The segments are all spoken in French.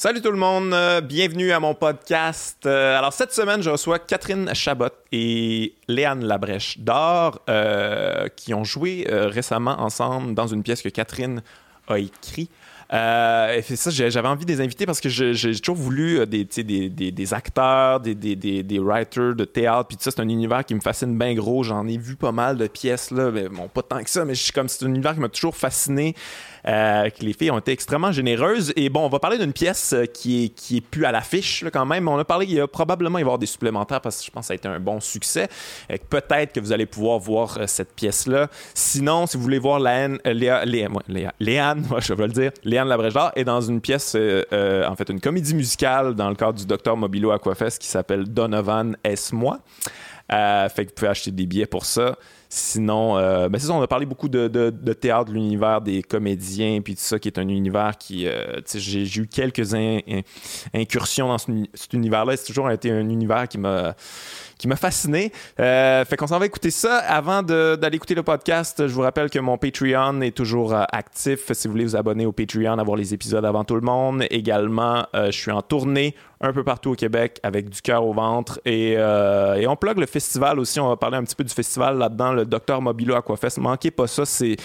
Salut tout le monde, euh, bienvenue à mon podcast. Euh, alors cette semaine, je reçois Catherine Chabot et Léane Labrèche d'Or euh, qui ont joué récemment ensemble dans une pièce que Catherine a écrite. Euh, et ça, j'avais envie de les inviter parce que j'ai toujours voulu des, des, des, des acteurs, des, writers de théâtre, puis ça, c'est un univers qui me fascine bien gros. J'en ai vu pas mal de pièces, là, mais bon, pas tant que ça, mais c'est un univers qui m'a toujours fasciné. Euh, les filles ont été extrêmement généreuses. Et bon, on va parler d'une pièce euh, qui est, qui est plus à l'affiche quand même. On a parlé, il y a probablement y avoir des supplémentaires parce que je pense que ça a été un bon succès. Que peut-être que vous allez pouvoir voir euh, cette pièce-là. Sinon, si vous voulez voir Léane, euh, Léa, Léa- Léa- Léane, je vais le dire, Léane Labrèche-Dard est dans une pièce, euh, euh, en fait, une comédie musicale dans le cadre du Docteur Mobilo Aquafest qui s'appelle Donovan Est-moi. Euh, fait que vous pouvez acheter des billets pour ça. Sinon, euh, ben c'est ça, on a parlé beaucoup de, de- de théâtre, de l'univers des comédiens, puis tout ça, qui est un univers qui. euh, j'ai eu quelques in- in- incursions dans ce- cet univers-là. C'est toujours été un univers qui m'a qui m'a fasciné. Euh, fait qu'on s'en va écouter ça. Avant d'aller écouter le podcast, je vous rappelle que mon Patreon est toujours euh, actif. Si vous voulez vous abonner au Patreon, avoir les épisodes avant tout le monde. Également, euh, je suis en tournée un peu partout au Québec avec du cœur au ventre. Et, on plug le festival aussi. On va parler un petit peu du festival là-dedans, le Docteur Mobilo Aquafest. Manquez pas ça, c'est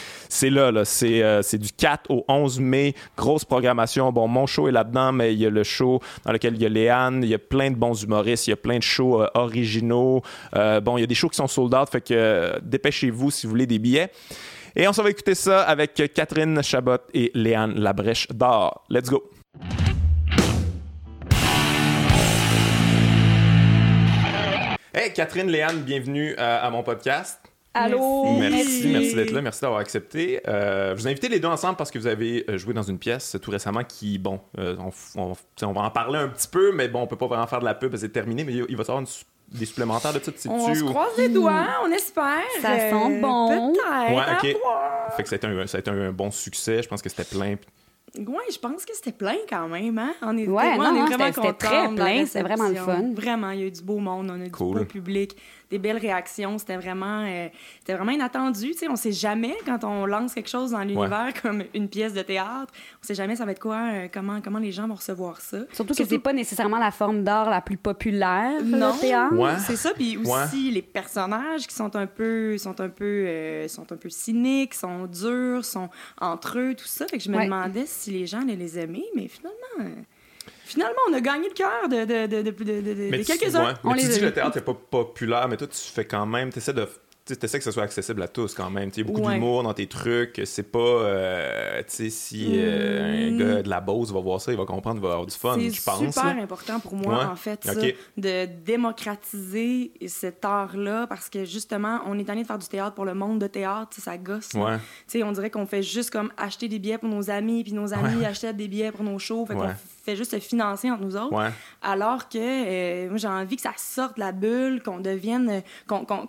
là. là. C'est du 4 au 11 mai. Grosse programmation. Bon, mon show est là-dedans, mais il y a le show dans lequel il y a Léane, il y a plein de bons humoristes, il y a plein de shows euh, originaux. Euh, bon, il y a des shows qui sont sold out, fait que euh, dépêchez-vous si vous voulez des billets. Et on s'en va écouter ça avec Catherine Chabot et Léane Labrèche d'Or. Let's go! Hey, Catherine, Léane, bienvenue euh, à mon podcast. Allô? Merci, merci d'être là, merci d'avoir accepté. Euh, je vous ai invité les deux ensemble parce que vous avez joué dans une pièce tout récemment qui, bon, euh, on, va en parler un petit peu, mais bon, on peut pas vraiment faire de la pub, c'est terminé, mais il il va y avoir une des supplémentaires de ça, sais-tu? On se ou- croise les doigts, on espère. Ça sent bon. Peut-être. Ouais, à ok. Fait que ça a été un, ça a été un bon succès, je pense que c'était plein. Ouais, je pense que c'était plein quand même. Hein? On est, Ouais, moi, non, on est non, vraiment c'était- c'était contents très plein, c'était vraiment le fun. Vraiment, il y a eu du beau monde, on a eu Cool. du beau public, des belles réactions. C'était vraiment, euh, c'était vraiment inattendu. Tu sais, on sait jamais quand on lance quelque chose dans l'univers comme une pièce de théâtre, on sait jamais ça va être quoi, euh, comment, comment les gens vont recevoir ça. Surtout que c'est pas nécessairement la forme d'art la plus populaire, Non, le théâtre. Ouais. c'est ça. Puis aussi Ouais. les personnages qui sont un peu, sont un peu, euh, sont un peu cyniques, sont durs, sont entre eux, tout ça. Fait que je me Ouais. demandais si les gens allaient les aimer, mais finalement, euh, finalement, on a gagné le cœur de, de, de, de, de, quelques-uns. ouais, tu dis que le théâtre n'est pas populaire, mais toi, tu fais quand même, tu essaies de. Tu essaies que ce soit accessible à tous quand même. Tu sais, beaucoup Ouais. d'humour dans tes trucs. C'est pas. euh, tu sais, si euh, Mm. un gars de la Beauce va voir ça, il va comprendre, il va avoir du fun, C'est je pense. super là. important pour moi, Ouais. en fait, ça, de démocratiser cet art-là, parce que justement, on est tanné de faire du théâtre pour le monde de théâtre, tu sais, ça gosse. Ouais. Tu sais, on dirait qu'on fait juste comme acheter des billets pour nos amis, puis nos amis achètent des billets pour nos shows. Fait Ouais. qu'on fait juste se financer entre nous autres. Ouais. Alors que euh, moi, j'ai envie que ça sorte de la bulle, qu'on devienne. euh,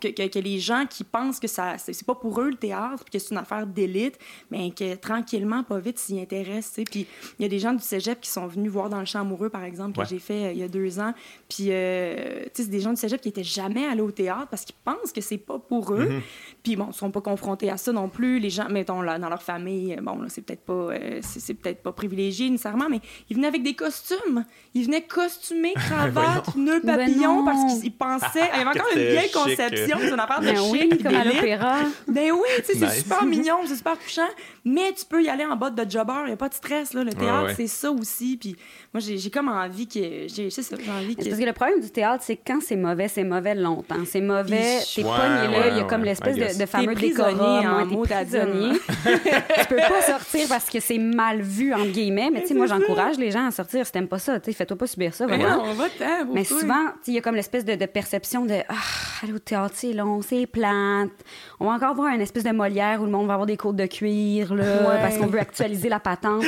que, que- que les gens qui pensent que ça c'est pas pour eux le théâtre, puis que c'est une affaire d'élite, mais que tranquillement, pas vite, s'y intéressent. Puis il y a des gens du cégep qui sont venus voir dans le champ amoureux, par exemple, que Ouais. j'ai fait euh, il y a deux ans. Puis, euh, tu sais, c'est des gens du cégep qui étaient jamais allés au théâtre parce qu'ils pensent que c'est pas pour eux. Mhm. Puis bon, ils sont pas confrontés à ça non plus. Les gens, mettons, là, dans leur famille, euh, bon, là, c'est peut-être pas, euh, c'est peut-être pas privilégié nécessairement, mais ils venaient avec des costumes. Ils venaient costumés, cravate, nœuds Ben papillons, non. parce qu'ils pensaient. Il y avait encore une vieille chic. conception, c'est une affaire de Ben chic, oui, comme à l'opéra. Ben oui, tu sais, c'est Nice. super mignon, c'est super touchant, mais tu peux y aller en botte de jobber, il n'y a pas de stress, là. Le théâtre, ouais. c'est ça aussi. Puis moi, j'ai j'ai comme envie que. j'ai- C'est ça, j'ai envie que. Parce que le problème du théâtre, c'est quand c'est mauvais, c'est mauvais longtemps. C'est mauvais, t'es Ouais, pogné là, ouais, il y a comme ouais, l'espèce I de, de fameux décorum, en t'es mot prisonnier. tu peux pas sortir parce que c'est mal vu, entre guillemets, mais tu sais, moi, j'encourage les gens à sortir si t'aimes pas ça. Tu sais, fais-toi pas subir ça, Mais vraiment. non, on va Mais souvent, tu sais, il y a comme l'espèce de, de perception de ah, aller au théâtre, c'est long, c'est plate. On va encore voir une espèce de Molière où le monde va avoir des côtes de cuir, là, Ouais. parce qu'on veut actualiser la patente.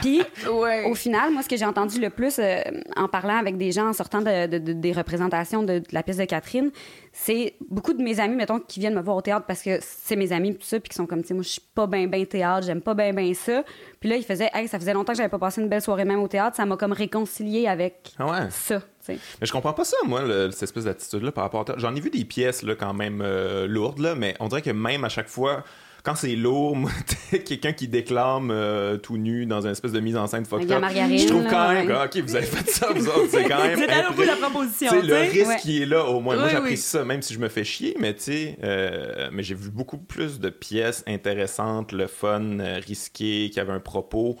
Puis, Ouais. au final, moi, ce que j'ai entendu le plus euh, en parlant avec des gens en sortant de, de- de- des représentations de, de la pièce de Catherine, c'est beaucoup de mes amis, mettons, qui viennent me voir au théâtre parce que c'est mes amis, tout ça, puis qui sont comme, tu sais, moi, je suis pas bien, bien théâtre, j'aime pas bien, bien ça. Puis là, ils faisaient, hey, ça faisait longtemps que j'avais pas passé une belle soirée même au théâtre, ça m'a comme réconcilié avec Ah ouais? ça. Mais je comprends pas ça, moi, le- cette espèce d'attitude-là par rapport à... J'en ai vu des pièces, là, quand même euh, lourdes, là, mais on dirait que même à chaque fois quand c'est lourd, quelqu'un qui déclame euh, tout nu dans une espèce de mise en scène fucked up, je trouve quand même, ouais. que, ok, vous avez fait ça, vous autres, c'est quand même. C'est allé au bout de la proposition. Tu sais, le risque Ouais. qui est là, au moins. Moi, j'apprécie oui. ça, même si je me fais chier, mais tu sais, euh, mais j'ai vu beaucoup plus de pièces intéressantes, le fun, euh, risqué, qui avaient un propos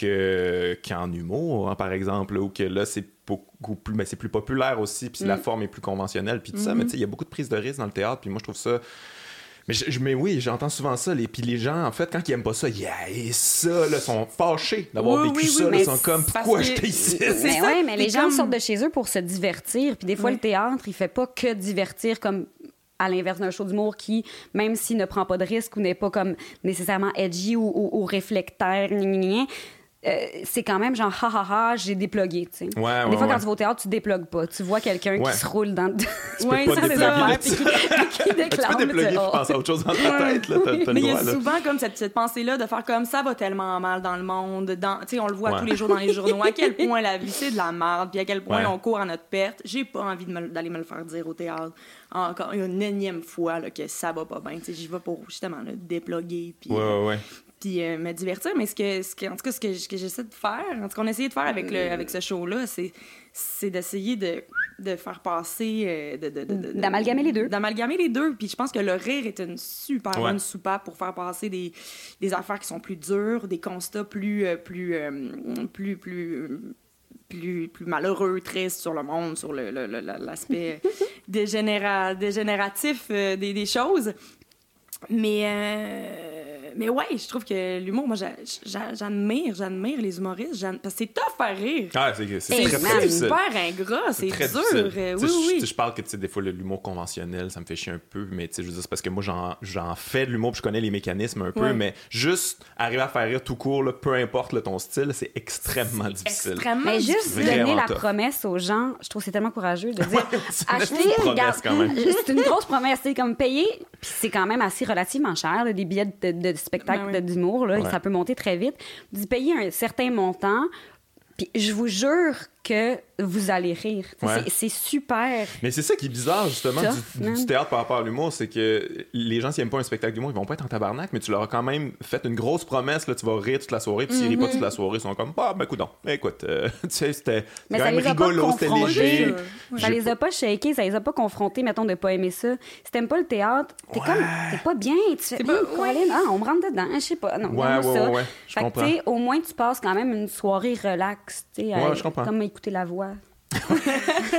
que qu'en humour, hein, par exemple, ou que là, c'est beaucoup plus, mais c'est plus populaire aussi, puis la Mm. forme est plus conventionnelle, puis tout ça, Mhm. mais tu sais, il y a beaucoup de prises de risque dans le théâtre, puis moi, je trouve ça. Mais, je, mais oui, j'entends souvent ça. Les, puis les gens, en fait, quand ils aiment pas ça, yeah, et ça, là, sont fâchés d'avoir Oui, vécu oui, ça. oui, là, mais sont comme, pourquoi que- j'étais ici? C'est Mais ça, ouais, mais les gens comme- sortent de chez eux pour se divertir. Puis des fois, le théâtre, il fait pas que divertir comme à l'inverse d'un show d'humour qui, même s'il ne prend pas de risque ou n'est pas comme nécessairement edgy ou, ou, ou réflectaire, euh, c'est quand même genre ha ha ha, j'ai déplogué, tu sais. Ouais, des ouais, fois, ouais. quand tu vas au théâtre, tu déplogues pas. Tu vois quelqu'un Ouais. qui se roule dans. peux Ouais, pas ça, te c'est déploguer puis qui, qui Tu peux déploguer tu oh. penser à autre chose dans ta tête, là. T'as, t'as le Mais il y a là. souvent comme cette, cette pensée-là de faire comme ça va tellement mal dans le monde. Dans, tu sais, on le voit Ouais. tous les jours dans les journaux. À quel point la vie c'est de la merde, puis à quel point Ouais. on court à notre perte. J'ai pas envie de me- d'aller me le faire dire au théâtre encore une énième fois là, que ça va pas bien. Tu sais, J'y vais pour justement le déploguer puis Ouais, ouais, ouais. Puis euh, me divertir. Mais ce que, ce que, en tout cas, ce que, ce que j'essaie de faire, en tout cas, on a essayé de faire avec, le, avec ce show-là, c'est, c'est d'essayer de, de faire passer. euh, de, de- de- de- de- D'amalgamer les deux. D'amalgamer les deux. Puis je pense que le rire est une super Ouais. bonne soupape pour faire passer des, des affaires qui sont plus dures, des constats plus. euh, plus, plus, plus euh, plus, plus malheureux, triste sur le monde, sur le- le- le- la- l'aspect dégénéra- dégénératif euh, des, des choses. Mais, euh, mais ouais, je trouve que l'humour, moi, j'a- j'a- j'admire, j'admire les humoristes. Parce que c'est tough à rire. Ah, c'est, c'est très, très difficile. super ingrat, c'est très dur. difficile. euh, oui, je- oui. parle que tu sais, des fois, le- l'humour conventionnel, ça me fait chier un peu, mais tu sais, je veux dire, c'est parce que moi, j'en, j'en fais de l'humour, puis je connais les mécanismes un peu, Ouais. mais juste arriver à faire rire tout court, là, peu importe là, ton style, c'est extrêmement difficile. Extrêmement Mais juste difficile. Donner la tough. promesse aux gens, je trouve que c'est tellement courageux de dire promesse, regarde, c'est une grosse promesse, c'est comme payer, puis c'est quand même assez relativement cher, là, des billets de, de spectacle Ben oui. d'humour, là, Ouais. ça peut monter très vite. Vous payez un certain montant, puis je vous jure que vous allez rire. Ouais. C'est super. Mais c'est ça qui est bizarre, justement, du, théâtre par rapport à l'humour, c'est que les gens, s'ils aiment pas un spectacle d'humour, ils vont pas être en tabarnak, mais tu leur as quand même fait une grosse promesse, là, tu vas rire toute la soirée, puis s'ils rient pas toute la soirée, ils sont comme, ah, ben, écoute, écoute, euh, tu sais, c'était Mais quand ça même les a pas rigolo, c'était léger. Ouais. Ça les a pas shakés, ça les a pas confrontés, mettons, de pas aimer ça. Si t'aimes pas le théâtre, t'es Ouais. comme, t'es pas bien. Tu fais, pas- Colin, ah, on me rentre dedans, je sais pas. Non, Ouais, ouais, ça. ouais, ouais, je Fait que, comprends. tu sais, au moins, tu passes quand même une soirée relax, tu sais, Ouais, comprends. comme écouter la voix.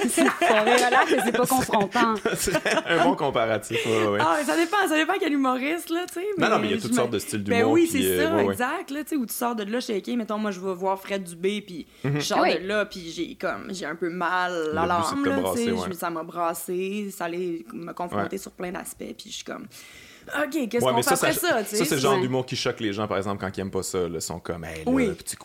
c'est mais c'est pas confrontant. C'est un bon comparatif, ouais, ouais. Ah, ça dépend, ça dépend quel humoriste, là, tu sais. Non, non, mais il y a toutes me- sortes de styles Ben d'humour, oui, puis, c'est euh, ça, ouais, ouais. exact, là, tu sais, où tu sors de là, shaké, mettons, moi, je vais voir Fred Dubé, puis Mhm. je sors Oui. de là, puis j'ai comme, j'ai un peu mal à l'âme, là, tu brasser, sais, ça m'a brassé, ça allait me confronter Ouais. sur plein d'aspects, puis je suis comme, OK, qu'est-ce Ouais, qu'on fait ça, après ça, ça, tu sais? ça, c'est le genre d'humour qui choque les gens, par exemple, quand ils aiment pas ça. Là, ils sont comme, hey, là, Oui. puis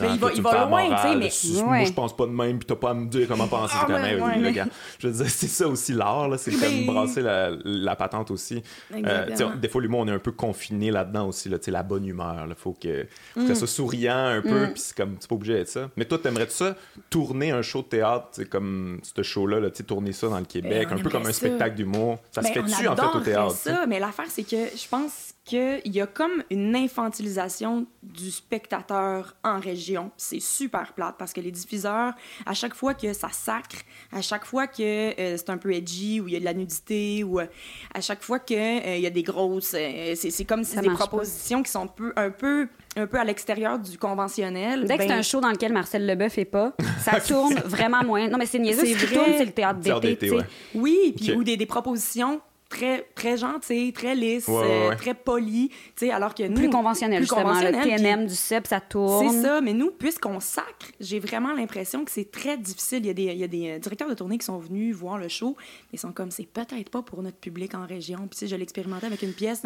Mais il va- il va loin, tu sais, morale, mais- si- Moi, je pense pas de même, puis t'as pas à me dire comment penser. Ah, C'est comme, ouais, hey, ouais, le mais- gars. Je veux dire, c'est ça aussi l'art, là, c'est Mais- comme brasser la, la patente aussi. Euh, des fois, l'humour, on est un peu confiné là-dedans aussi, là, tu sais, la bonne humeur. Il faut que, faut Mm. ça soit souriant un peu, puis c'est comme, c'est pas obligé d'être ça. Mais toi, t'aimerais ça tourner un show de théâtre, tu sais, comme ce show-là, là, tu sais, tourner ça dans le Québec, on un peu comme un spectacle d'humour? Ça se Ben, fait-tu, en fait, au théâtre? ça, mais l'affaire, c'est que je pense qu'il y a comme une infantilisation du spectateur en région. C'est super plate parce que les diffuseurs, à chaque fois que ça sacre, à chaque fois que euh, c'est un peu edgy ou il y a de la nudité ou euh, à chaque fois qu'il il y a des grosses... euh, c'est comme si des pas. propositions qui sont un peu, un peu, un peu à l'extérieur du conventionnel. Dès que c'est ben, un show dans lequel Marcel Leboeuf est pas, ça tourne vraiment moins. Non, mais c'est niaiseux. C'est Ce qui vrai. tourne, c'est le théâtre d'été, ouais. Oui, puis Ok. ou des, des propositions très très gentilles, très lisses, Ouais, ouais, euh, ouais. très polies, tu sais, alors que nous Plus conventionnel, plus justement. conventionnel, le TNM du CEP, ça tourne. C'est ça, mais nous, puisqu'on sacre, j'ai vraiment l'impression que c'est très difficile. Il y, a des, il y a des euh, directeurs de tournée qui sont venus voir le show, mais ils sont comme, c'est peut-être pas pour notre public en région. Puis, je l'ai expérimenté avec une pièce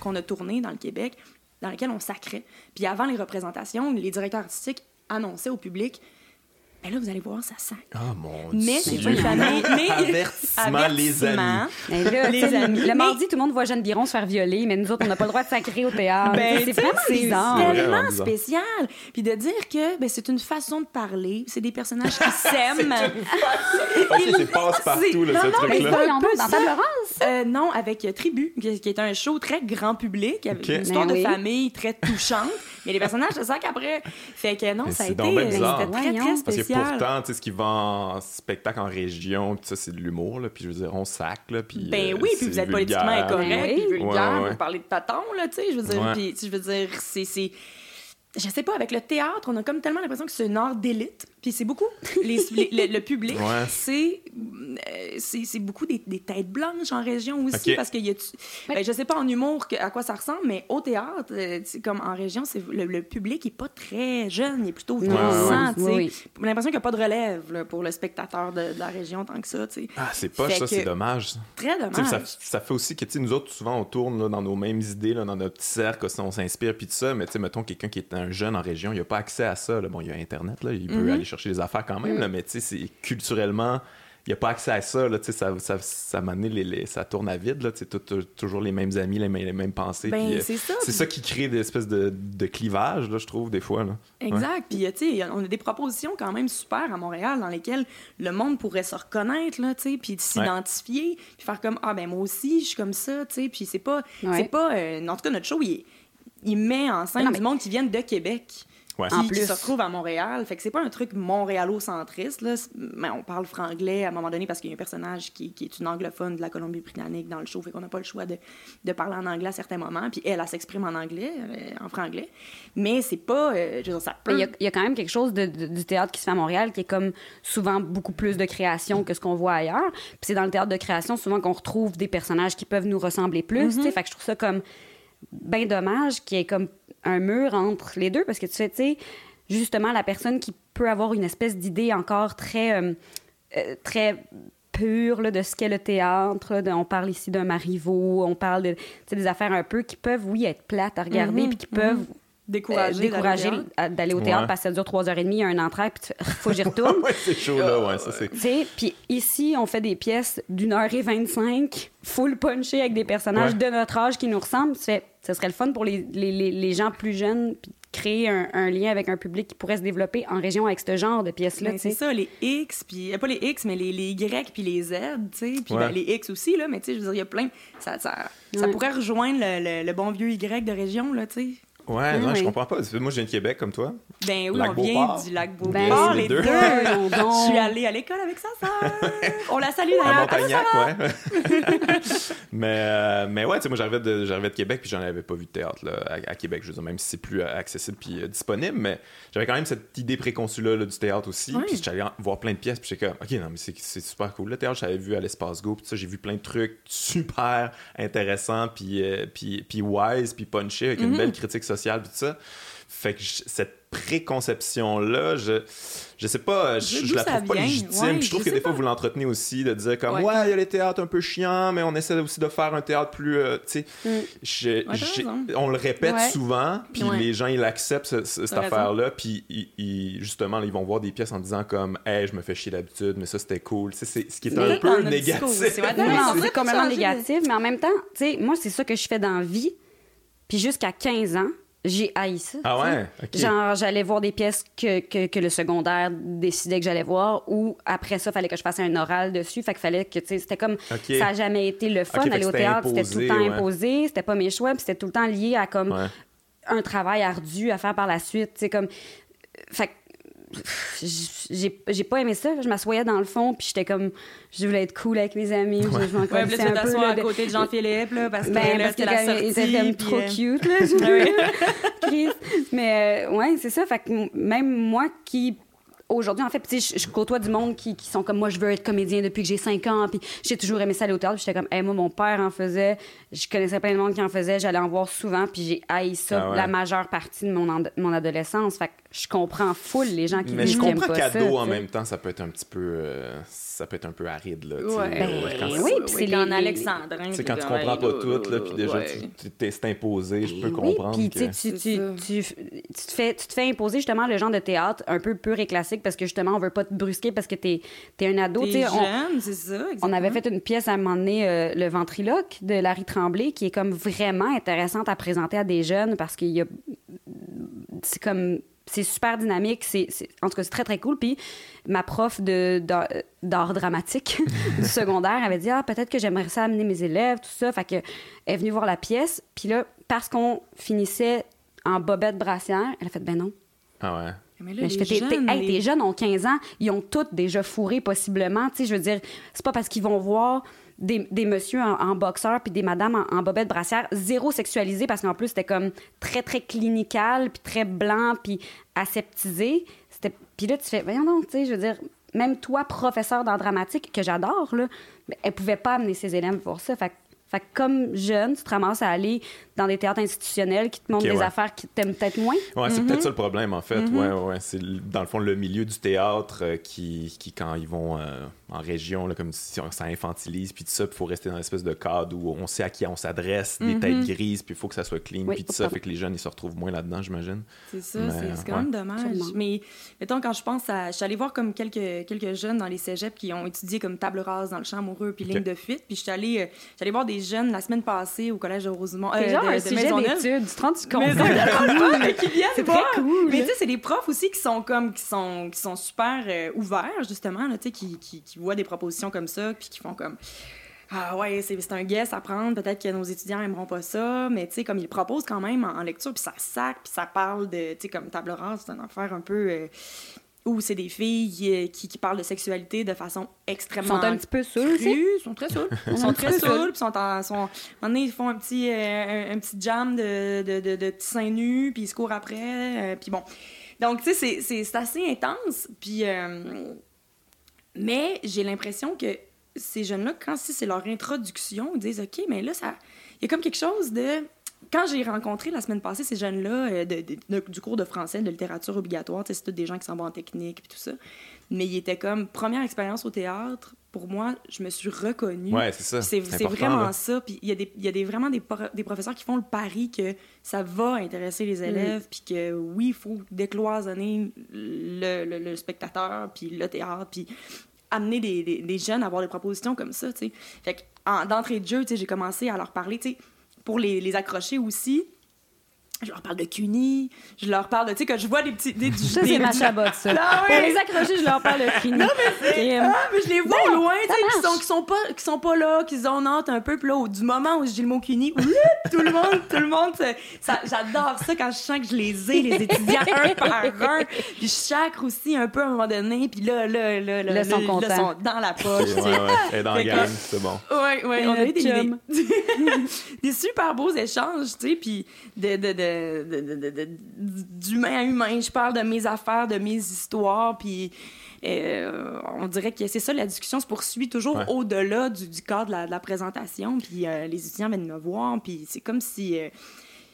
qu'on a tournée dans le Québec, dans laquelle on sacrait. Puis, avant les représentations, les directeurs artistiques annonçaient au public ben là, vous allez voir, ça sac. Ah, mon Mais c'est Dieu. une famille. Mais Avertissement, les amis. Mais là, Les amis. le Mais- mardi, tout le monde voit Jeanne Biron se faire violer, mais nous autres, on n'a pas le droit de sacrer au théâtre. Ben, c'est vraiment c'est bizarre. vraiment tellement bizarre. spécial. Puis de dire que ben, c'est une façon de parler, c'est des personnages qui s'aiment. C'est passe-partout, là, Non, ce non, mais truc-là. c'est un Voyons peu donc, dans ça. Table Rase? Euh, non, avec euh, Tribu, qui, est un show très grand public, avec Ok. une histoire Ben de oui. famille très touchante. Mais les personnages se sac après. Fait que non, Mais ça a c'est été c'était très, très Parce que spécial. pourtant, tu sais, ce qui va en spectacle en région, pis ça, c'est de l'humour, là. Puis je veux dire, on sac, là. Puis, Ben euh, oui, puis c'est vous êtes vulgaire. politiquement incorrect, Ben puis vulgaire, Ouais, ouais. vous parlez de patons, là, tu sais, je veux dire, puis, tu sais, je veux dire, c'est... Je sais pas, avec le théâtre, on a comme tellement l'impression que c'est un art d'élite, puis c'est beaucoup, les, les- le, le public, Ouais. c'est, euh, c'est beaucoup des, des têtes blanches en région aussi, parce qu'il y a... Ben, je sais pas en humour que- à quoi ça ressemble, mais au théâtre, euh, c'est comme en région, c'est le, le public est pas très jeune, il est plutôt Ouais, vieillissant, ouais, tu sais. oui. J'ai l'impression qu'il n'y a pas de relève là, pour le spectateur de, de la région tant que ça, tu sais. Ah, c'est poche, Fait ça, que- c'est dommage. ça. Très dommage. Ça, ça fait aussi que, tu sais, nous autres, souvent, on tourne là, dans nos mêmes idées, là, dans notre petit cercle, on s'inspire, puis tout ça. Mais, tu sais, mettons, quelqu'un qui est un jeune en région, il n'a pas accès à ça. là. Bon, il y a Internet, là, il peut Mhm. aller chercher les affaires quand même, là, mais, tu sais, c'est culturellement, il n'a pas accès à ça. Là, ça, ça, ça, m'a amené les, les- ça tourne à vide, là, tout- tout- toujours les mêmes amis, les, mêmes- les mêmes pensées. Ben, euh, c'est ça. c'est ça qui crée des espèces de, de clivages, là, je trouve, des fois. Là. Ouais. Exact. Puis, euh, tu sais, on a des propositions quand même super à Montréal dans lesquelles le monde pourrait se reconnaître, là, tu sais, puis s'identifier, puis faire comme, ah, ben moi aussi, je suis comme ça, tu sais. Puis c'est pas, Ouais. c'est pas, euh, en tout cas, notre show, il, il met en scène Non, du mais- monde qui viennent de Québec. Ouais. Qui, En qui plus. se retrouve à Montréal. Fait que c'est pas un truc montréalo-centriste, là. Mais on parle franglais à un moment donné parce qu'il y a un personnage qui, qui est une anglophone de la Colombie-Britannique dans le show. Fait qu'on n'a pas le choix de, de parler en anglais à certains moments. Puis elle, elle s'exprime en anglais, euh, en franglais. Mais c'est pas... euh, je veux dire, ça Mais peut... Il y, a, il y a quand même quelque chose de- de- du théâtre qui se fait à Montréal qui est comme souvent beaucoup plus de création que ce qu'on voit ailleurs. Puis c'est dans le théâtre de création souvent qu'on retrouve des personnages qui peuvent nous ressembler plus. tu sais. Fait que je trouve ça comme bien dommage qu'il y ait comme un mur entre les deux parce que tu sais, tu sais, justement, la personne qui peut avoir une espèce d'idée encore très, euh, euh, très pure là, de ce qu'est le théâtre. là, de- on parle ici d'un Marivaux, on parle de, des affaires un peu qui peuvent, oui, être plates à regarder, puis qui peuvent euh, décourager d'aller au théâtre. à- d'aller au théâtre Ouais. parce que ça dure trois heures et demie, il y a un entrée, puis fais, faut que j'y retourne. ouais, c'est chaud, là, ouais, ça, c'est... Tu sais, puis ici, on fait des pièces d'une heure et vingt-cinq, full punché avec des personnages Ouais. de notre âge qui nous ressemblent. Tu fais, ce serait le fun pour les, les, les, les gens plus jeunes, puis de créer un, un lien avec un public qui pourrait se développer en région avec ce genre de pièces-là. Ben, tu sais. c'est ça, les X, puis euh, pas les X, mais les, les Y puis les Z, tu sais, puis Ouais. ben, les X aussi, là, mais tu sais, je veux dire, il y a plein... Ça, ça, ça pourrait rejoindre le, le- le bon vieux Y de région, là, tu sais. Ouais, non, je oui. comprends pas. Moi, je viens de Québec, comme toi. Ben oui, Lac on vient du lac Ben, Beauport, les les deux. deux. Je suis allée à l'école avec sa sœur. On la salue À d'ailleurs. Montagnac, ouais. mais, euh, mais ouais, tu sais, moi, j'arrivais de, j'arrivais de Québec, puis j'en avais pas vu de théâtre là, à, à Québec, je veux dire, même si c'est plus euh, accessible puis euh, disponible, mais j'avais quand même cette idée préconçue-là là, du théâtre aussi, Ouais. puis j'allais voir plein de pièces, puis j'étais comme, OK, non, mais c'est, c'est super cool. Le théâtre, j'avais vu à l'Espace Go, puis ça, j'ai vu plein de trucs super intéressants, puis, euh, puis, puis wise, puis punché, avec une belle critique sociale, puis tout ça. Fait que je- cette préconception-là, je, je sais pas, je, je la trouve pas vient? légitime. Ouais, puis je trouve je que des fois, vous l'entretenez aussi, de dire comme, Ouais. ouais, il y a les théâtres un peu chiants, mais on essaie aussi de faire un théâtre plus, euh, tu sais, Mm. on le répète Ouais. souvent, puis Ouais. les gens, ils acceptent ce- ce- cette affaire-là, puis ils- ils- justement, ils vont voir des pièces en disant comme, hey, je me fais chier d'habitude, mais ça, c'était cool. Tu sais, c'est ce qui est Mais un peu négatif. c'est complètement négatif, mais en même temps, tu sais, moi, c'est ça que je fais dans la vie. Puis jusqu'à 15 ans, j'ai haï ça. Ah ouais? Genre, j'allais voir des pièces que, que, que le secondaire décidait que j'allais voir, ou après ça, fallait que je fasse un oral dessus. Fait qu'il fallait que, tu sais, c'était comme. Ça n'a jamais été le fun. Fait Aller au théâtre, c'était tout le temps ouais. imposé. C'était pas mes choix, puis c'était tout le temps lié à comme Ouais. un travail ardu à faire par la suite. Tu sais, comme. Fait que j'ai j'ai pas aimé ça. Je m'assoyais dans le fond, puis j'étais comme. Je voulais être cool avec mes amis. Je, je m'en Ouais, puis là, tu à de- côté de Jean-Philippe, là, parce que ben, là, parce c'était que la sortie. comme trop euh, cute, là. je- Chris. Mais euh, ouais, c'est ça. Fait que même moi qui aujourd'hui en fait je, je côtoie du monde qui, qui sont comme moi je veux être comédien depuis que j'ai 5 ans puis j'ai toujours aimé ça aller au théâtre Puis j'étais comme hey, moi mon père en faisait je connaissais plein de monde qui en faisait j'allais en voir souvent puis j'ai haï ça Ah ouais. la majeure partie de mon, mon adolescence fait que je comprends full les gens qui Mais je qui aiment comprends pas ça, cadeau en même temps, ça peut être un petit peu, euh, ça peut être un peu aride là. Ouais. Ben, quand oui, c'est- puis c'est les- Alexandrin. tu sais, quand tu comprends pas tout, là, puis déjà, tu t'es c'est imposé, je peux comprendre. puis tu, sais, tu, C'est tu, tu, tu te fais, tu te fais imposer justement le genre de théâtre un peu pur et classique parce que justement, on veut pas te brusquer parce que t'es es un ado. T'es jeune, c'est ça, On avait fait une pièce à un moment donné, euh, Le ventriloque de Larry Tremblay, qui est comme vraiment intéressante à présenter à des jeunes parce qu'il y a. C'est comme. C'est super dynamique. C'est, en tout cas, c'est très, très cool. Puis ma prof de, d'art, dramatique du secondaire avait dit Ah, peut-être que j'aimerais ça amener mes élèves, tout ça. Fait que elle est venue voir la pièce. Puis là, parce qu'on finissait en bobette brassière, elle a fait Ben non. Ah ouais. Mais là, Mais je les fais, t'es- t'es- jeunes, hey, les- tes jeunes ont 15 ans, ils ont tous déjà fourré possiblement. Tu sais, je veux dire, c'est pas parce qu'ils vont voir des, des messieurs en, boxeur puis des madames en, en bobette brassière, zéro sexualisé parce qu'en plus, c'était comme très, très clinical, puis très blanc, puis aseptisé. Puis là, tu fais, voyons donc, tu sais, je veux dire, même toi, professeur d'art dramatique, que j'adore, là, elle pouvait pas amener ses élèves pour ça. Fait, fait que comme jeune, tu te ramasses à aller dans des théâtres institutionnels qui te montrent des ouais. affaires qui t'aiment peut-être moins. Ouais, c'est peut-être ça le problème, en fait. Ouais, ouais, ouais. C'est dans le fond le milieu du théâtre euh, qui, qui, quand ils vont euh, en région, là, comme si on- ça infantilise, puis tout ça, puis il faut rester dans une espèce de cadre où on sait à qui on s'adresse, des têtes grises, puis il faut que ça soit clean, Oui, puis tout ça, fait que les jeunes, ils se retrouvent moins là-dedans, j'imagine. C'est ça, Mais, c'est c'est quand ouais. même dommage. Absolument. Mais mettons, quand je pense à. Je suis allée voir comme quelques, quelques jeunes dans les cégeps qui ont étudié comme table rase dans le champ amoureux puis ligne de fuite. Puis je suis allée, euh, allée voir des jeunes la semaine passée au collège de Rosemont. C'est euh, genre de- un de sujet Maisonneuve. d'étude. Tu te rends compte? Mais c'est cool, mais qui viennent C'est très cool. Mais tu sais, c'est des profs aussi qui sont comme qui sont qui sont super euh, ouverts justement là, tu sais, qui, qui, qui voient des propositions comme ça puis qui font comme ah ouais, c'est un guess à prendre. Peut-être que nos étudiants aimeront pas ça, mais tu sais, comme ils proposent quand même en, en lecture, puis ça sac, puis ça parle de, tu sais, comme table rase, c'est une affaire un peu euh, où c'est des filles euh, qui, qui parlent de sexualité de façon Ils extrêmement sont un petit peu crus, ils sont très sûrs. Ils sont très sûrs, puis sont en, sont, un ils font un petit, euh, un, un petit jam de, de, de, de petits seins nus, puis ils se courent après, euh, puis bon. Donc, tu sais, c'est- assez intense, puis... euh, mais j'ai l'impression que ces jeunes-là, quand si c'est leur introduction, ils disent OK, mais là, ça. Il y a comme quelque chose de. Quand j'ai rencontré la semaine passée ces jeunes-là euh, de- de- de- du cours de français, de littérature obligatoire, c'est tous des gens qui s'en vont en technique et tout ça. Mais ils étaient comme première expérience au théâtre. Pour moi, je me suis reconnue. Ouais, c'est ça. C'est C'est c'est important, vraiment là. ça. Puis il y a, des, il y a des, vraiment des, pro- des professeurs qui font le pari que ça va intéresser les élèves, puis que oui, il faut décloisonner le, le- le spectateur, puis le théâtre, puis amener des, des- des jeunes à avoir des propositions comme ça, tu sais. Fait que, en- d'entrée de jeu, tu sais, j'ai commencé à leur parler, tu sais, pour les, accrocher aussi. Je leur parle de CUNY, je leur parle de, tu sais, que je vois des petits... Des, Ça, des- c'est ma chabotte, ça. Ah Pour oui! les accrocher, je leur parle de fini. Non, mais Ah, mais je les vois au loin, tu sais, qui sont, qui, sont pas, qui sont pas là, qui zonotent un peu. Puis là, au- du moment où je dis le mot CUNY, tout le monde, tout le monde, ça, ça- j'adore ça quand je sens que je les ai, les étudiants, un par un. Puis je sacre aussi un peu à un moment donné. Puis là, là, là, là, Là, sont là, contents. sont dans la poche, tu Ouais, sais. ouais. Est dans la gang, c'est bon. Ouais, ouais, on a le eu des, des, des super beaux échanges, tu sais, puis de, de, de, de, de- de- de- d'humain à humain. Je parle de mes affaires, de mes histoires, puis euh, on dirait que c'est ça, la discussion se poursuit toujours Ouais. au-delà du, du cadre de la, de la présentation, puis euh, les étudiants viennent me voir, puis c'est comme si... euh,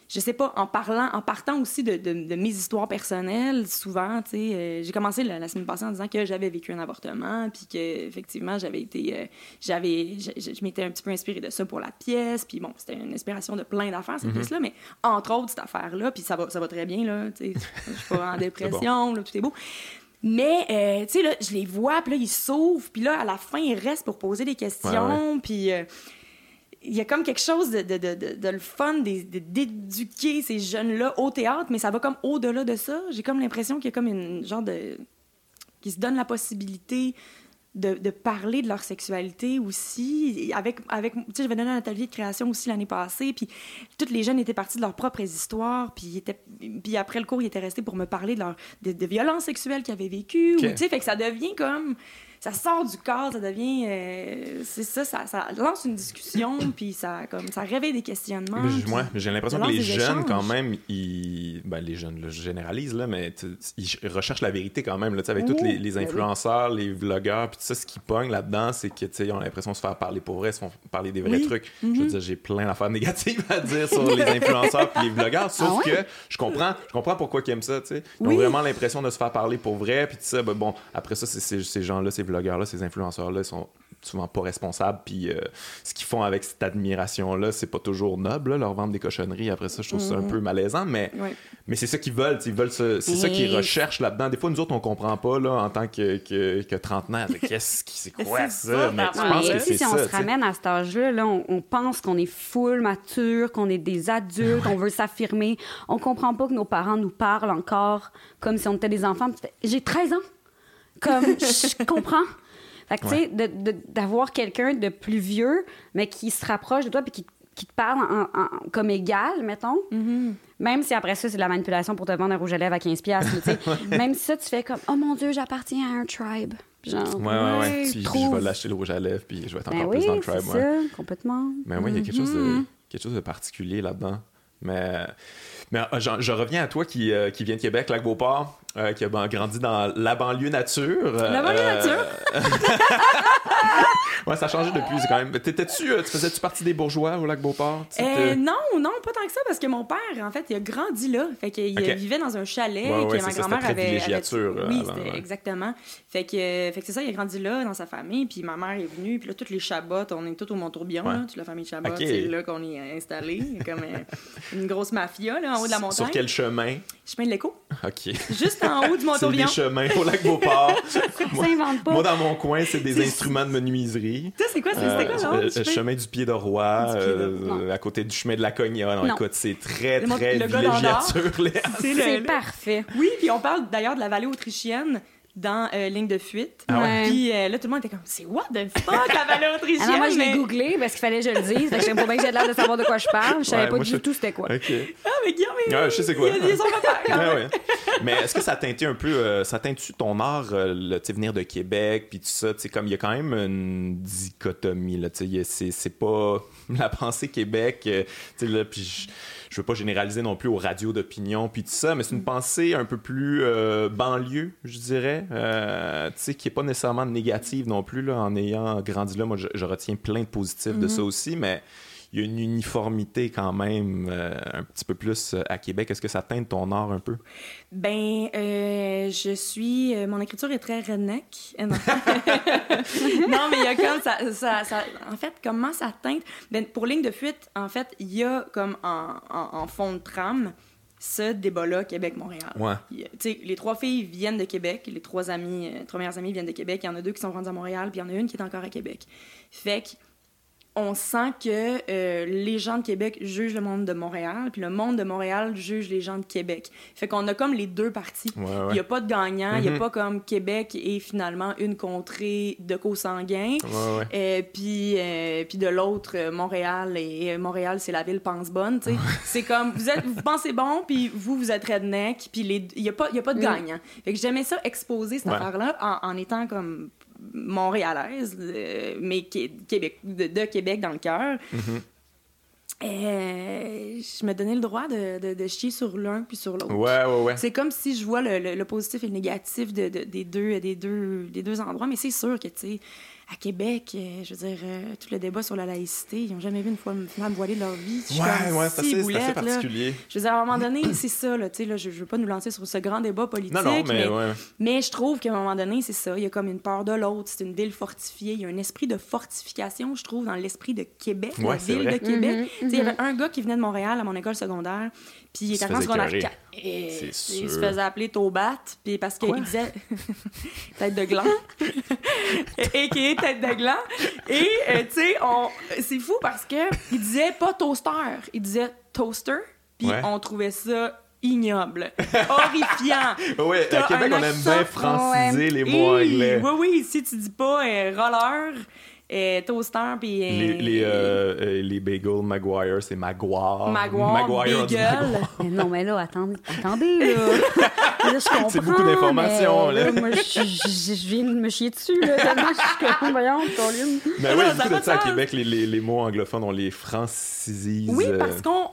je sais pas, en parlant, en partant aussi de, de- de mes histoires personnelles, souvent, tu sais, euh, j'ai commencé la, la semaine passée en disant que j'avais vécu un avortement, puis que effectivement j'avais été, euh, j'avais, je, m'étais un petit peu inspirée de ça pour la pièce, puis bon, c'était une inspiration de plein d'affaires cette pièce-là, mais entre autres cette affaire-là, puis ça va, ça va très bien là, tu sais, je suis pas en dépression, là, tout est beau. Mais, euh, tu sais, là, je les vois, puis là, ils s'ouvrent, puis là, à la fin, ils restent pour poser des questions, puis il y a comme quelque chose de, de, de, de, de le fun d'éduquer ces jeunes-là au théâtre, mais ça va comme au-delà de ça. J'ai comme l'impression qu'il y a comme une genre de... qui se donne la possibilité de, de parler de leur sexualité aussi. Avec, avec, tu sais, j'avais donné un atelier de création aussi l'année passée, puis tous les jeunes étaient partis de leurs propres histoires, puis, puis après le cours, ils étaient restés pour me parler de, leur, de, de violences sexuelles qu'ils avaient vécues. Ou, tu sais, fait que ça devient comme... ça sort du cadre, ça devient. euh, c'est ça, ça, ça lance une discussion, puis ça, comme, ça réveille des questionnements. Mais mais j'ai l'impression que les jeunes, échanges. quand même, ils. Ben, les jeunes, là, je généralise, là, mais ils recherchent la vérité quand même, là, tu sais, avec tous les, les ben oui. influenceurs, les vlogueurs, puis tout ça, ce qui pogne là-dedans, c'est que, tu sais, ils ont l'impression de se faire parler pour vrai, ils se font parler des vrais Oui. trucs. Je veux dire, j'ai plein d'affaires négatives à dire sur les influenceurs puis les vlogueurs, sauf Ah ouais? que je comprends, je comprends pourquoi ils aiment ça, tu sais. Ils ont vraiment l'impression de se faire parler pour vrai, puis tout ça, ben, bon, après ça, ces gens-là, ces vlogueurs-là, ces influenceurs-là, ils sont souvent pas responsables, puis euh, ce qu'ils font avec cette admiration-là, c'est pas toujours noble, là, leur vendre des cochonneries. Après ça, je trouve ça un Mhm. peu malaisant, mais, mais c'est ça qu'ils veulent, ils veulent c'est ça qu'ils recherchent là-dedans. Des fois, nous autres, on comprend pas, là, en tant que, que, que trentenaire, qu'est-ce qui, c'est quoi ça? Mais tu penses que si on se ramène à cet âge-là, là, on, on pense qu'on est full mature, qu'on est des adultes, on veut s'affirmer. On comprend pas que nos parents nous parlent encore comme si on était des enfants. J'ai 13 ans. Comme, je comprends. Fait que, tu sais, d'avoir quelqu'un de plus vieux, mais qui se rapproche de toi puis qui, qui te parle en- en- comme égal, mettons. Mm-hmm. Même si après ça, c'est de la manipulation pour te vendre un rouge à lèvres à 15$. piastres, mais tu sais, Même si ça, tu fais comme, oh mon Dieu, j'appartiens à un tribe. Genre, Ouais, ouais, ouais. Ouais, Puis, puis je trouve. vais lâcher le rouge à lèvres, puis je vais être Ben encore oui, plus dans le tribe. ouais. ça, complètement. Mais oui, il y a quelque chose, de, Mhm. quelque chose de particulier là-dedans. Mais, mais euh, je, je reviens à toi qui, euh, qui vient de Québec, Lac-Beauport, euh, qui a ben, grandi dans la banlieue nature. La banlieue nature? ouais, ça a changé depuis, quand même. T'étais-tu, euh, tu faisais-tu partie des bourgeois au Lac-Beauport? Tu Euh, non, non, pas tant que ça, parce que mon père, en fait, il a grandi là. Fait qu'il Ok. vivait dans un chalet Ouais, ouais, que ma grand-mère avait. avait- euh, Oui, avant, c'était ouais. exactement. Fait que, fait que c'est ça, il a grandi là, dans sa famille, puis ma mère est venue, puis là, toutes les Chabots, on est tous au Mont-Tourbillon, Ouais. là, toute la famille Chabot, Ok. c'est là qu'on est installé. Comme euh, une grosse mafia, là, en haut de la montagne. Sur quel chemin? Chemin de l'écho, OK. juste en haut du C'est Mont-Tourbillon. des chemins au Lac-Beauport. Ça invente pas. Moi, dans mon coin, c'est des instruments de menuiserie. Tu sais, c'est quoi, c'est- c'était quoi, Euh, genre? euh, du chemin? chemin du pied de roi, Du pied de- euh, non. à côté du chemin de la Cogna. Non, Non. écoute, c'est très, Le très le villégiature. C'est le- C'est le- parfait. Oui, puis on parle d'ailleurs de la vallée autrichienne dans euh, Ligne de fuite. Ah ouais? Puis euh, là, tout le monde était comme, c'est what the fuck, la vallée autrichienne? Ah non, moi, je l'ai mais- googlé parce qu'il fallait que je le dise. Fait que savais pas bien que j'ai l'air de savoir de quoi je parle. Je savais Ouais, pas moi, du je- tout c'était quoi. OK. Ah, mais Guillaume, il- Ouais, je sais c'est quoi. Il, il est son papa. quand Ouais, même. ouais. Mais est-ce que ça a teinté un peu, euh, ça teinte-tu ton art, euh, le, tu sais, venir de Québec, puis tout ça, tu sais, comme il y a quand même une dichotomie, là, tu sais, c'est pas la pensée Québec, euh, tu sais, là, puis je, je veux pas généraliser non plus aux radios d'opinion, puis tout ça, mais c'est une pensée un peu plus euh, banlieue, je dirais, euh, tu sais, qui est pas nécessairement négative non plus, là, en ayant grandi là, moi, je, je retiens plein de positifs de ça aussi, mais il y a une uniformité quand même euh, un petit peu plus euh, à Québec. Est-ce que ça teinte ton art un peu? Ben, euh, je suis. euh, mon écriture est très redneck. Non, Non, mais il y a comme ça, ça, ça- En fait, comment ça teinte? Ben, pour ligne de fuite, en fait, il y a comme en, en, en fond de trame ce débat-là Québec-Montréal. Ouais. Les trois filles viennent de Québec, les trois amies, euh, trois meilleures amies viennent de Québec. Il y en a deux qui sont rendues à Montréal, puis il y en a une qui est encore à Québec. Fait que on sent que euh, les gens de Québec jugent le monde de Montréal, puis le monde de Montréal juge les gens de Québec. Fait qu'on a comme les deux parties. Il ouais. n'y a pas de gagnant, il n'y Mhm. a pas comme Québec et finalement une contrée de co-sanguins. Ouais, ouais. Euh, puis, euh, puis de l'autre, Montréal, et Montréal, c'est la ville pense bonne. C'est comme, vous, êtes, vous pensez bon, puis vous, vous êtes redneck, puis les- il n'y a, pas- il y a pas de Mm. gagnant. Fait que j'aimais ça exposer cette Ouais. affaire-là en, en étant comme montréalaise, euh, mais Qué- Québec, de, de Québec dans le cœur. Mhm. Euh, je me donnais le droit de, de, de chier sur l'un puis sur l'autre. Ouais, ouais, ouais. C'est comme si je vois le, le- le positif et le négatif de, de- des, deux, des, deux, des deux endroits, mais c'est sûr que, tu sais, à Québec, euh, je veux dire, euh, tout le débat sur la laïcité, ils n'ont jamais vu une fois une femme voilée de leur vie. Je Ouais, comme, ouais, c'est assez, là. particulier. Je veux dire, à un moment donné, c'est ça, là, tu sais, là, je, je veux pas nous lancer sur ce grand débat politique, Non, non, mais, ouais. mais je trouve qu'à un moment donné, c'est ça. Il y a comme une peur de l'autre. C'est une ville fortifiée. Il y a un esprit de fortification, je trouve, dans l'esprit de Québec, Ouais, la ville vrai. de Québec. Tu sais, Il y avait un gars qui venait de Montréal à mon école secondaire, puis il Il était se en faisait secondaire écœurer. 4. Et il se faisait appeler Taubat, puis parce qu'il disait tête de gland, et qui est tête de gland. Et euh, tu sais, on... c'est fou parce que il disait pas toaster, il disait toaster, puis Ouais. on trouvait ça ignoble, horrifiant. Ouais, à Québec, on aime bien franciser Ouais. les mots anglais. Oui, oui, si tu dis pas euh, roller, euh, toaster, puis... euh, Les, les, euh, euh, les bagels Maguire, c'est Maguire. Maguire, dit bagel. Maguire. Mais non, mais là, attendez, attendez, là. Là, je comprends. C'est beaucoup d'informations, là. Moi, je, je- je viens de me chier dessus, là, tellement je suis comme, voyons, Colin. Mais oui, ça beaucoup a pas de ça à. Québec, les, les, les mots anglophones, on les francisise. Oui, euh, parce qu'on...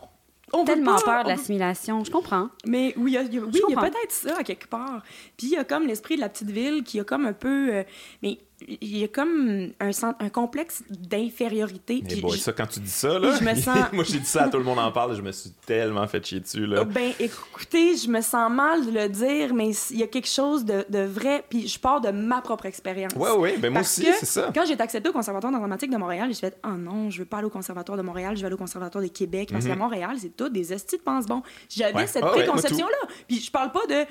On Tellement pas- peur de on- l'assimilation, je comprends. Mais oui, il y a, oui, peut-être ça à quelque part. Puis il y a comme l'esprit de la petite ville qui a comme un peu. euh, mais il y a comme un, complexe d'infériorité. Mais bon, ça, quand tu dis ça, là, je me sens- moi, j'ai dit ça à tout le monde en parle, je me suis tellement fait chier dessus, là. Ben, écoutez, je me sens mal de le dire, mais il y a quelque chose de, de vrai. Puis je pars de ma propre expérience. Ouais, ouais, ben moi Parce aussi, c'est ça. Quand j'ai été acceptée au Conservatoire dramatique de Montréal, j'ai fait Oh non, je veux pas aller au Conservatoire de Montréal, je vais aller au Conservatoire de Québec. Parce qu'à Montréal, c'est tout des estis de pense-bon. J'avais. Ouais. cette Ah ouais, préconception-là. Puis je parle pas de.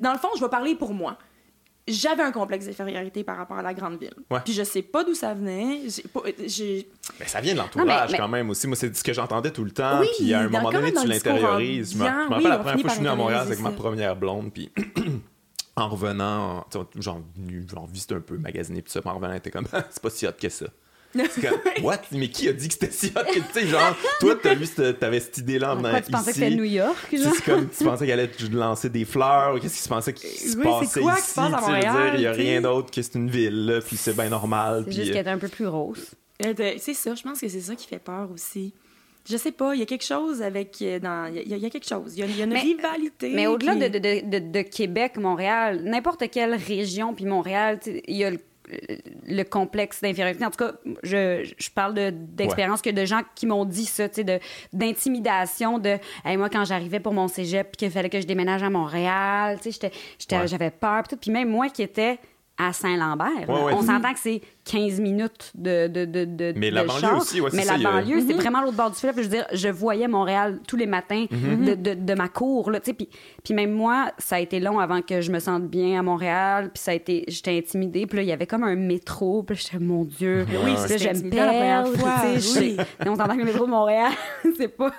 Dans le fond, je vais parler pour moi. J'avais un complexe d'infériorité par rapport à la grande ville. Ouais. Puis je sais pas d'où ça venait. J'ai pas- Mais ça vient de l'entourage mais- quand même aussi. Moi, c'est ce que j'entendais tout le temps. Oui, puis à un moment donné, tu l'intériorises. Je me rappelle oui, la première fois que je suis venu à Montréal avec ma première blonde, puis en revenant, genre visiter un peu, magasiner, puis ça, en revenant, était comme, c'est pas si hot que ça. C'est comme, what? Mais qui a dit que c'était si hot que, tu sais, genre, toi, t'as vu, t'avais cette idée-là en venant Pourquoi tu pensais que ici. c'était New York, Tu genre? C'est comme, tu pensais qu'elle allait te lancer des fleurs, ou qu'est-ce qui se pensait qu'il se Oui, c'est passait quoi qui ici, se passe à tu sais, je veux dire, Montréal, il y a tu rien d'autre que c'est une ville, là, puis c'est bien normal. C'est puis, juste euh, qu'elle était un peu plus rose. Euh, C'est ça, je pense que c'est ça qui fait peur aussi. Je sais pas, il y a quelque chose avec. euh, dans- Il y, a- il y a quelque chose. Il y y a une Mais- rivalité. Mais au-delà qui- de, de, de, de- Québec, Montréal, n'importe quelle région, puis Montréal, tu il y a le, le complexe d'infériorité. En tout cas, je, je parle de- d'expérience que de gens qui m'ont dit ça, tu sais, de- d'intimidation, de, Hey, moi, quand j'arrivais pour mon cégep, puis qu'il fallait que je déménage à Montréal, tu sais, j'étais- j'étais- Ouais. j'avais peur. Puis même moi qui étais à Saint-Lambert, Ouais, ouais. on s'entend que c'est 15 minutes de, de, de, de Mais la banlieue char, aussi, ouais, c'est Mais ça, la a- banlieue, Mhm. c'est vraiment l'autre bord du fleuve. Je veux dire, je voyais Montréal tous les matins Mhm. de, de, de ma cour, là, tu sais. Puis, puis même moi, ça a été long avant que je me sente bien à Montréal. Puis ça a été... J'étais intimidée. Puis là, il y avait comme un métro. Puis là, j'étais, mon Dieu. Oui, Puis là, j'aime intimidant la première perdre, fois, tu sais, oui. on s'entend que le métro de Montréal, c'est pas...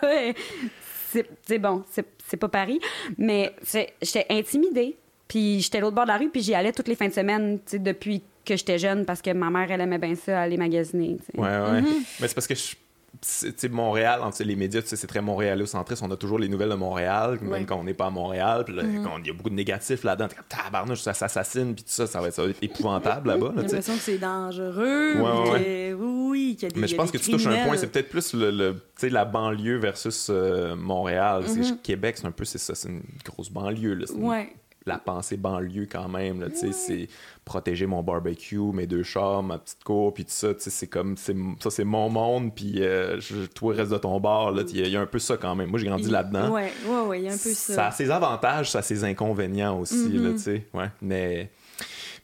C'est c'est bon, c'est c'est pas Paris. Mais c'est- j'étais intimidée. Puis j'étais à l'autre bord de la rue. Puis j'y allais toutes les fins de semaine, tu sais, depuis que j'étais jeune. Parce que ma mère, elle aimait bien ça, aller magasiner, tu sais. Ouais, ouais. Mhm. Mais c'est parce que je- c'est- tu sais, Montréal, les médias, tu sais, c'est très montréalocentriste. On a toujours les nouvelles de Montréal, même Ouais. Mhm. quand on n'est pas à Montréal. Puis là, quand il y a beaucoup de négatifs là-dedans. T'es comme tabarnouche, ça s'assassine, puis tout ça, ça va être, ça va être épouvantable là-bas. J'ai là, tu sais. l'impression que c'est dangereux. Ouais, ouais, que- oui, qu'il y a des Mais je pense que tu touches un point, c'est peut-être plus le, le- tu sais, la banlieue versus euh, Montréal. C'est Mhm. Québec, c'est un peu c'est ça, c'est une grosse banlieue. Là. C'est une- Ouais. La pensée banlieue quand même, là, tu sais, c'est protéger mon barbecue, mes deux chars, ma petite cour, puis tout ça, c'est comme, c'est- ça c'est mon monde, puis euh, toi reste de ton bar, il y, a- il y a un peu ça quand même. Moi j'ai grandi là-dedans. Ouais, ouais, ouais, il y a un peu ça. Ça a ses avantages, ça a ses inconvénients aussi, là, tu sais. Ouais. Mais,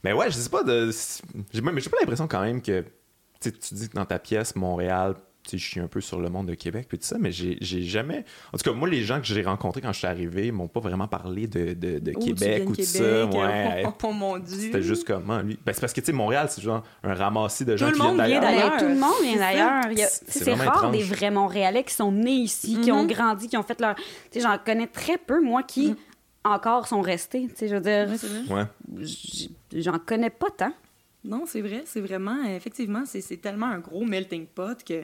mais ouais, je sais pas de. J'ai pas l'impression quand même que. Tu dis que dans ta pièce, Montréal, je suis un peu sur le monde de Québec, puis tout ça, mais j'ai jamais. En tout cas, moi, les gens que j'ai rencontrés quand je suis arrivé m'ont pas vraiment parlé de, de, de Oh, tu Québec ou de ça. Québec, Ouais. Oh, oh, mon Dieu. C'était juste comment, lui. Ben, c'est parce que, tu sais, Montréal, c'est genre un ramassis de gens le qui viennent monde vient d'ailleurs. tout le monde vient d'ailleurs. C'est- rare étrange. des vrais Montréalais qui sont nés ici, qui ont Mhm. grandi, qui ont fait leur. Tu sais, j'en connais très peu, moi, qui encore sont restés. Tu sais, je veux dire, j'en connais pas tant. Non, c'est vrai, c'est vraiment, effectivement, c'est tellement un gros melting pot que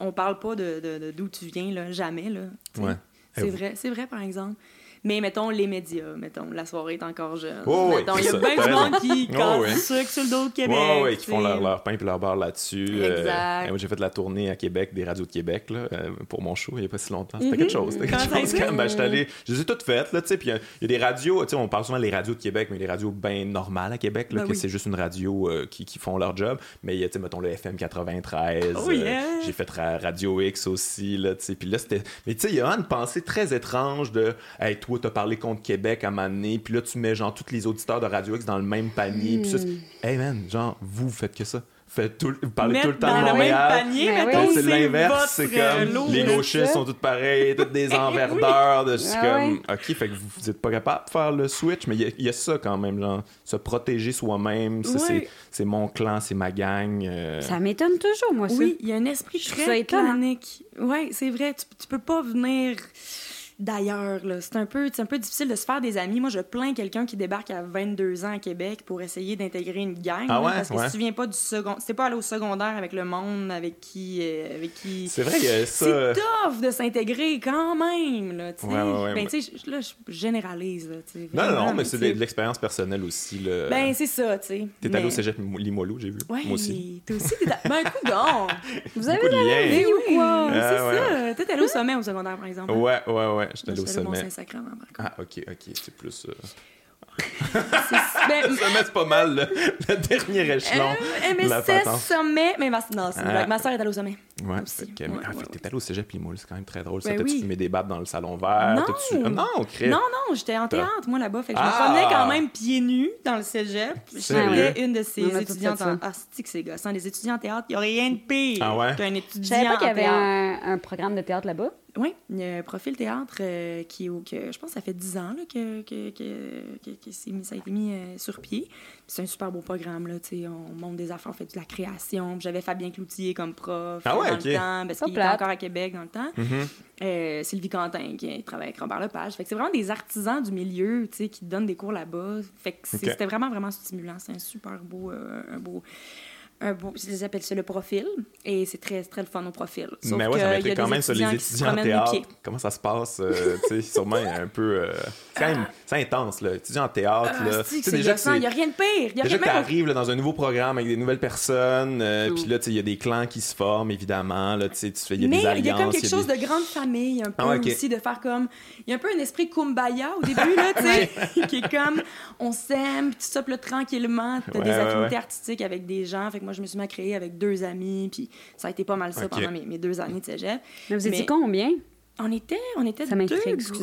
on parle pas de d'où tu viens, là, jamais, là. Ouais. C'est vrai, c'est vrai, par exemple. Mais mettons les médias, mettons, la soirée est encore jeune. Oh, oui, mettons, il y a ça, du monde raison. qui Oh, casse oui. du sucre sur le dos de Québec. Ouais, ouais, qui font leur, leur pain et leur beurre là-dessus. Euh, Exact. moi, j'ai fait la tournée à Québec, des radios de Québec, là, euh, pour mon show, il n'y a pas si longtemps. C'était quelque chose. C'était quelque chose quand. Ben, allé- je les ai toutes faites, là. Puis il y a- il y, a des radios, on parle souvent des radios de Québec, mais des radios bien normales à Québec, là, Ben que oui. c'est juste une radio euh, qui, qui font leur job. Mais il y a, mettons, le FM 93. Oh, yeah. j'ai fait ra- Radio X aussi, là. Puis là, c'était. Mais tu sais, il y a une pensée très étrange de, hey, toi, t'as parlé contre Québec à un moment donné, puis là, tu mets, genre, tous les auditeurs de Radio X dans le même panier. Puis ça, c'est- hey, man, genre, vous, vous faites que ça. Faites tout, vous parlez tout le temps dans de le même Montréal. panier, Ben oui. c'est l'inverse, c'est euh, comme les gauchistes sont tous pareils, tous des enverdeurs. de, c'est Ah comme, ok, fait que vous, vous êtes pas capable de faire le switch, mais il y a- il y, a ça quand même, genre, se protéger soi-même. C'est- mon clan, c'est ma gang. euh, Ça m'étonne toujours, moi, ça. Oui, il y a un esprit très clanique. Oui, c'est vrai. Tu, tu peux pas venir d'ailleurs. C'est un, peu, c'est un peu difficile de se faire des amis. Moi, je plains quelqu'un qui débarque à 22 ans à Québec pour essayer d'intégrer une gang. Ah là, ouais? parce que Ouais. si tu viens pas du second... Si t'es pas allé au secondaire avec le monde avec qui... euh, avec qui... C'est vrai, ça. C'est tough de s'intégrer quand même, là, tu sais. Ouais, ouais, ouais. Ben, tu sais, je- là, je généralise, là. Non, non, non, mais c'est de l'expérience personnelle aussi. Là. Ben, c'est ça, tu sais. T'es allé au cégep Limoilou, j'ai vu. Ouais, Moi aussi. toi aussi, t'es à... Ben, coudonc! Vous avez de oui, quoi? c'est Ah, ouais. ça. T'es allé au sommet au secondaire, par exemple. Ouais, ouais, ouais. J'étais allé au Moi, j'étais allé sommet. Mont-Saint-Sacrement, par contre. Ah, ok, ok. C'est plus. euh, C'est- ben, Le sommet, c'est pas mal le, le dernier échelon. Euh, MSS sommet, mais ma, non, c'est Ah. ma soeur est allée au sommet. Ouais, aussi. fait que, Ouais, ah, ouais, fait que ouais. t'es allé au cégep Limoilou, c'est quand même très drôle. Ben t'as-tu oui. fumé des babes dans le salon vert? Non. T'as-tu- Ah, non, crée. Non, non, j'étais en théâtre, moi, là-bas. Fait que je me Ah! promenais quand même pieds nus dans le cégep. J'étais une de ces On a tous étudiantes en... Ah, c'est que c'est gossant? Les étudiants en théâtre, il n'y a rien de pire Ah ouais? qu'un Je étudiant savais pas qu'il y avait un, un programme de théâtre là-bas. Oui, il y a un profil théâtre euh, qui est au- que je pense que ça fait 10 ans là, que, que, que, que- mis- ça a été mis euh, sur pied. Puis C'est un super beau programme. Là, tu sais, on monte des affaires, on fait de la création. Puis J'avais Fabien Cloutier comme prof Ah ouais, dans ok. le temps, parce qu'il était encore à Québec dans le temps. Mhm. Euh, Sylvie Quentin qui travaille avec Robert Lepage. Fait que c'est vraiment des artisans du milieu tu sais, qui donnent des cours là-bas. Fait que c'était vraiment, vraiment stimulant. C'est un super beau... euh, un beau un beau, je les appelle ça le profil, et c'est très, très le fun au profil. Sauf Mais ouais, ça m'intrigue quand même sur les étudiants en théâtre. Comment ça se passe? euh, tu sais, sûrement un peu. euh, c'est quand même c'est intense, là. Étudiant en théâtre, Ah, là. Tu sais, c'est déjà. Il n'y a rien de pire. Y a Déjà que t'arrives là, dans un nouveau programme avec des nouvelles personnes, euh, puis là, tu sais, il y a des clans qui se forment, évidemment. Là, tu sais, tu fais, il y a Mais des il y a alliances. comme quelque chose des- de grande famille, un peu Ah ok. aussi, de faire comme. Il y a un peu un esprit kumbaya au début, là, tu sais, qui est comme on s'aime, puis tout ça, puis là, tranquillement, t'as Ouais, des affinités artistiques avec des gens. Fait moi, je me suis mis à créer avec deux amis, puis ça a été pas mal ça pendant mes, mes deux années de cégep. Mais vous étiez Mais- combien? On était, on était Ça deux.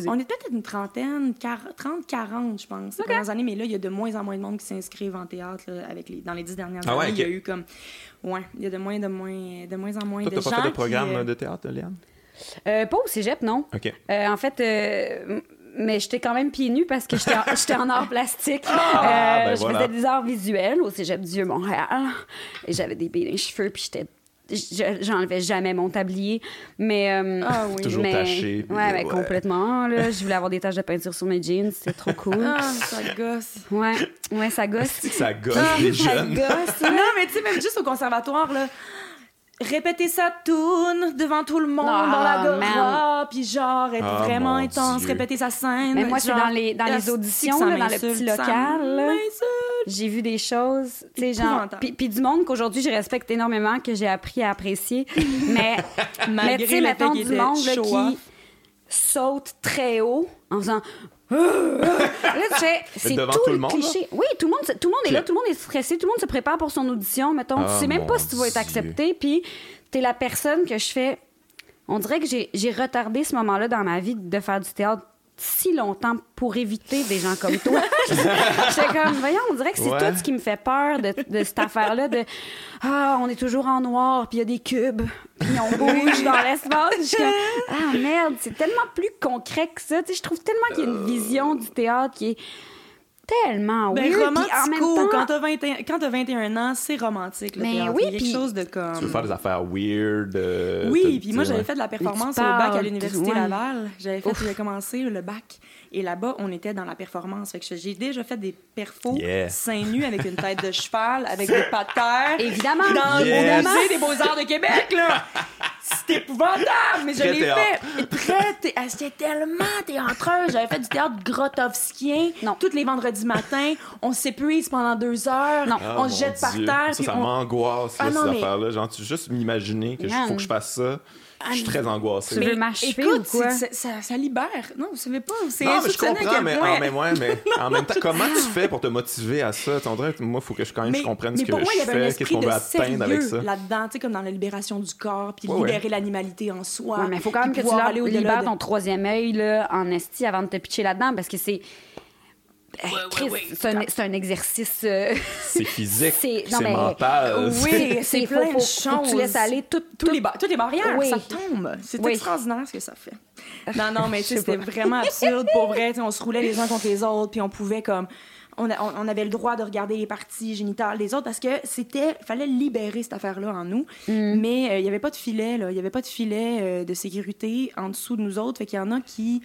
On était peut-être une trentaine, 30-40, je pense, les premières années, mais là, il y a de moins en moins de monde qui s'inscrivent en théâtre là, avec les, dans les dix dernières Ah ouais, années. Il y a eu comme. Ouais, il y a de moins, de moins, de moins en moins Toi, de t'as gens. pas fait de qui, programme euh, de théâtre, Léane? Euh, pas au cégep, non. OK. Euh, en fait, euh, mais j'étais quand même pieds nus parce que j'étais en, j'étais en art plastique. Ah, Euh, ben je voilà. faisais des arts visuels au cégep du Vieux-Montréal. Et j'avais des les cheveux, puis j'étais. J'enlevais jamais mon tablier, mais euh, Ah oui. Toujours mais- taché, puis, Ouais, mais ouais. complètement. Là, je voulais avoir des taches de peinture sur mes jeans, c'était trop cool. Ah, ça gosse. Ouais, ouais, ça gosse. Ça gosse Ah, les ça jeunes? gosse. non, mais tu sais, même juste au conservatoire, là. Répéter sa tune devant tout le monde Ah, dans la man. gora, puis genre être Ah, vraiment intense, Dieu. répéter sa scène. Mais moi, c'est genre, dans les- dans les auditions, ça là, dans le petit local. J'ai vu des choses, tu sais, genre. Puis, puis du monde qu'aujourd'hui, je respecte énormément, que j'ai appris à apprécier. Mais, mais tu sais, le mettons du monde là, qui saute très haut en faisant. Là, tu fais, c'est tout, tout le monde, cliché. Oui, tout le monde, tout le monde est là, tout le monde est stressé, tout le monde se prépare pour son audition. Mettons, Ah, tu sais même pas si tu vas être accepté, puis t'es la personne que je fais. On dirait que j'ai j'ai retardé ce moment-là dans ma vie de faire du théâtre si longtemps pour éviter des gens comme toi. J'étais comme, voyons, on dirait que c'est Ouais. tout ce qui me fait peur de, de cette affaire-là de Ah, on est toujours en noir, puis il y a des cubes, puis on bouge dans l'espace. Je suis comme, ah merde, c'est tellement plus concret que ça. Tu sais, je trouve tellement qu'il y a une vision du théâtre qui est tellement Ben, weird. puis en même romantico, temps, quand t'as 21, quand t'as 21 ans, c'est romantique. Mais théâtre. oui, quelque puis- chose de comme. Tu veux faire des affaires weird. euh, Oui, puis moi, j'avais fait de la performance au bac à l'Université ouais. Laval. J'avais fait, j'ai commencé le bac. Et là-bas, on était dans la performance. Fait que j'ai déjà fait des perfos Yeah. seins nus avec une tête de cheval, avec des pattes terre. Évidemment. Dans Yes. le musée des Beaux-Arts de Québec, là! C'était épouvantable, mais je l'ai fait. Très ah, C'était tellement théâtreux. J'avais fait du théâtre grotowskien. Non. Tous les vendredis matins, on s'épuise pendant deux heures. Non. Ah, on se jette par Dieu. terre. Ça, ça on- m'angoisse, là, Ah, ces mais- affaires-là. Genre, tu juste m'imaginer qu'il Man. faut que je fasse ça. Je suis très angoissé. Tu veux m'achever écoute, ou quoi? c'est- c'est- ça, ça libère. Non, vous savez pas. C'est Non, mais je comprends, mais, point- en même, ouais, mais en même temps, comment tu fais pour te motiver à ça? Tu dirais, moi, il faut que je, quand même, je comprenne ce que moi, je fais, qu'est-ce qu'on veut atteindre avec ça? là-dedans, tu sais, comme dans la libération du corps, puis Ouais, ouais. Libérer l'animalité en soi. Ouais, mais il faut quand même que tu aller libères de- ton troisième œil là, en esti avant de te pitcher là-dedans parce que c'est. Eh, Chris, c'est un, c'est un exercice. euh, C'est physique, c'est mental. Oui, c'est plein faut, de faut, faut que tu choses. laisses aller tout, tous les, toutes les barrières, Oui. ça tombe. C'est Oui. extraordinaire ce que ça fait. Non, non, mais c'était vraiment absurde pour vrai. On se roulait les uns contre les autres, puis on pouvait comme. On, a- on- on avait le droit de regarder les parties génitales des autres parce que c'était. fallait libérer cette affaire-là en nous. Mm. Mais euh, il n'y avait pas de filet, là. Il n'y avait pas de filet euh, de sécurité en dessous de nous autres. Fait qu'il y en a qui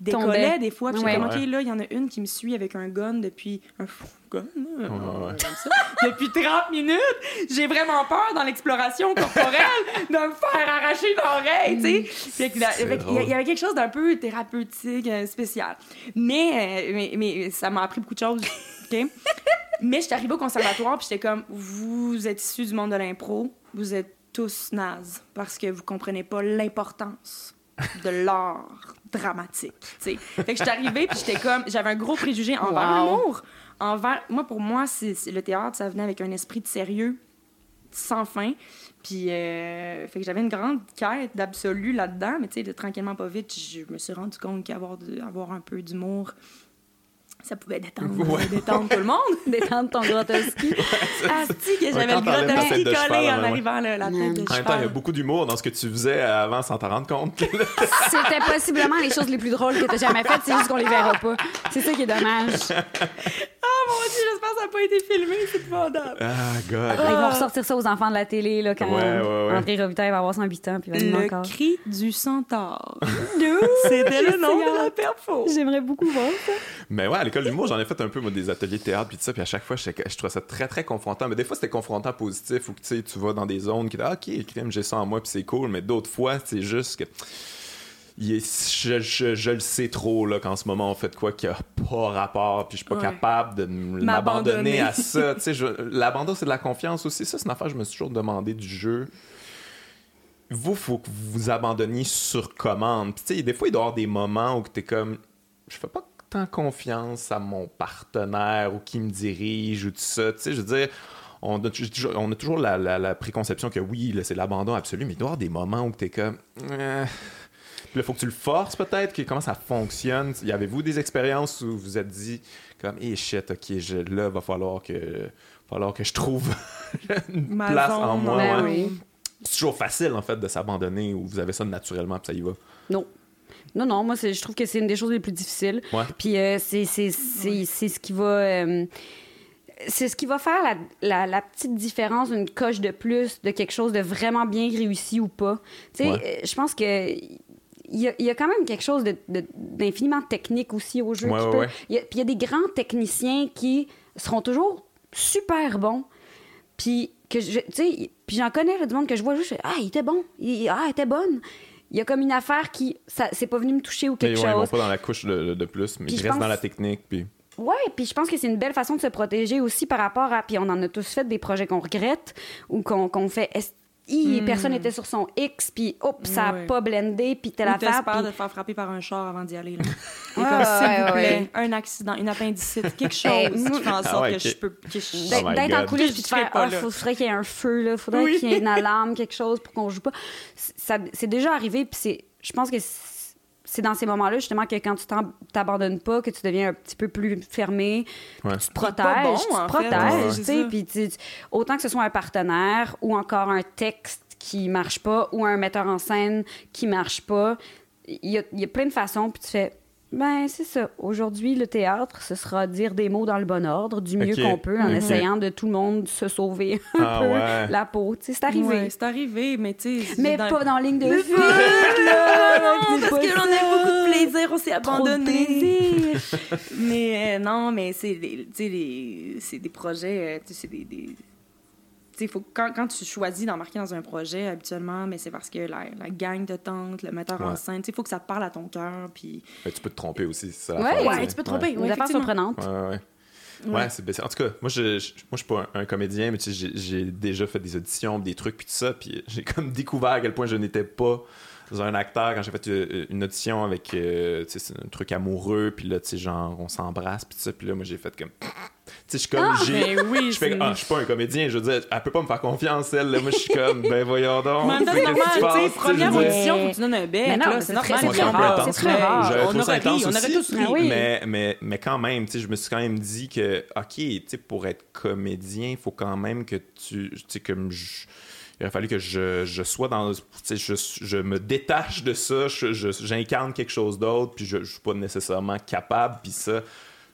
décollait Tombait. des fois. Puis Ouais. comme. OK, là, il y en a une qui me suit avec un gun depuis... Un fou gun, là, Ouais, ouais. comme ça. Depuis 30 minutes. J'ai vraiment peur dans l'exploration corporelle de me faire arracher l'oreille, tu sais. A- il y avait quelque chose d'un peu thérapeutique, euh, spécial. Mais, euh, mais, mais ça m'a appris beaucoup de choses, OK? mais j'étais arrivée au conservatoire, puis j'étais comme, vous êtes issus du monde de l'impro, vous êtes tous nazes, parce que vous comprenez pas l'importance de l'art dramatique, tu sais. Fait que j'étais arrivée, puis j'étais comme, j'avais un gros préjugé envers Wow. l'humour. Envers, moi, pour moi, c'est le théâtre, ça venait avec un esprit de sérieux sans fin. Puis, euh, fait que j'avais une grande quête d'absolu là-dedans, mais tu sais, tranquillement, pas vite, je me suis rendu compte qu'avoir de- avoir un peu d'humour, ça pouvait détendre, Ouais. détendre tout le monde. Détendre ton Grotowski. Asti, que j'avais le collé en arrivant là, la tête de. En même temps, il y a beaucoup d'humour dans ce que tu faisais avant sans t'en rendre compte. C'était possiblement les choses les plus drôles que t'as jamais faites, c'est juste qu'on les verra pas. C'est ça qui est dommage. Mon Dieu, j'espère que ça n'a pas été filmé, c'est épouvantable. ah, God. Ils vont ressortir ça aux enfants de la télé là, quand Ouais, ouais, ouais. André Robitaille va avoir 108 ans puis il va Le encore. cri du centaure. C'était le nom de la perfo. J'aimerais beaucoup voir ça. Mais ouais, à l'école d'humour, j'en ai fait un peu moi, des ateliers de théâtre puis tout ça, puis à chaque fois, je, je trouvais ça très très confrontant. Mais des fois, c'était confrontant positif où tu sais, tu vas dans des zones qui disent OK, crime, j'ai ça en moi, puis c'est cool. Mais d'autres fois, c'est juste que il est- je, je- je le sais trop là qu'en ce moment on fait de quoi qui a pas rapport puis je suis pas Ouais. capable de M'abandonner. à ça tu sais l'abandon c'est de la confiance aussi ça c'est une affaire que je me suis toujours demandé du jeu vous faut que vous vous abandonniez sur commande puis tu sais des fois il doit y avoir des moments où tu es comme je fais pas tant confiance à mon partenaire ou qui me dirige ou tout ça tu sais je veux dire on a, toujours- on a toujours la, la- la préconception que oui, c'est l'abandon absolu, mais il doit y avoir des moments où tu es comme. euh, puis là, faut que tu le forces peut-être, que comment ça fonctionne. Y avez-vous des expériences où vous vous êtes dit, comme, eh shit, ok, je, là, va falloir que, va falloir que je trouve une Ma place zone, en moi. Ben ouais. oui. C'est toujours facile, en fait, de s'abandonner ou vous avez ça naturellement, puis ça y va. Non. Non, non, moi, je trouve que c'est une des choses les plus difficiles. Ouais. Puis euh, c'est c'est- c'est- c'est ce qui va. euh, c'est ce qui va faire la, la- la petite différence, une coche de plus de quelque chose de vraiment bien réussi ou pas. Tu sais, Ouais. euh, je pense que. Il y, a, il y a quand même quelque chose de- de- d'infiniment technique aussi au jeu. Ouais, qui ouais, peut- ouais. il y a- Puis il y a des grands techniciens qui seront toujours super bons. Puis que je- tu sais, puis j'en connais là, du monde que je vois juste, ah, il était bon, il, ah, elle était bonne. Il y a comme une affaire qui, ça, c'est pas venu me toucher ou quelque ouais, ils vont chose. pas dans la couche de, de plus, mais Puis ils restent pense- dans la technique, puis. Ouais, puis je pense que c'est une belle façon de se protéger aussi par rapport à. Puis on en a tous fait des projets qu'on regrette ou qu'on fait. est- Hi, Personne n'était sur son X, puis hop, ça a Hmm. Ouais. pas blendé, puis telle Ou affaire. t'espères puis- de te faire frapper par un char avant d'y aller. Là. Et Ouais, comme, s'il ouais, vous plaît, ouais. un accident, une appendicite, quelque chose Hey, qui fait en sorte Ah ouais, que ok. je peux... Que je... D'être Oh en coulisses puis de faire ah, faut- faudrait qu'il y ait un feu là, faudrait Oui. qu'il y ait une alarme, quelque chose pour qu'on joue pas. C'est- ça- C'est déjà arrivé puis c'est je pense que c'est- dans ces moments-là justement que quand tu t'abandonnes pas que tu deviens un petit peu plus fermé, Ouais. tu te protèges, bon, tu te protèges, Ouais, puis tu- autant que ce soit un partenaire ou encore un texte qui marche pas ou un metteur en scène qui marche pas, il y y a plein de façons puis tu fais ben, c'est ça. Aujourd'hui, le théâtre, ce sera dire des mots dans le bon ordre, du mieux qu'on peut, en essayant de tout le monde se sauver un Ah peu ouais. la peau. C'est arrivé. Ouais, c'est arrivé, mais tu sais... mais dans- pas dans la ligne de fuite, là! Non, parce que l'on ça. a beaucoup de plaisir, on s'est abandonné. mais euh, non, mais c'est des, des- c'est des projets, euh, c'est des... des- faut, quand, quand tu choisis d'embarquer dans un projet, habituellement, mais c'est parce que la, la gang de tente, le metteur en scène, il faut que ça parle à ton cœur, puis... Ben, tu peux te tromper aussi, c'est ça. Ouais, l'affaire, Ouais, tu peux te tromper. Des Ouais, affaires effectivement. surprenantes. Ouais, ouais, ouais. Ouais, Ouais. c'est En tout cas, moi, je, je- moi, je suis pas un, un comédien, mais j'ai déjà fait des auditions, des trucs, puis tout ça, puis j'ai comme découvert à quel point je n'étais pas un acteur quand j'ai fait euh, une audition avec euh, un truc amoureux, puis là, tu sais, genre, on s'embrasse, puis tout ça, puis là, moi, j'ai fait comme. Je suis comme. j'ai Mais oui, je fais c'est- ah, je suis pas un comédien, je veux dire, elle peut pas me faire confiance, elle. là. Moi, je suis comme, ben voyons donc. Mais en même temps, c'est normal, tu sais, première audition, faut que tu donnes un bec, Mais non, là, c'est c'est normal. très- les c'est très c'est rare. J'avais On trouvé ça aurait ri, on aurait aussi. tous ri. Ah. Mais, mais, mais quand même, tu sais, je me suis quand même dit que, OK, tu sais, pour être comédien, il faut quand même que tu. Tu sais, comme je- Il aurait fallu que je, je sois dans. Tu sais, je, je me détache de ça, je- je- j'incarne quelque chose d'autre, puis je, je suis pas nécessairement capable, puis ça.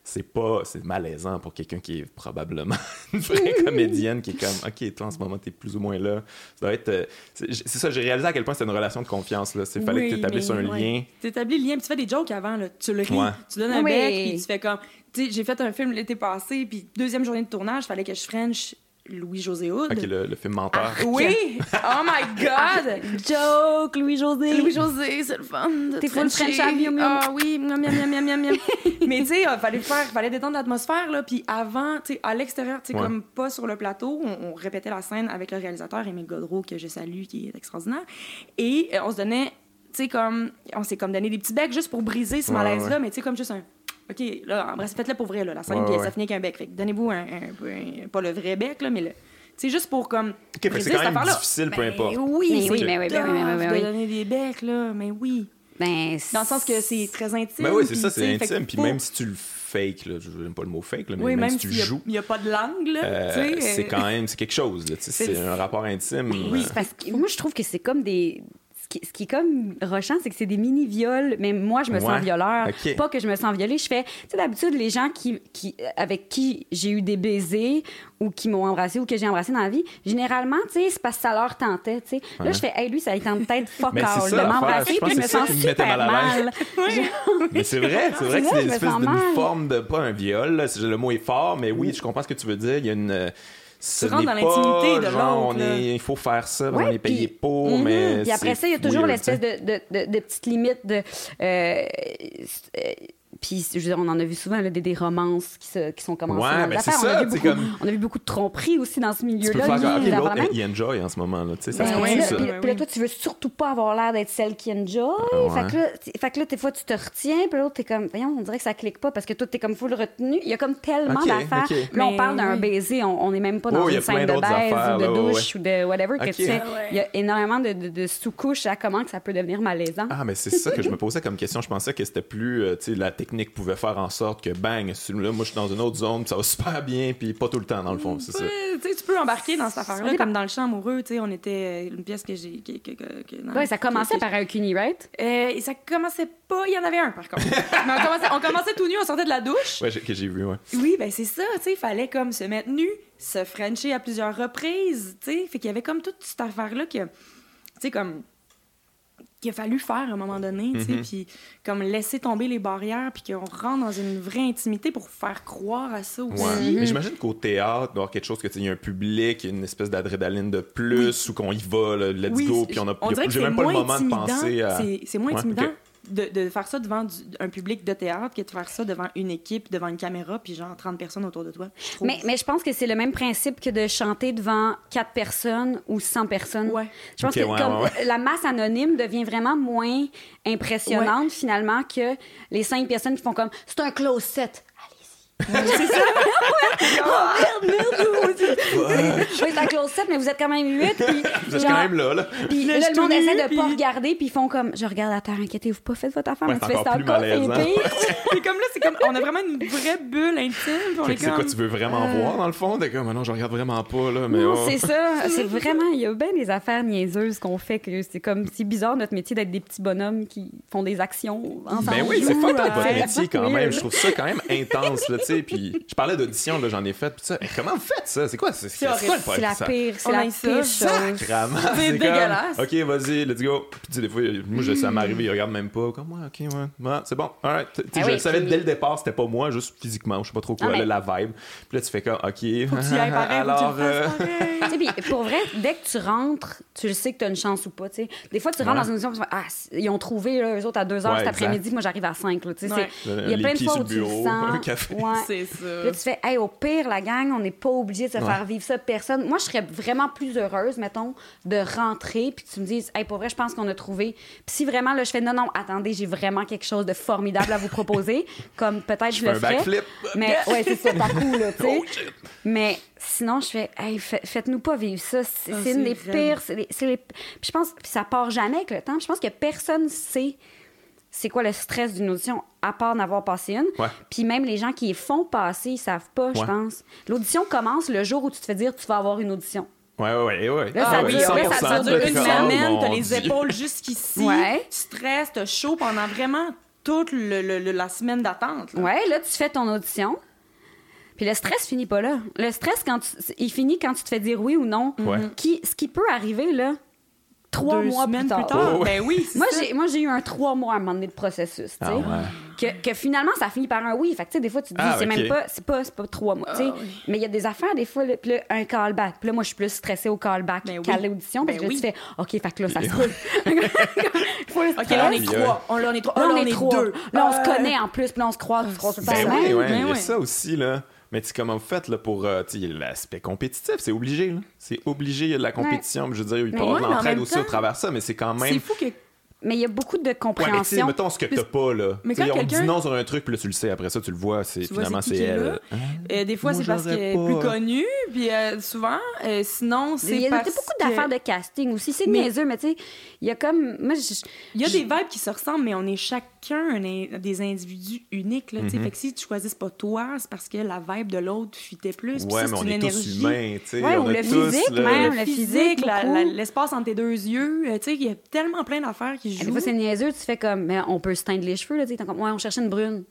C'est pas c'est malaisant pour quelqu'un qui est probablement une vraie comédienne qui est comme ok toi en ce moment t'es plus ou moins là ça doit être euh, c'est ça j'ai réalisé à quel point c'est une relation de confiance là c'est fallait Oui, que tu établisses mais un ouais. lien T'établis le lien, puis tu fais des jokes avant, là. Tu le ris, Ouais. tu donnes un Oui. bec, puis tu fais comme. Tu sais, j'ai fait un film l'été passé, puis deuxième journée de tournage, fallait que je French Louis-José Hood. ok le, le film menteur Oui! Oh my God! Joke, Louis-José. Louis-José, c'est le fun. de T'es full. French à miam, miam. Ah oui, miam, miam, miam, miam, miam, miam. Mais tu sais, il fallait le faire, fallait détendre l'atmosphère, là. Puis avant, tu sais, à l'extérieur, tu sais, Ouais. comme pas sur le plateau, on, on répétait la scène avec le réalisateur Émile Godreau, que je salue, qui est extraordinaire. Et euh, on se donnait, tu sais, comme, on s'est comme donné des petits becs juste pour briser ce Ouais, malaise-là, ouais. mais tu sais, comme juste un. OK, là, bref, faites-le pour vrai, là, la scène, Ouais, puis ouais. ça finit avec un bec. Fait donnez-vous un, un- un- Pas le vrai bec, là, mais le. C'est juste pour comme. ok c'est quand même difficile peu Ben importe Oui, oui, mais oui, ben oui, mais oui, mais oui, donner des becs, là, mais oui. Ben, Dans le sens que c'est très intime. ben oui c'est ça c'est intime puis même si tu le fake là je n'aime pas le mot fake là, mais Oui, même, même si tu joues n'y a, pas de langue, là, euh, c'est euh, quand même c'est quelque chose là, tu sais, C'est- un rapport intime Oui, euh, c'est parce que moi, je trouve que c'est comme des. Ce qui, ce qui est comme rochant, c'est que c'est des mini-viols. Mais moi, je me Ouais. sens violeur. Ok. Pas que je me sens violée. Je fais. Tu sais, d'habitude, les gens qui, qui, avec qui j'ai eu des baisers ou qui m'ont embrassé ou que j'ai embrassé dans la vie, généralement, tu sais, c'est parce que ça leur tentait. Tu sais. Là, Ouais. je fais, hey, lui, ça lui tente peut-être fuck all de m'embrasser, puis je me sens super mal mal. Mais c'est vrai, c'est vrai que C'est une espèce d'une forme de pas un viol, là, le mot est fort, mais oui, je comprends ce que tu veux dire. Il y a une rentres n'est dans l'intimité de genre, l'autre, on là. est- il faut faire ça, Ouais, on est payé puis- pour, Mhm. mais Puis après ça, il y a toujours l'espèce de, de, de, de petites limites de. euh, euh, puis, je veux dire, on en a vu souvent là, des, des romances qui, se, qui sont commencées Ouais, ben, c'est affaires. on, a ça, vu beaucoup, comme- on a vu beaucoup de tromperies aussi dans ce Tu peux milieu-là. faire il enjoy en ce moment, là, tu sais, ça Ben, se ouais, puis peut là, ça. puis- là, oui. toi, tu veux surtout pas avoir l'air d'être celle qui enjoy. Ouais. Fait, que là, fait que là, des fois, tu te retiens, puis l'autre, t'es comme, voyons, on dirait que ça clique pas parce que toi, t'es comme full retenu. Il y a comme tellement Ok, d'affaires. ok. Là, on Mais parle d'un oui. baiser, on n'est même pas dans Oh, une scène de baise affaires, ou de douche ou de whatever que tu sais. Ah. Il y a énormément de, sous-couches à comment que ça peut devenir malaisant. Ah, mais c'est ça que je me posais comme question. Je pensais que c'était plus, euh, tu sais, la technique pouvait faire en sorte que, bang, film-là, moi, je suis dans une autre zone, ça va super bien, puis pas tout le temps, dans le fond, c'est ça. Tu peux embarquer dans cette affaire-là, comme dans le chant amoureux, tu sais, on était euh, une pièce que j'ai. Que, que, que- Ouais, ça commençait que- par un cuni, right? Euh, et ça commençait pas, il y en avait un par contre. Mais on commençait, on commençait tout nu, on sortait de la douche. Ouais, que j'ai vu, ouais. Oui, ben c'est ça, tu sais, il fallait comme se mettre nu, se frencher à plusieurs reprises, tu sais. Fait qu'il y avait comme toute cette affaire-là que, tu sais, comme qu'il a fallu faire à un moment donné, tu sais, Mhm. puis comme laisser tomber les barrières, puis qu'on rentre dans une vraie intimité pour faire croire à ça aussi. Ouais. Mais j'imagine qu'au théâtre, il doit y avoir quelque chose que tu sais, il y a un public, une espèce d'adrénaline de plus, ou qu'on y va, là, let's Oui, go, puis on a on dirait que j'ai c'est même pas le moins moment de penser à. c'est- C'est moins Ouais, intimidant. De, de faire ça devant du- un public de théâtre que de faire ça devant une équipe, devant une caméra, puis genre 30 personnes autour de toi. je trouve. Mais, mais je pense que c'est le même principe que de chanter devant 4 personnes ou 100 personnes. Ouais. Je pense que ouais, comme ouais, ouais. la masse anonyme devient vraiment moins impressionnante finalement que les 5 personnes qui font comme c'est un close set. C'est ça? oh merde, merde! oui, c'est un close set, mais vous êtes quand même 8. Puis, Vous êtes quand même là, là. Puis Là, le monde essaie de puis- pas regarder, puis ils font comme je regarde à terre, inquiétez-vous pas, faites votre affaire, Ouais, mais tu c'est fais ça plus encore, c'est pire. Puis comme là, c'est comme on a vraiment une vraie bulle intime. Fait que c'est comme... quoi, tu veux vraiment voir, dans le fond? T'es comme, non, je regarde vraiment pas, là, mais Non, oh. c'est ça. C'est vraiment, il y a bien des affaires niaiseuses qu'on fait que c'est comme, c'est bizarre notre métier d'être des petits bonhommes qui font des actions ensemble. Ben oui, c'est ouais. votre métier quand même. Je trouve ça quand même intense, là, tu sais. Puis je parlais d'audition, là, j'en ai fait. Puis ça, hey, comment vous faites ça? C'est quoi? C'est c'est quoi le horrible. C'est problème? la Ça- pire, c'est la pire chose. Sacrament. C'est comme, dégueulasse. OK, vas-y, let's go. Puis tu sais, des fois, moi, je, ça m'est arrivé, ils regardent même pas. Comme, ouais, OK, ouais. ouais c'est bon. All right. Tu sais, Ah je oui, le savais puis- dès le départ, c'était pas moi, juste physiquement. Je sais pas trop quoi, Ah, mais- là, la vibe. Puis là, tu fais comme, OK. Tu Alors, euh, puis pour vrai, dès que tu rentres, tu le sais que tu as une chance ou pas. tu sais. Des fois, tu rentres dans une audition, tu fais, ah, ils ont trouvé, là, eux autres, à 2 heures Ouais, cet après-midi, moi, j'arrive à 5. Là, tu sais, c'est- Il y a plein de fois où tu le bureau, sens. Ouais. C'est ça. Là, tu fais, hey, au pire, la gang, on n'est pas obligé de se Ouais. faire vivre ça personne. Moi, je serais vraiment plus heureuse, mettons, de rentrer puis que tu me dises, hey, pour vrai, je pense qu'on a trouvé. Puis si vraiment, là, je fais, non, non, attendez, j'ai vraiment quelque chose de formidable à vous proposer, comme peut-être je, fais le un ferais. backflip. Mais ouais, c'est ça, pas cool, là, tu sais. Oh. Mais sinon, je fais, hey, fa- faites-nous pas vivre ça. C'est Ah, une des pires. c'est les- c'est les- Puis je pense, puis ça part jamais avec le temps. Je pense que personne sait c'est quoi le stress d'une audition à part n'avoir passé une. Ouais. Puis même les gens qui les font passer, ils savent pas, je pense. L'audition commence le jour où tu te fais dire tu vas avoir une audition. Ouais, ouais, ouais. ouais. Là, Ah ça oui, dure- après, 100%, ça, ça dure une oh, semaine, mon t'as les épaules jusqu'ici, Ouais. tu stresses, t'as chaud pendant vraiment toute le- le- le- la semaine d'attente. là. Ouais, là, tu fais ton audition. Puis le stress finit pas là. Le stress, quand tu- il finit quand tu te fais dire oui ou non. Ouais. Qui, ce qui peut arriver, là, trois Deux mois plus tard. Oh, ouais. Ben oui, Moi, j'ai, moi, j'ai eu un trois mois à un moment donné de processus, tu sais. Ah ouais. que, que finalement, ça finit par un oui. Fait que, tu sais, des fois, tu te dis, Ah, c'est même pas, c'est pas, c'est pas trois mois, tu sais. Ah. Mais il y a des affaires, des fois, là, puis là, un callback. Puis là, moi, je suis plus stressée au callback Ben qu'à oui. l'audition, parce Ben que là, oui. tu fais, OK, fait que là, ça se roule. OK, là, on est euh, trois. On, là, on est trois. Là, on est trois. deux. Là, on se Ah, connaît en plus, puis là, on se croise. Ben oui, Ben il y a ça aussi, là. Mais tu sais, comment vous faites là, pour euh, tu sais, l'aspect compétitif? C'est obligé, là. C'est obligé, il y a de la compétition. Je veux dire, il peut y avoir de l'entraide aussi temps, au travers de ça, mais c'est quand même. C'est fou que Mais il y a beaucoup de Ouais, mais tu sais, compréhension. mettons ce que t'as pas, là. Mais quand on dit non sur un truc, puis là, tu le sais. Après ça, tu le vois. C'est, finalement, c'est elle. là? Euh, des fois, c'est parce qu'elle est plus connue, puis euh, souvent, euh, sinon, c'est il y a parce beaucoup que- d'affaires de casting aussi. C'est Mais- niaiseux, mais tu sais, il y a comme. Moi, Il y a des vibes qui se ressemblent, mais on est chacun un in- des individus uniques. Là, tu sais. Mhm. Fait que si tu choisis pas toi, c'est parce que la vibe de l'autre fitait plus. Puis Ouais, c'est on une est énergie. tous humains, tu sais. Ouais, ou le physique, même. Le physique, l'espace entre tes deux yeux. Tu sais, il y a tellement plein d'affaires qui Des jouent. fois, c'est niaiseux, tu fais comme, mais on peut se teindre les cheveux, là, tu sais, comme, ouais, on cherchait une brune.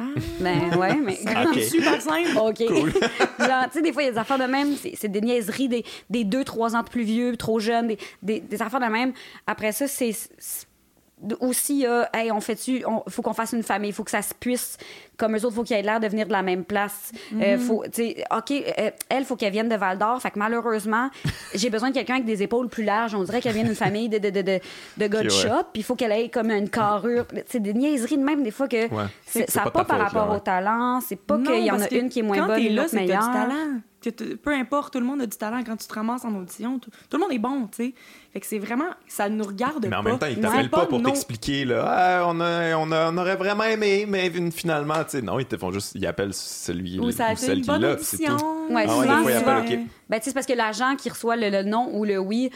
Ah, Ben, ouais, mais. ça aurait Ok. été super simple. OK. Genre, tu sais, des fois, il y a des affaires de même, c'est c'est des niaiseries, des, des deux, trois ans de plus vieux, trop jeunes, des, des, des affaires de même. Après ça, c'est. Aussi, hey, on fait-tu, on- faut qu'on fasse une famille, il faut que ça se puisse, comme eux autres, faut qu'ils aient l'air de venir de la même place. Euh, faut, tu sais, OK, euh, elle, faut qu'elle vienne de Val d'Or, fait que malheureusement, j'ai besoin de quelqu'un avec des épaules plus larges. On dirait qu'elle vient d'une famille de, de, de, de, de gars de shop, puis il faut qu'elle ait comme une carrure. C'est des niaiseries de même, des fois, que Ouais. ça n'a pas pas, par faute, là, rapport ouais. au talent, c'est pas qu'il y en a une qui est moins bonne, une autre meilleure. du talent. Peu importe, tout le monde a du talent quand tu te ramasses en audition. Tout, tout le monde est bon, tu sais. Fait que c'est vraiment... Ça nous regarde Mais pas. en même temps, ils t'appellent pas pour non- t'expliquer, là. Ah, on, a, on, a- on aurait vraiment aimé, mais finalement, tu sais, non, ils te font juste, ils appellent celui Ou ça a ou celle une qui l'a, c'est audition. tout. Ouais, Ah ouais, souvent, des fois, ils souvent, appellent, OK. Ben, tu sais, c'est parce que l'agent qui reçoit le, le non ou le oui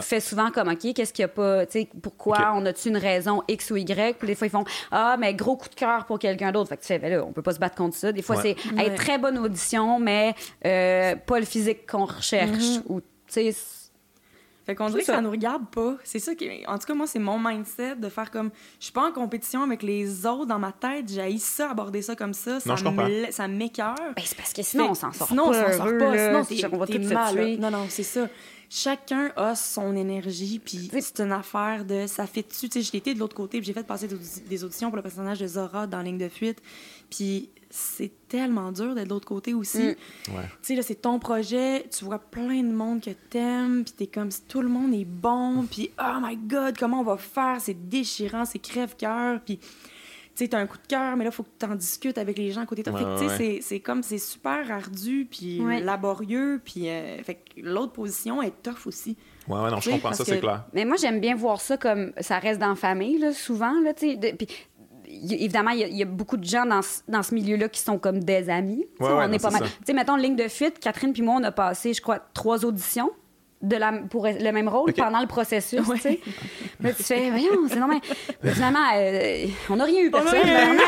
fait souvent comme, OK, qu'est-ce qu'il y a pas, tu sais, pourquoi, on a-tu une raison X ou Y? Puis des fois, ils font, ah, mais gros coup de cœur pour quelqu'un d'autre. Fait que tu fais, ben là, on peut pas se battre contre ça. Des fois, Ouais. c'est, Ouais. hey, très bonne audition, mais euh, pas le physique qu'on recherche. Mm-hmm. Ou, tu sais, Fait qu'on dirait que ça. ça nous regarde pas. C'est ça qui. En tout cas, moi, c'est mon mindset de faire comme. Je suis pas en compétition avec les autres dans ma tête. J'ai ça, aborder ça comme ça. Non, ça je me ça m'écœure. ben, c'est parce que sinon, Fait- on s'en sort sinon, pas. on s'en sort pas. là. Sinon, on va mal. se tuer. Non, non, c'est ça. Chacun a son énergie, puis C'est- une affaire de ça fait dessus. Tu sais, j'ai été de l'autre côté, puis j'ai fait passer des auditions pour le personnage de Zora dans Ligne de fuite. Puis c'est tellement dur d'être de l'autre côté aussi. Mm. Ouais. Tu sais, là, c'est ton projet, tu vois plein de monde que t'aimes, puis t'es comme si tout le monde est bon, puis oh my god, comment on va faire? C'est déchirant, c'est crève-cœur, puis tu sais, t'as un coup de cœur, mais là, faut que t'en discutes avec les gens à côté de toi. Ouais, fait que, tu sais, ouais, c'est- c'est comme, c'est super ardu, puis Ouais. laborieux, puis euh, fait que l'autre position est tough aussi. Ouais, ouais, non, je comprends ça, c'est clair. Mais moi, j'aime bien voir ça comme ça reste dans la famille, là, souvent. Là, tu sais, de- puis, y- évidemment, il y, a- il y a beaucoup de gens dans, ce- dans ce milieu-là qui sont comme des amis. Ouais, ouais, on non, est pas mal. Tu sais, mettons, ligne de fuite, Catherine puis moi, on a passé, je crois, trois auditions. De la, pour le même rôle pendant le processus, Ouais. tu sais. Là, tu fais, voyons, c'est normal. Mais finalement, euh, on n'a rien eu, personne. rien eu.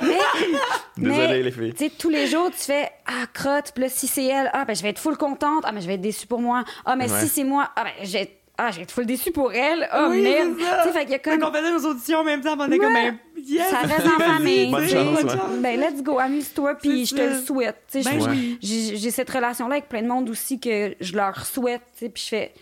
Mais, Désolé, mais, les filles. Tu sais, tous les jours, tu fais Ah, crotte, puis là, si c'est elle, ah, ben, je vais être full contente. Ah, mais je vais être déçue pour moi. Ah, mais Ouais. si c'est moi, ah, ben, j'ai. Ah, je vais être full déçue pour elle. Ah, Oui, merde. Tu sais, fait qu'il y a Fait comme. qu'on faisait nos auditions en même temps, on était comme, ben, yes! Ça reste en famille. Bonne chance, ouais. Ben, let's go, amuse-toi, puis je te le souhaite. Tu sais, Ben j'ai j'ai cette relation-là avec plein de monde aussi que je leur souhaite, tu sais, puis je fais.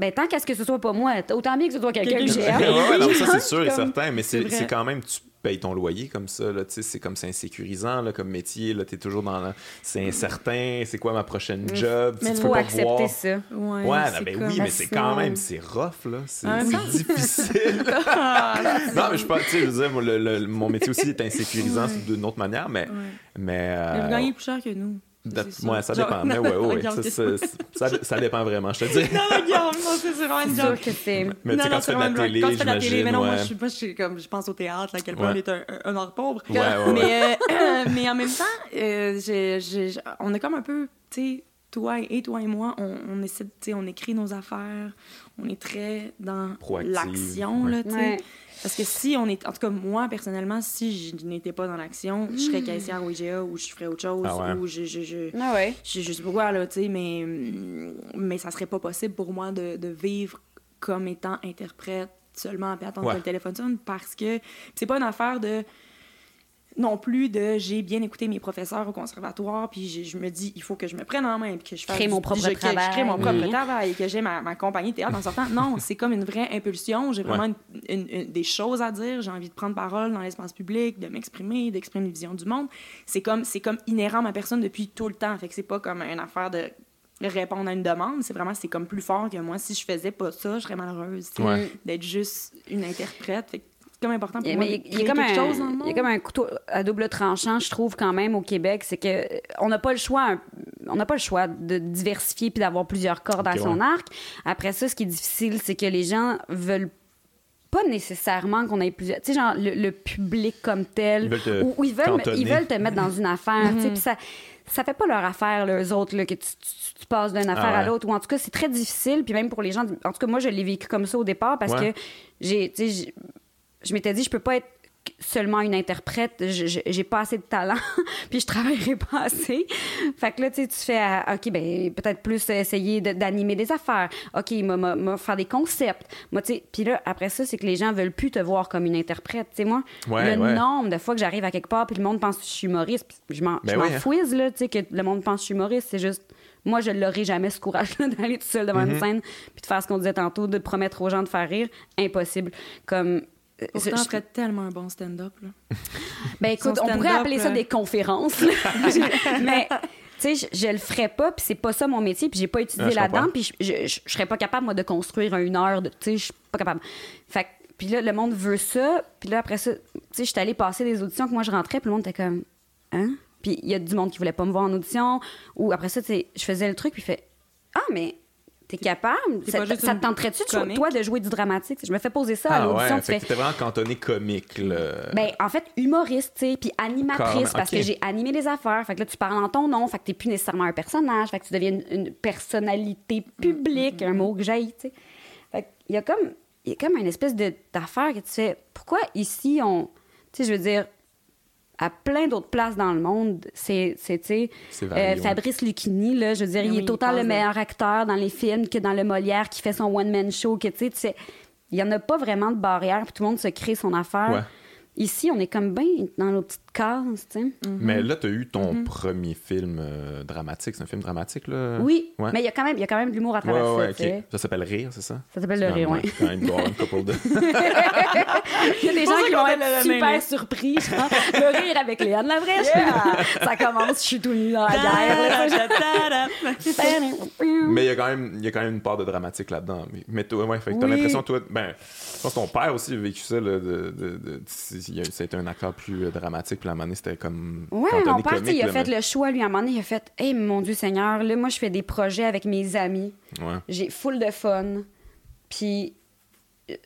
Ben, tant qu'à ce que ce soit pas moi, autant bien que ce soit quelqu'un que j'aime. ouais, ouais, non, ça, c'est sûr et certain, mais c'est c'est vrai. c'est quand même, tu payes ton loyer comme ça, là, c'est comme c'est insécurisant, là, comme métier, là, t'es toujours dans le- c'est incertain, c'est quoi ma prochaine job, tu Mais tu Il peux pas accepter voir. ça. Ouais, ben oui, mais c'est quand même, c'est rough, là. C'est c'est difficile. non, mais je pense, tu sais, je veux dire, moi, le- le- mon métier aussi est insécurisant Ouais. d'une autre manière, mais. Ouais. Mais. Mais vous euh, gagnez plus cher que nous. Ouais, ça Genre- dépend. Mais ouais, ouais, ouais, ça, ça, ça, dépend vraiment, je te dis. Non, mais non, c'est vraiment une joke. que c'est. Mais tu sais, Non, quand non, tu fais c'est de la vraiment une télé. Quand tu fais de la télé, mais non, moi, je, suis- moi, je, suis comme, je pense au théâtre, à quel point Ouais. on est un, un, art pauvre. Ouais, ouais, ouais. Mais, euh, mais en même temps, euh, j'ai- j'ai- on est comme un peu, tu sais, toi et toi et moi, on, on essaie, de- tu sais, on écrit nos affaires, on est très dans l'action, ouais. là, tu sais. Ouais. Parce que si on est, en tout cas, moi, personnellement, si je n'étais pas dans l'action, je serais caissière au IGA ou je ferais autre chose, Ah ouais. ou je, je, je, Ah ouais. je, je sais pas quoi, là, tu sais, mais, mais ça serait pas possible pour moi de, de vivre comme étant interprète seulement puis attendre Ouais. que le téléphone sonne parce que c'est pas une affaire de non plus de j'ai bien écouté mes professeurs au conservatoire puis je me dis il faut que je me prenne en main puis que je fasse Crée mon propre je- que travail. je crée mon propre Mhm. travail et que j'ai ma, ma compagnie de théâtre en sortant. Non c'est comme une vraie impulsion. J'ai vraiment une- une- une- des choses à dire. J'ai envie de prendre parole dans l'espace public de m'exprimer d'exprimer une vision du monde. C'est comme c'est comme inhérent à ma personne depuis tout le temps. Fait que c'est pas comme une affaire de répondre à une demande. C'est vraiment c'est comme plus fort que moi. Si je faisais pas ça je serais malheureuse Ouais. d'être juste une interprète. Fait que c'est comme important pour Il y a- moi mais de il y a créer comme un, couteau à double tranchant, je trouve quand même au Québec, c'est que euh, on n'a pas le choix, on n'a pas le choix de diversifier puis d'avoir plusieurs cordes Ok, à son ouais. arc. Après ça, ce qui est difficile, c'est que les gens veulent pas nécessairement qu'on ait plusieurs, tu sais genre le, le public comme tel, Ils veulent te ou, ou ils veulent ils veulent te mettre dans une affaire, tu sais, Mhm. puis ça ça fait pas leur affaire, les autres, là, que tu, tu- tu passes d'une affaire Ah ouais. à l'autre. Ou en tout cas, c'est très difficile. Puis même pour les gens. En tout cas, moi, je l'ai vécu comme ça au départ parce Ouais. que j'ai, tu sais, j'ai- je m'étais dit, je peux pas être seulement une interprète, j'ai pas assez de talent, puis je travaillerai pas assez. Fait que là, tu sais, tu fais, ah, OK, ben peut-être plus essayer de- d'animer des affaires. OK, m'a- faire des concepts. Moi, tu sais, puis là, après ça, c'est que les gens veulent plus te voir comme une interprète. Tu sais, moi, Ouais, le ouais. nombre de fois que j'arrive à quelque part, puis le monde pense que je suis humoriste, puis je m'en Ben hein. fouise, là, tu sais, que le monde pense que je suis humoriste, c'est juste... Moi, je l'aurais jamais ce courage-là d'aller tout seul devant Mm-hmm. une scène puis de faire ce qu'on disait tantôt, de promettre aux gens de faire rire. Impossible. Comme... euh, Pourtant, je- ferais tellement un bon stand-up. ben écoute, on pourrait appeler ça euh. des conférences. mais tu sais, je, je le ferais pas, puis c'est pas ça mon métier, puis j'ai pas étudié là-dedans, puis je, je, je- je serais pas capable moi de construire un une heure de, tu sais, je suis pas capable. Fait que- puis là le monde veut ça, puis là après ça, tu sais, j'étais allée passer des auditions que moi je rentrais, puis le monde était comme hein? Puis il y a du monde qui voulait pas me voir en audition ou après ça, tu sais, je faisais le truc puis fait "Ah mais T'es capable? t'es Ça, ça te tenterait-tu, toi, de jouer du dramatique? Je me fais poser ça à Ah l'audition. ouais, tu fait fais, que t'étais vraiment cantonné comique, là. ben, en fait, humoriste, tu sais, puis animatrice, parce que j'ai animé des affaires. Fait que là, tu parles en ton nom, fait que t'es plus nécessairement un personnage, fait que tu deviens une, une personnalité publique, un mot que j'aille, tu sais. Fait qu'il y a comme, il y a comme une espèce de- d'affaire que tu fais, pourquoi ici, on, tu sais, je veux dire, à plein d'autres places dans le monde, c'est, tu euh, ouais. Fabrice Lucchini, là, je veux dire, Ben il oui, est autant le de- meilleur acteur dans les films que dans le Molière qui fait son one-man show, que, tu sais, il y en a pas vraiment de barrière, puis tout le monde se crée son affaire. Ouais. Ici, on est comme bien dans nos petites cases, tu sais. Mais là, t'as eu ton premier film euh, dramatique. C'est un film dramatique, là? Oui, Ouais. mais il y a quand même, il y a quand même de l'humour à travers ouais, ça, tu. Ça s'appelle Rire, c'est ça? Ça s'appelle le rire, Ouais, oui. Quand même, doit une couple de... Il y a des gens qui vont être super surpris. genre, le rire avec Léane Lavrèche. ça commence, je suis tout nu dans la guerre. Mais il y, a quand même, il y a quand même une part de dramatique là-dedans. Mais, mais toi, ouais, fait que t'as Oui. l'impression, toi, ben, je pense que ton père aussi a vécu ça, là, de, de, de, de- il a- c'était un acteur plus euh, dramatique, puis la manée, c'était comme. Ouais, mon père, comique, il a là, fait mais- le choix, lui, à un moment donné, il a fait Hey, mon Dieu Seigneur, là, moi, je fais des projets avec mes amis. Ouais. J'ai full de fun. Puis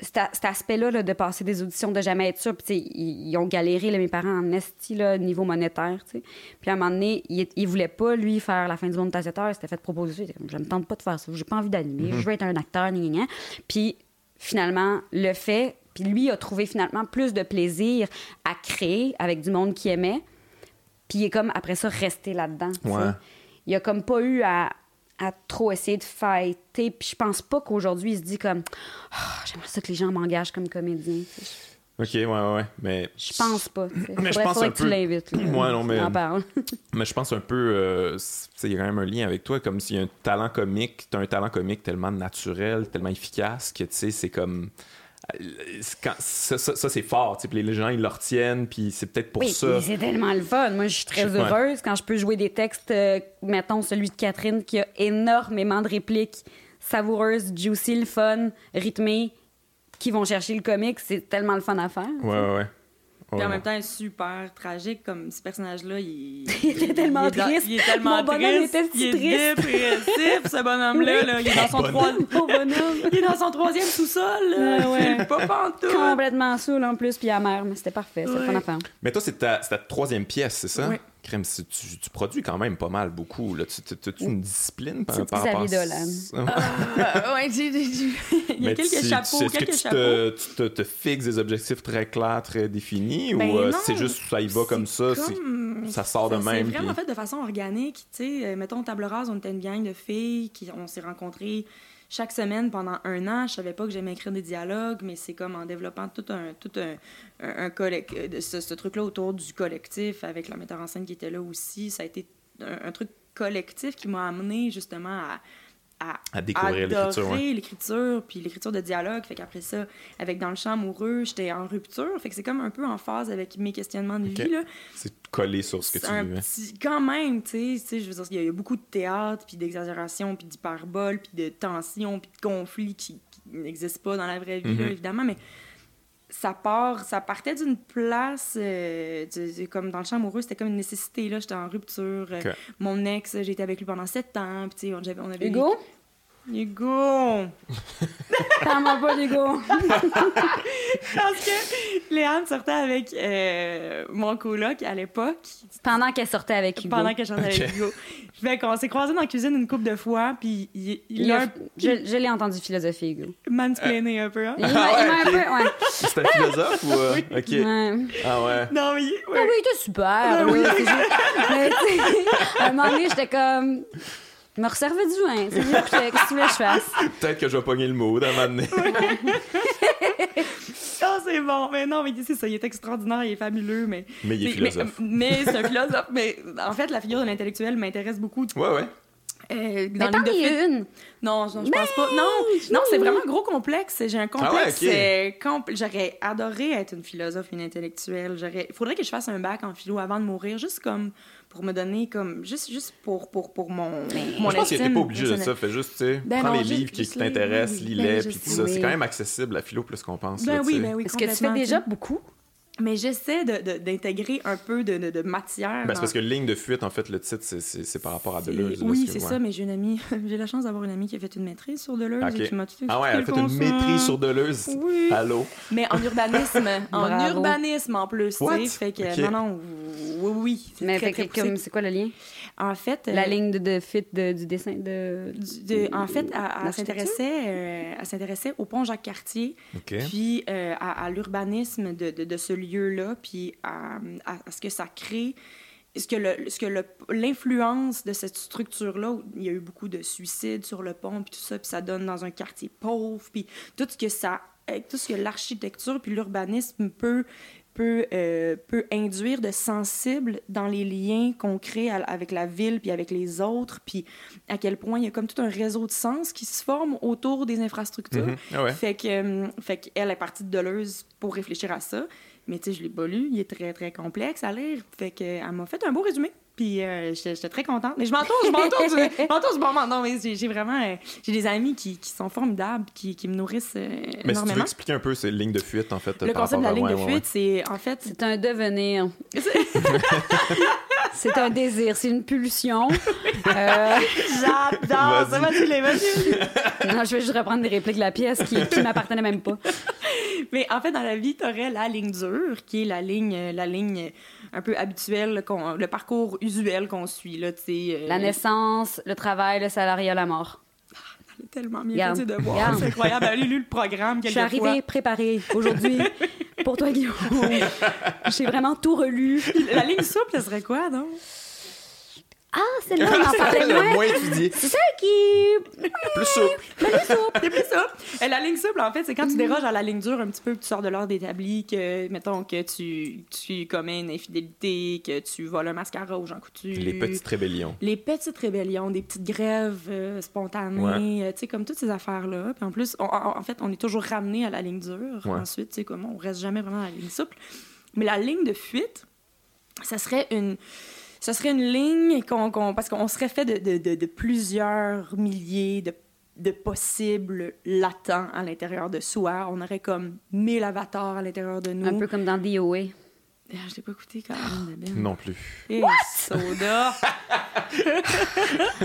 cet, aspect-là là, de passer des auditions, de jamais être sûr, puis ils, ils ont galéré, là, mes parents, en esti, là, niveau monétaire. Puis à un moment donné, il, il voulait pas, lui, faire la fin du monde tacitaire, il s'était fait proposer. Il comme, je me tente pas de faire ça, j'ai pas envie d'animer, je veux être un acteur, gna, gna. Puis finalement, le fait, puis lui a trouvé finalement plus de plaisir à créer avec du monde qu'il aimait. Puis il est comme, après ça, resté là-dedans. Ouais. Il a comme pas eu à, à trop essayer de fighter. Puis je pense pas qu'aujourd'hui, il se dit comme, Ah, j'aimerais ça que les gens m'engagent comme comédien. Ok, ouais, ouais. Mais, Je pense pas. Mais je pense un que tu peu- l'invites. Ouais, non, mais- parle. mais je pense un peu. euh, c'est- il y a quand même un lien avec toi, comme s'il y a un talent comique, t'as un talent comique tellement naturel, tellement efficace, que tu sais, c'est comme. Quand- ça, ça- ça, c'est fort, puis les gens, ils le retiennent, puis c'est peut-être pour Oui, ça. c'est tellement le fun. Moi, je suis très ouais. heureuse quand je peux jouer des textes, euh, mettons celui de Catherine, qui a énormément de répliques savoureuses, juicy, le fun, rythmées, qui vont chercher le comique. C'est tellement le fun à faire. Ouais, ouais, ouais. Puis en même temps, il est super tragique, comme ce personnage-là, il... Il était tellement est dans- triste. Il est tellement Mon bonhomme triste. était il est triste. dépressif, ce bonhomme-là. là. Il est dans son trois-. Il est dans son troisième sous-sol. là. Ouais, ouais. Pas pantoute. Complètement saoul en plus, puis amer, mais c'était parfait. C'était fun Ouais. à faire. Mais toi, c'est ta, c'est ta troisième pièce, c'est ça? Oui. Crème, c'est- tu, tu produis quand même pas mal, beaucoup. Là. Tu, tu, tu- une discipline par, rapport à ça? Ah, ouais, il y a quelques chapeaux, tu- Est-ce que tu chapeaux. te, tu te, te fixes des objectifs très clairs, très définis? Ben ou euh, non, c'est juste ça y va comme ça? c'est- comme- Ça sort de même. vraiment puis- fait de façon organique. Tu sais, euh, mettons, table rase, on était une gang de filles qui on s'est rencontrées chaque semaine pendant un an. Je savais pas que j'aimais écrire des dialogues, mais c'est comme en développant tout un, tout un, un, euh, ce, ce truc-là autour du collectif avec la metteur en scène qui était là aussi. Ça a été un, un truc collectif qui m'a amené justement à, à, À découvrir l'écriture, ouais. l'écriture, puis l'écriture de dialogue. Fait qu'après ça, avec Dans le champ amoureux, j'étais en rupture. Fait que c'est comme un peu en phase avec mes questionnements de Ok. vie. C'est collé sur ce que tu vivais. petit... Quand même, tu sais, je veux dire, il y y, a beaucoup de théâtre, puis d'exagération, puis d'hyperbole, puis de tension, puis de conflits qui, qui n'existent pas dans la vraie vie, là, Mhm. évidemment, mais ça part, ça partait d'une place, euh, du- du- comme dans le champ amoureux, c'était comme une nécessité, là, j'étais en rupture. euh. Mon ex, j'ai été avec lui pendant sept ans, puis tu sais, on, on avait... Hugo? Hugo! Parle-moi pas d'Hugo. Parce que Léane sortait avec euh, mon coloc à l'époque, Pendant qu'elle sortait avec Hugo. pendant que je sortais avec. Hugo. Fait qu'on s'est croisés dans la cuisine une couple de fois, puis il, il, Il a a- un je je l'ai entendu philosopher, Hugo. mansplainé un peu. Hein? Il m'a Ah ouais, un peu, ouais. C'était un philosophe ou. euh, Ok. Ouais. Ah ouais. Non, mais Ah oui, il était super. c'est juste- Mais, tu sais, à un moment donné, j'étais comme. Je me resservais du vin. C'est Qu'est-ce que tu voulais que je fasse? Peut-être que je vais pogner le mood à un moment donné. Ah, c'est bon. Mais non, mais c'est ça, il est extraordinaire, il est fabuleux, mais... Mais il est mais- philosophe. Mais, mais c'est un philosophe. Mais en fait, la figure de l'intellectuel m'intéresse beaucoup. Ouais, ouais. Euh, dans Mais livre de es une. Non, je, je pense pas. Non, non, c'est vraiment un gros complexe. J'ai un complexe. Ah ouais, ok. euh, compl- J'aurais adoré être une philosophe, une intellectuelle. J'aurais. Il faudrait que je fasse un bac en philo avant de mourir, juste comme pour me donner comme juste juste pour pour pour mon mon Moi, je pense que t'es pas obligé de ça. Fais juste, tu sais, Ben prends non, les juste- livres qui, juste qui lire, t'intéressent, lis-les, ben, puis tout ça. C'est quand même accessible, la philo, plus qu'on pense. Ben là, oui, ben oui, Est-ce que tu fais déjà beaucoup? Mais j'essaie de- de- d'intégrer un peu de, de, de matière. Ben, c'est parce que ligne de fuite, en fait, le titre, c'est- c'est c'est par rapport à Deleuze. Oui, c'est ouais. ça, mais j'ai une amie, j'ai la chance d'avoir une amie qui a fait une maîtrise sur Deleuze et qui m'a tout Ah ouais, elle a fait une maîtrise sur Deleuze. Oui. Allô? Mais en urbanisme, en urbanisme en plus, What? Fait que, non, non, oui, oui. c'est Mais très, fait très que, poussé. comme, c'est quoi le lien? En fait, La euh, ligne de, de fit de- du dessin de. du- de- en fait, elle, s'intéressait, euh, au pont Jacques-Cartier, puis euh, à, à l'urbanisme de, de, de ce lieu-là, puis à, à, à ce que ça crée, ce que le- ce que le- l'influence de cette structure-là, où il y a eu beaucoup de suicides sur le pont, puis tout ça, puis ça donne dans un quartier pauvre, puis tout ce que ça, euh, tout ce que l'architecture puis l'urbanisme peut peut, euh, peut induire de sensible dans les liens qu'on crée à- avec la ville puis avec les autres, puis à quel point il y a comme tout un réseau de sens qui se forme autour des infrastructures. Ah ouais. Fait que, euh, fait qu'elle est partie de Deleuze pour réfléchir à ça. Mais tu sais, je l'ai pas lu. Il est très, très complexe à lire. Fait que, elle m'a fait un beau résumé. Puis euh, j'étais très contente. Mais je m'entoure, je m'entoure du, je bon moment. Non, mais j'ai vraiment... euh, j'ai des amis qui, qui sont formidables, qui, qui me nourrissent euh, Mais si tu veux énormément. expliquer un peu ces lignes de fuite, en fait. Le par concept de la ligne de ouais, fuite, c'est en fait... C'est un devenir. c'est un désir, c'est une pulsion. Euh, J'adore ça. Vas-y. Les non, je vais juste reprendre des répliques de la pièce qui, qui m'appartenaient même pas. Mais en fait, dans la vie, tu aurais la ligne dure, qui est la ligne, la ligne un peu habituelle, qu'on- le parcours usuel qu'on suit. Là, euh, La naissance, le travail, le salariat, la mort. Elle est tellement fait ses devoirs. Regarde. C'est incroyable. Elle a lu le programme Je suis arrivée préparée aujourd'hui pour toi, Guillaume. J'ai vraiment tout relu. La ligne souple, ce serait quoi, donc? Ah, celle-là, on en parlait le moins. moins étudié. C'est celle qui. Plus souple. C'est plus ça. Et la ligne souple, en fait, c'est quand tu déroges à la ligne dure un petit peu, que tu sors de l'ordre établi, que, mettons, que tu, tu commets une infidélité, que tu voles un mascara aux gens coutus. Les petites rébellions. les petites rébellions, des petites grèves euh, spontanées, euh, tu sais, comme toutes ces affaires-là. Puis en plus, on- en fait, on est toujours ramené à la ligne dure. Ouais. Ensuite, tu sais, comme on reste jamais vraiment à la ligne souple. Mais la ligne de fuite, ça serait une... Ce serait une ligne qu'on, qu'on- parce qu'on serait fait de, de, de- de plusieurs milliers de, de possibles latents à l'intérieur de soi. On aurait comme mille avatars à l'intérieur de nous. Un peu comme dans DOA. Ah, Je l'ai pas écouté quand même, Bébé. Non plus. Et soda!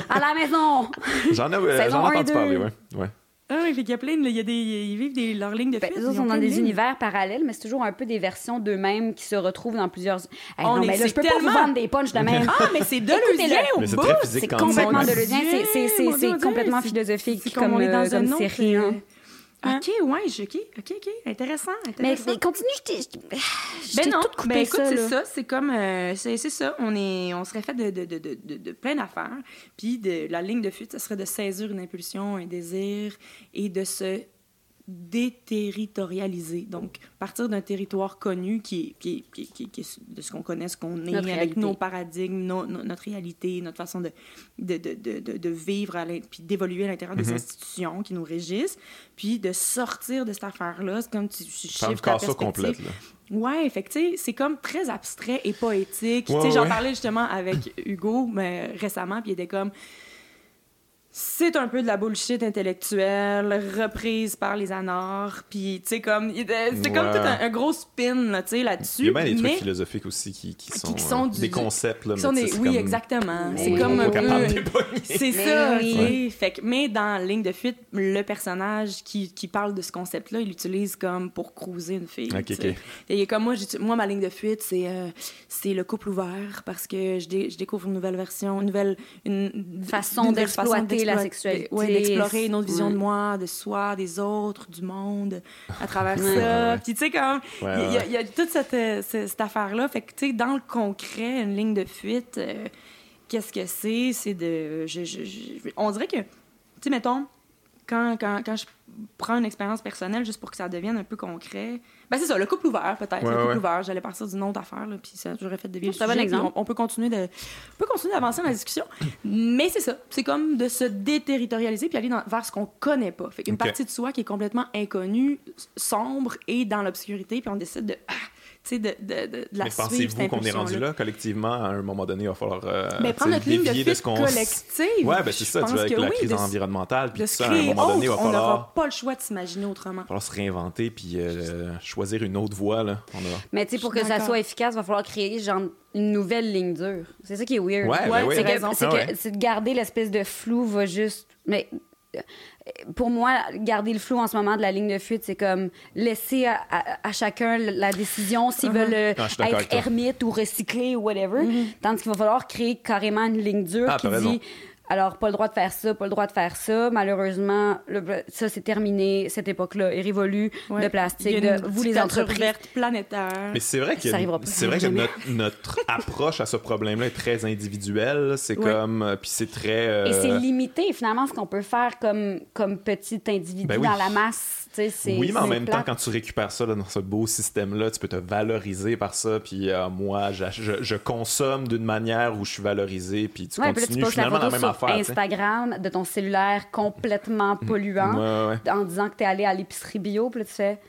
À la maison! J'en ai, euh, j'en ai entendu parler, ouais. ouais. Ah oui, fait qu'il y a plein de... Il y a des... Ils vivent des... leurs lignes de Ben, fuite. eux ils sont dans des lignes. univers parallèles, mais c'est toujours un peu des versions d'eux-mêmes qui se retrouvent dans plusieurs. Hey, On non, est- mais là, je peux pas tellement- vous vendre des punchs de même. Ah, mais c'est. Deleuzien au bout! C'est complètement même. de C'est- complètement philosophique comme, on est dans euh, comme série, hein? OK, ouais, je- OK, OK, OK. Intéressant, Mais, intéressant. mais continue, je t'ai- je Ben non, tout coupé ben écoute, ça, c'est ça, c'est comme, euh, c'est ça, on, est, on serait fait de, de, de, de, de, de plein d'affaires, puis de, la ligne de fuite, ça serait de saisir une impulsion, un désir, et de se déterritorialiser. Donc, partir d'un territoire connu qui est, qui est- qui est- qui est- qui est de ce qu'on connaît, ce qu'on est, Notre avec réalité. nos paradigmes, nos- notre réalité, notre façon de, de, de, de, de, de vivre, à puis d'évoluer à l'intérieur des institutions qui nous régissent, puis de sortir de cette affaire-là. C'est comme tu, tu shifts ta perspective. complète, là. Ouais, fait que, tu sais, c'est comme très abstrait et poétique. Ouais, tu sais, j'en ouais. parlais justement avec Hugo mais, récemment, puis il était comme. C'est un peu de la bullshit intellectuelle, reprise par les anards, puis tu sais, comme. C'est comme tout un, un gros spin, là, tu sais, là-dessus. Il y a bien des mais trucs philosophiques aussi qui, qui sont, qui sont euh, du- des concepts. Là, qui sont des- Oui, comme- exactement. Mais C'est oui. comme un peu. C'est ça, oui. Fait que, mais dans Ligne de fuite, le personnage qui, qui parle de ce concept-là, il l'utilise comme pour cruiser une fille. Ok, tu sais. ok. Et il est comme moi, moi, ma ligne de fuite, c'est euh, c'est le couple ouvert parce que je, dé- je découvre une nouvelle version, une nouvelle une, Façon une nouvelle façon d'exploiter la sexualité. ouais, d'explorer une autre vision Ouais. de moi, de soi, des autres, du monde, à travers Ouais. ça. Ouais. Puis tu sais, comme, il Ouais, y y, y a toute cette, euh, ce- cette affaire-là. Fait que, tu sais, dans le concret, une ligne de fuite, euh, qu'est-ce que c'est? C'est de. je- je- je- on dirait que, tu sais, mettons, quand, quand, quand je prends une expérience personnelle juste pour que ça devienne un peu concret, ben c'est ça, le couple ouvert, peut-être. Ouais, le couple ouais. ouvert, j'allais partir d'une autre affaire, là, puis ça, j'aurais fait dévier le C'est un bon exemple. On, on peut continuer de, on peut continuer d'avancer dans la discussion, mais c'est ça, c'est comme de se déterritorialiser puis aller dans- vers ce qu'on connaît pas. Fait qu'une Ok. partie de soi qui est complètement inconnue, sombre et dans l'obscurité, puis on décide de, ah, de, de, de, de la Mais pensez-vous qu'on est rendu là collectivement à un moment donné il va falloir euh, Ben, tu prendre notre ligne de ce qu'on collective. ouais ben c'est ça tu vois avec que la oui, crise de environnementale puis ça à un créer moment donné il va autre, on falloir n'aura pas le choix de s'imaginer autrement. falloir se réinventer puis euh, choisir une autre voie là on a Mais tu sais, pour que ça soit efficace, il va falloir créer genre une nouvelle ligne dure. C'est ça qui est weird. Ouais, ben Ouais, c'est que, Ah que- ouais. c'est de garder l'espèce de flou va juste. Mais pour moi, garder le flou en ce moment de la ligne de fuite, c'est comme laisser à, à- à chacun la décision s'ils Uh-huh. veulent euh, Ah, être ermite ou recycler ou whatever. Mm-hmm. Tandis qu'il va falloir créer carrément une ligne dure Ah, qui dit. Alors, pas le droit de faire ça, pas le droit de faire ça. Malheureusement, le- ça, c'est terminé. Cette époque-là est révolue Ouais. de plastique. De, vous, les entreprises. verte planétaire. mais c'est vrai que Ça arrivera pas. c'est vrai que notre, notre approche à ce problème-là est très individuelle c'est Ouais. comme euh, puis c'est très euh, Et c'est limité, finalement, ce qu'on peut faire comme, comme petit individu Ben oui. dans la masse. Tu oui, mais en même temps, quand tu récupères ça là, dans ce beau système-là, tu peux te valoriser par ça. Puis euh, moi, je, je- je consomme d'une manière où je suis valorisé. Puis tu Ouais, puis là, tu continues la finalement photo dans la même sur affaire. tu. Instagram de ton cellulaire complètement polluant Ouais, ouais. en disant que t'es allé à l'épicerie bio, puis là, tu fais...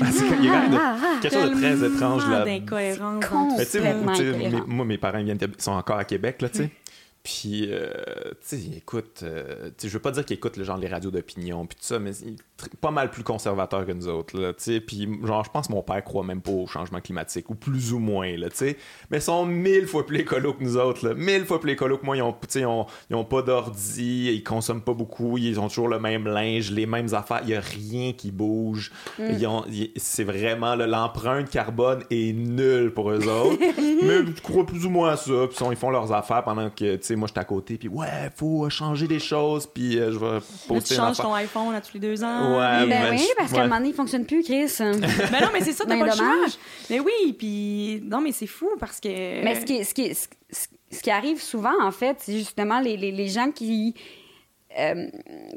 Parce qu'il y a quand même de- Ah, ah, quelque chose de très étrange là. d'incohérence tu tu moi, mes parents viennent, sont encore à Québec, là, tu sais. Puis, euh, tu sais, ils écoutent, euh, je veux pas dire qu'ils écoutent le genre les radios d'opinion, puis tout ça, mais ils tr- pas mal plus conservateurs que nous autres, là, tu sais. Puis, genre, je pense que mon père croit même pas au changement climatique, ou plus ou moins, là, tu sais. Mais ils sont mille fois plus écolos que nous autres, là. Mille fois plus écolos que moi. Ils ont, ils ont, ils ont pas d'ordi, ils consomment pas beaucoup, ils ont toujours le même linge, les mêmes affaires. Il y a rien qui bouge. Ils ils- c'est vraiment, l'empreinte carbone est nulle pour eux autres. mais je crois plus ou moins à ça. Puis ils font leurs affaires pendant que, tu sais, moi, je suis à côté. Puis ouais, faut changer des choses. Puis euh, je vais Là, poster tu une changes ton iPhone à tous les deux ans. Ouais, Ben mais oui, je- parce qu'à ouais. un moment donné, il fonctionne plus, Chris. Ben non, mais c'est ça, t'as Ben, pas le choix. dommage. Mais oui, puis non, mais c'est fou parce que. Mais ce qui, ce, qui ce, ce- qui arrive souvent, en fait, c'est justement les, les, les gens qui. Euh,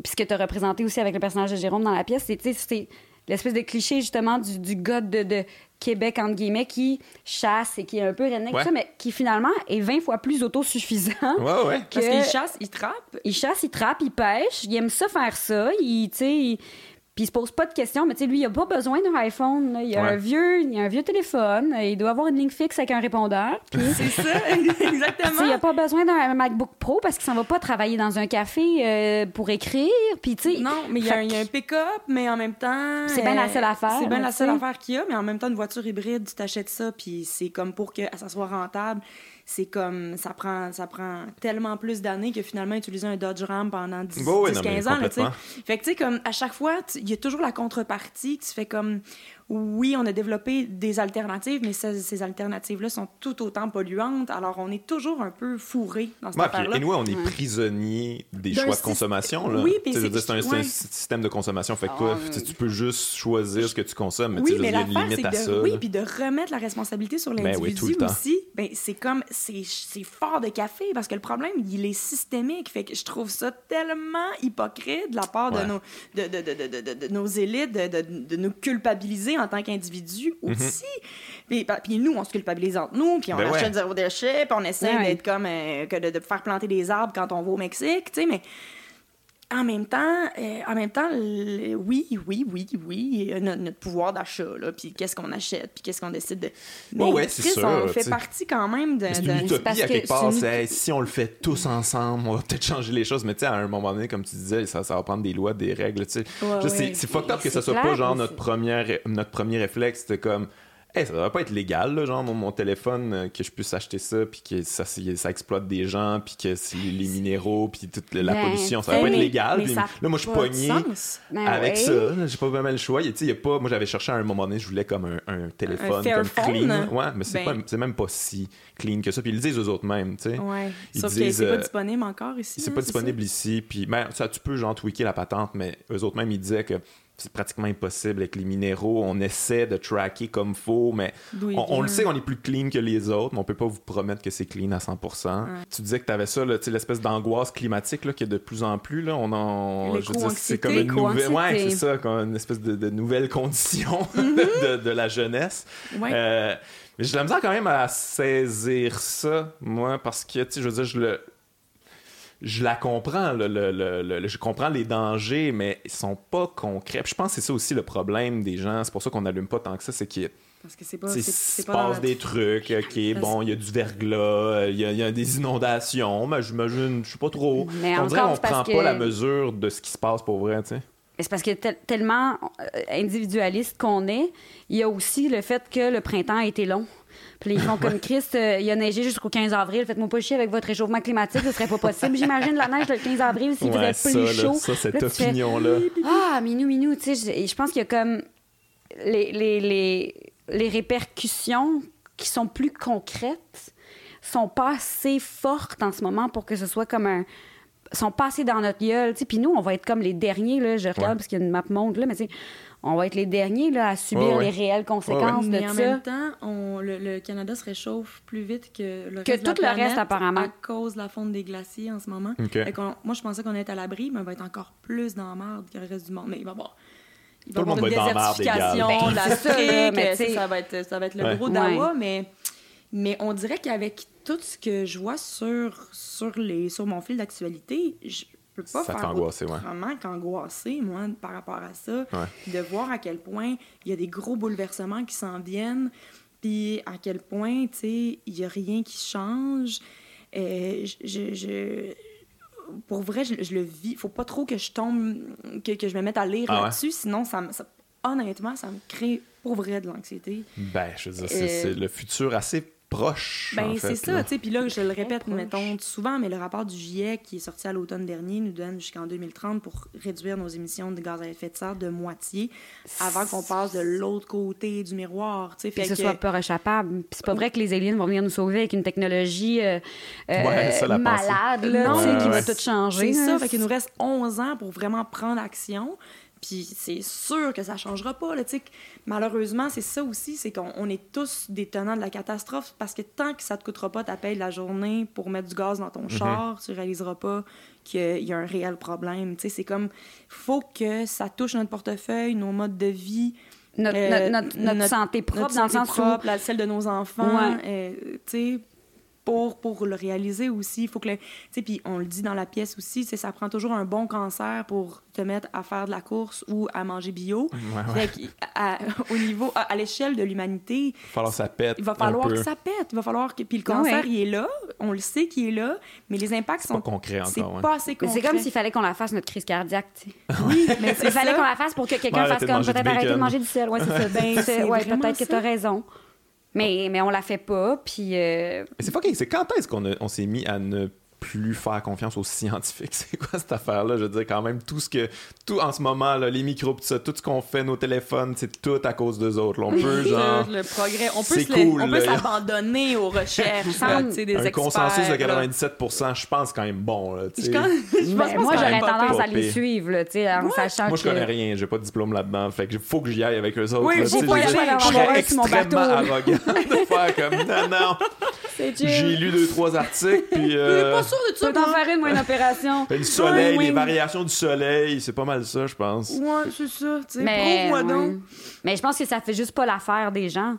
puis ce que tu as représenté aussi avec le personnage de Jérôme dans la pièce, c'est tu sais, c'est l'espèce de cliché justement du, du gars de, de Québec, entre guillemets, qui chasse et qui est un peu redneck, tout Ouais. ça, mais qui finalement est 20 fois plus autosuffisant. Ouais, ouais. que- Parce qu'il chasse, il trappe. il chasse, il trappe, il pêche, il aime ça faire ça, il, tu sais, il- puis il se pose pas de questions, mais tu sais, lui, il a pas besoin d'un iPhone, là. il a Ouais. un vieux, il a un vieux téléphone, il doit avoir une ligne fixe avec un répondeur, puis C'est ça, exactement. il a pas besoin d'un MacBook Pro parce qu'il s'en va pas travailler dans un café euh, pour écrire, puis tu sais, Non, mais il y, a un- il y a un Fait pick-up, mais en même temps. C'est bien la seule affaire, C'est bien la seule affaire qu'il y a, mais en même temps, une voiture hybride, tu t'achètes ça, puis c'est comme pour que ça soit rentable. C'est comme. Ça prend, ça prend tellement plus d'années que finalement, utiliser un Dodge Ram pendant 10, Bah oui, 10, non, mais 15 ans, là. Fait que, tu sais, comme à chaque fois, il y a toujours la contrepartie que tu fais comme. Oui, on a développé des alternatives, mais ces, ces alternatives-là sont tout autant polluantes. Alors, on est toujours un peu fourré dans cette Ouais, affaire-là. et nous, on est Ouais. prisonniers des choix de consommation. Là. Oui, c'est- un, c'est un ouais. système de consommation. Fait que Ah, toi, tu peux juste choisir ce que tu consommes. Mais tu Oui, mais il y a une limite c'est à de, ça. oui, puis de remettre la responsabilité sur Ben oui, l'individu aussi. Ben, c'est comme, c'est c'est fort de café parce que le problème, il est systémique. Fait que je trouve ça tellement hypocrite de la part Ouais. de, nos, de, de, de, de, de, de- de nos élites de, de, de nous culpabiliser en tant qu'individus aussi. Puis, pa- puis nous, on se culpabilise entre nous, puis on Mhm. Ben ouais. achète zéro déchet, puis on essaie Ouais. d'être comme, euh, que de, de faire planter des arbres quand on va au Mexique, tu sais, mais en même temps, euh, en même temps, le- oui, oui, oui, oui, euh, notre, notre pouvoir d'achat, là, puis qu'est-ce qu'on achète, puis qu'est-ce qu'on décide de... Mais ouais, Chris, sûr, on fait partie quand même de... C'est de- une utopie parce à que quelque part. une- hey, si on le fait tous ensemble, on va peut-être changer les choses. Mais tu sais, à un moment donné, comme tu disais, ça, ça va prendre des lois, des règles. Tu sais. Ouais, ouais. C'est, fucked up que ça soit pas genre notre, première, notre premier réflexe. C'était comme, hey, ça devrait pas être légal, là, genre mon, mon téléphone, euh, que je puisse acheter ça, puis que ça, c'est- ça exploite des gens, puis que c'est les minéraux, puis toute la Ben, pollution. Ça va Eh, pas être légal. mais ça là, moi, je suis pogné. Ben avec ouais. ça. J'ai pas vraiment le choix. Y a- pas, moi, j'avais cherché à un moment donné, je voulais comme un, un téléphone comme clean. Ouais, mais c'est, Ben- c'est même pas si clean que ça. Puis ils le disent eux autres mêmes, tu sais. Ouais, Ils sauf que disent, c'est euh, pas disponible encore ici. C'est hein, pas ça? disponible ici. Puis, ben, ça, tu peux, genre, tweaker la patente, mais eux autres même, ils disaient que c'est pratiquement impossible avec les minéraux. On essaie de tracker comme faut, mais on, on le sait qu'on est plus clean que les autres, mais on peut pas vous promettre que c'est clean à 100%. Tu disais que tu avais ça, l'espèce d'angoisse climatique là, y a de plus en plus. Là, on en, c'est comme une nouvelle, ouais, c'est ça, comme une espèce de, de nouvelle condition de, de la jeunesse. Ouais. Euh, mais j'ai de la misère quand même à saisir ça, moi, parce que, tu sais, je veux dire, je le. Je la comprends, le, le- le- je comprends les dangers, mais ils sont pas concrets. Puis je pense que c'est ça aussi le problème des gens. C'est pour ça qu'on n'allume pas tant que ça, c'est qu'il Parce que c'est pas... se passe des trucs, ok, Parce- bon, il y a du verglas, euh, il y, a- il y a des inondations, mais j'imagine, je sais pas trop. Mais on dirait qu'on prend que- pas la mesure de ce qui se passe pour vrai, tu sais. C'est parce que tel- tellement euh, individualiste qu'on est, il y a aussi le fait que le printemps a été long. Puis ils font comme Christ, euh, il a neigé jusqu'au 15 avril. Faites-moi pas chier avec votre réchauffement climatique, ce serait pas possible. J'imagine la neige le 15 avril s'il Ouais, faisait ça, plus là, chaud. ça, cette fais, opinion-là. Ah, minou, minou, tu sais, je, pense qu'il y a comme les, les, les, les répercussions qui sont plus concrètes sont pas assez fortes en ce moment pour que ce soit comme un sont pas assez dans notre gueule, tu sais. Puis nous, on va être comme les derniers, là, je regarde Ouais. parce qu'il y a une map monde, là, mais tu sais, on va être les derniers, là, à subir Ouais, ouais. les réelles conséquences Mais de en ça. même temps, on, le, le Canada se réchauffe plus vite que le Que reste de la tout le reste, apparemment. À cause de la fonte des glaciers en ce moment. Moi, je pensais qu'on était à l'abri, mais on va être encore plus dans la merde que le reste du monde. Mais il va y avoir. Il Tout le monde avoir une va être dans la merde désertification de Ben, c'est ça, mais ça, va être, ça va être le Ouais. gros d'Awa, mais, mais on dirait qu'avec tout ce que je vois sur, sur, les, sur mon fil d'actualité, je peux pas Ça faire angoisser, ouais. autrement qu'angoisser, moi, par rapport à ça. De voir à quel point il y a des gros bouleversements qui s'en viennent, puis à quel point, tu sais, il y a rien qui change. Euh, je, je- je- pour vrai, je, je le vis. Faut pas trop que je tombe, que, que je me mette à lire Ah ouais? là-dessus, sinon, ça, me- ça- honnêtement, ça me crée pour vrai de l'anxiété. Ben, je veux dire, c'est Euh, c'est le futur assez proche. Ben, en c'est ça, tu sais. Puis là, je le répète, mettons, souvent, mais le rapport du GIEC qui est sorti à l'automne dernier nous donne jusqu'en 2030 pour réduire nos émissions de gaz à effet de serre de moitié avant qu'on passe de l'autre côté du miroir, tu sais. Que ce que- soit pas réchappable. Puis c'est pas vrai que les aliens vont venir nous sauver avec une technologie euh, euh, Ouais, ça, la pensée. malade, là, ouais, qui va ouais. tout changer. C'est ça, fait qu'il nous reste 11 ans pour vraiment prendre action. Puis c'est sûr que ça changera pas. Là, tu sais. Malheureusement, c'est ça aussi, c'est qu'on on est tous des tenants de la catastrophe parce que tant que ça te coûtera pas ta paye de la journée pour mettre du gaz dans ton char, tu réaliseras pas qu'il y a un réel problème. Tu sais, C'est comme, faut que ça touche notre portefeuille, nos modes de vie. Notre, euh, notre, notre, notre santé propre, notre dans le santé sens propre, la- celle de nos enfants, Ouais. euh, tu sais, pour, pour le réaliser aussi, il faut que le, tu sais, puis on le dit dans la pièce aussi, c'est ça prend toujours un bon cancer pour te mettre à faire de la course ou à manger bio. Ouais, ouais. Fait que, à- au niveau, à, à l'échelle de l'humanité, Il va falloir que ça pète. il va falloir que ça pète, il va falloir que, puis le cancer, ouais. il est là, on le sait qu'il est là, mais les impacts C'est sont pas concret c'est encore, ouais. pas assez Mais concret. c'est comme s'il fallait qu'on la fasse, notre crise cardiaque. tu sais. oui, mais Il c'est fallait qu'on la fasse pour que quelqu'un Ouais, fasse comme peut-être arrêter de manger du sel. Ouais, c'est ça. Ben, C'est- c'est peut-être que ça. t'as raison. Mais, mais on la fait pas. Puis. euh, Mais c'est fucking, c'est quand est-ce qu'on on s'est mis à ne plus faire confiance aux scientifiques. C'est quoi cette affaire-là? Je veux dire, quand même, tout ce que. Tout en ce moment, là, les micros, tout ça, tout ce qu'on fait, nos téléphones, c'est tout à cause d'eux autres. là. On peut, genre. le progrès. On peut c'est se la- cool, on peut là. s'abandonner aux recherches, sais, des Un experts. consensus de là. 97 je pense quand même bon. Là, tu Je sais. pense- je pense pas moi, que j'aurais tendance à les suivre, là, en sachant Moi, je que... connais rien, j'ai pas de diplôme là-dedans. Fait que faut que j'y aille avec eux autres. Oui, là, faut pas y aller, je serais extrêmement arrogant de faire comme non, non. J'ai lu deux, trois articles, puis. Je euh, suis pas sûre de Tu ça. peux t'en moi. faire une, moi, une opération? le soleil, oui. les variations du soleil, c'est pas mal ça, je pense. Ouais, c'est ça. tu sais, Mais, ouais. donc. Mais je pense que ça fait juste pas l'affaire des gens.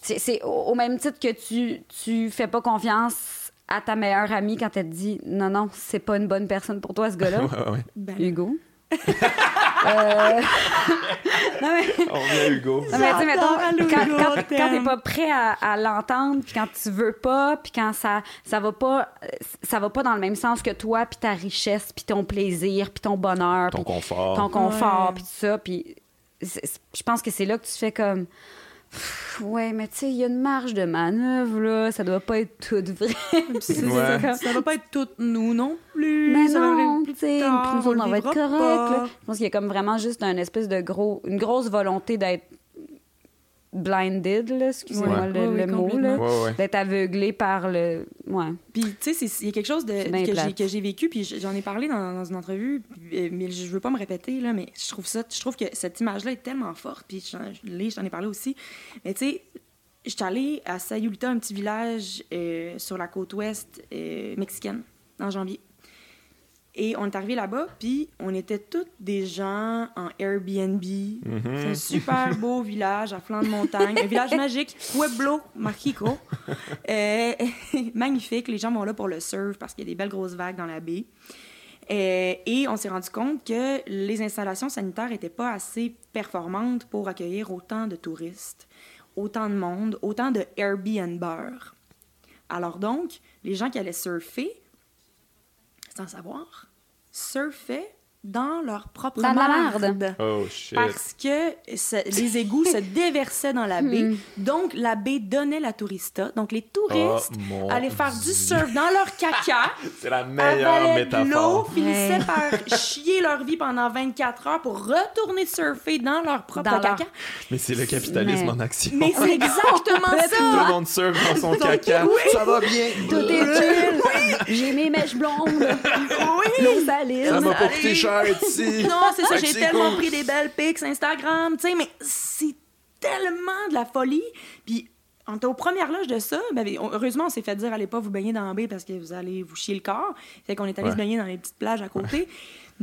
C'est- C'est au au même titre que tu, tu fais pas confiance à ta meilleure amie quand elle te dit non, non, c'est pas une bonne personne pour toi, ce gars-là. Ouais, ouais. Ben, Hugo. Euh, non, mais, On vient Hugo. non, mais mettons, quand, Hugo, quand, t'es pas prêt à, à l'entendre, puis quand tu veux pas, puis quand ça, ça va pas ça va pas dans le même sens que toi, puis ta richesse, puis ton plaisir, puis ton bonheur, Ton confort. ton confort, puis tout ça, puis je pense que c'est là que tu fais comme ouais, mais tu sais, il y a une marge de manœuvre là, ça doit pas être tout vrai. Ouais. ça, ça va pas être toutes nous non plus. Mais ça non, tu sais, nous autres, on va être correct. Je pense qu'il y a comme vraiment juste un espèce de gros, une grosse volonté d'être blinded, excusez-moi Ouais. le, Oui, oui, le mot, là. Ouais, ouais. d'être aveuglé par le... Ouais. Puis, tu sais, c'est- il y a quelque chose de, que j'ai- que j'ai vécu, puis j'en ai parlé dans, dans une entrevue, puis, euh, mais je veux pas me répéter, là, mais je trouve ça, je trouve que cette image-là est tellement forte, puis j'en je l'ai- j'en ai parlé aussi. Mais tu sais, j'étais allée à Sayulita, un petit village euh, sur la côte ouest euh, mexicaine, en janvier. Et on est arrivé là-bas, puis on était tous des gens en Airbnb. C'est un super beau village à flanc de montagne, un village magique, Pueblo Mágico. Euh, magnifique, les gens vont là pour le surf parce qu'il y a des belles grosses vagues dans la baie. Euh, et on s'est rendu compte que les installations sanitaires n'étaient pas assez performantes pour accueillir autant de touristes, autant de monde, autant de Airbnbers. Alors donc, les gens qui allaient surfer, sans savoir, surfaient dans leur propre Dans de la. Oh shit. Parce que les égouts se déversaient dans la baie. Donc, la baie donnait la tourista. Donc, les touristes Oh, allaient faire du surf dans leur caca, C'est la meilleure de l'eau, métaphore. finissaient par chier leur vie pendant 24 heures pour retourner surfer dans leur propre Dans leur- caca. Mais c'est le capitalisme Mais- en action. Mais c'est exactement Tout le ça! monde surfe dans son caca. Ça va bien. Tout est chill. J'ai mes mèches blondes. L'eau saline. Ça m'a pas Allez. Coûté cher ici. Non, c'est ça, j'ai tellement cool. pris des belles pics Instagram, tu sais, mais c'est tellement de la folie. Puis, on était aux premières loges de ça. Ben, heureusement, on s'est fait dire, allez pas vous baigner dans la baie parce que vous allez vous chier le corps. Fait qu'on est allé Ouais. se baigner dans les petites plages à côté.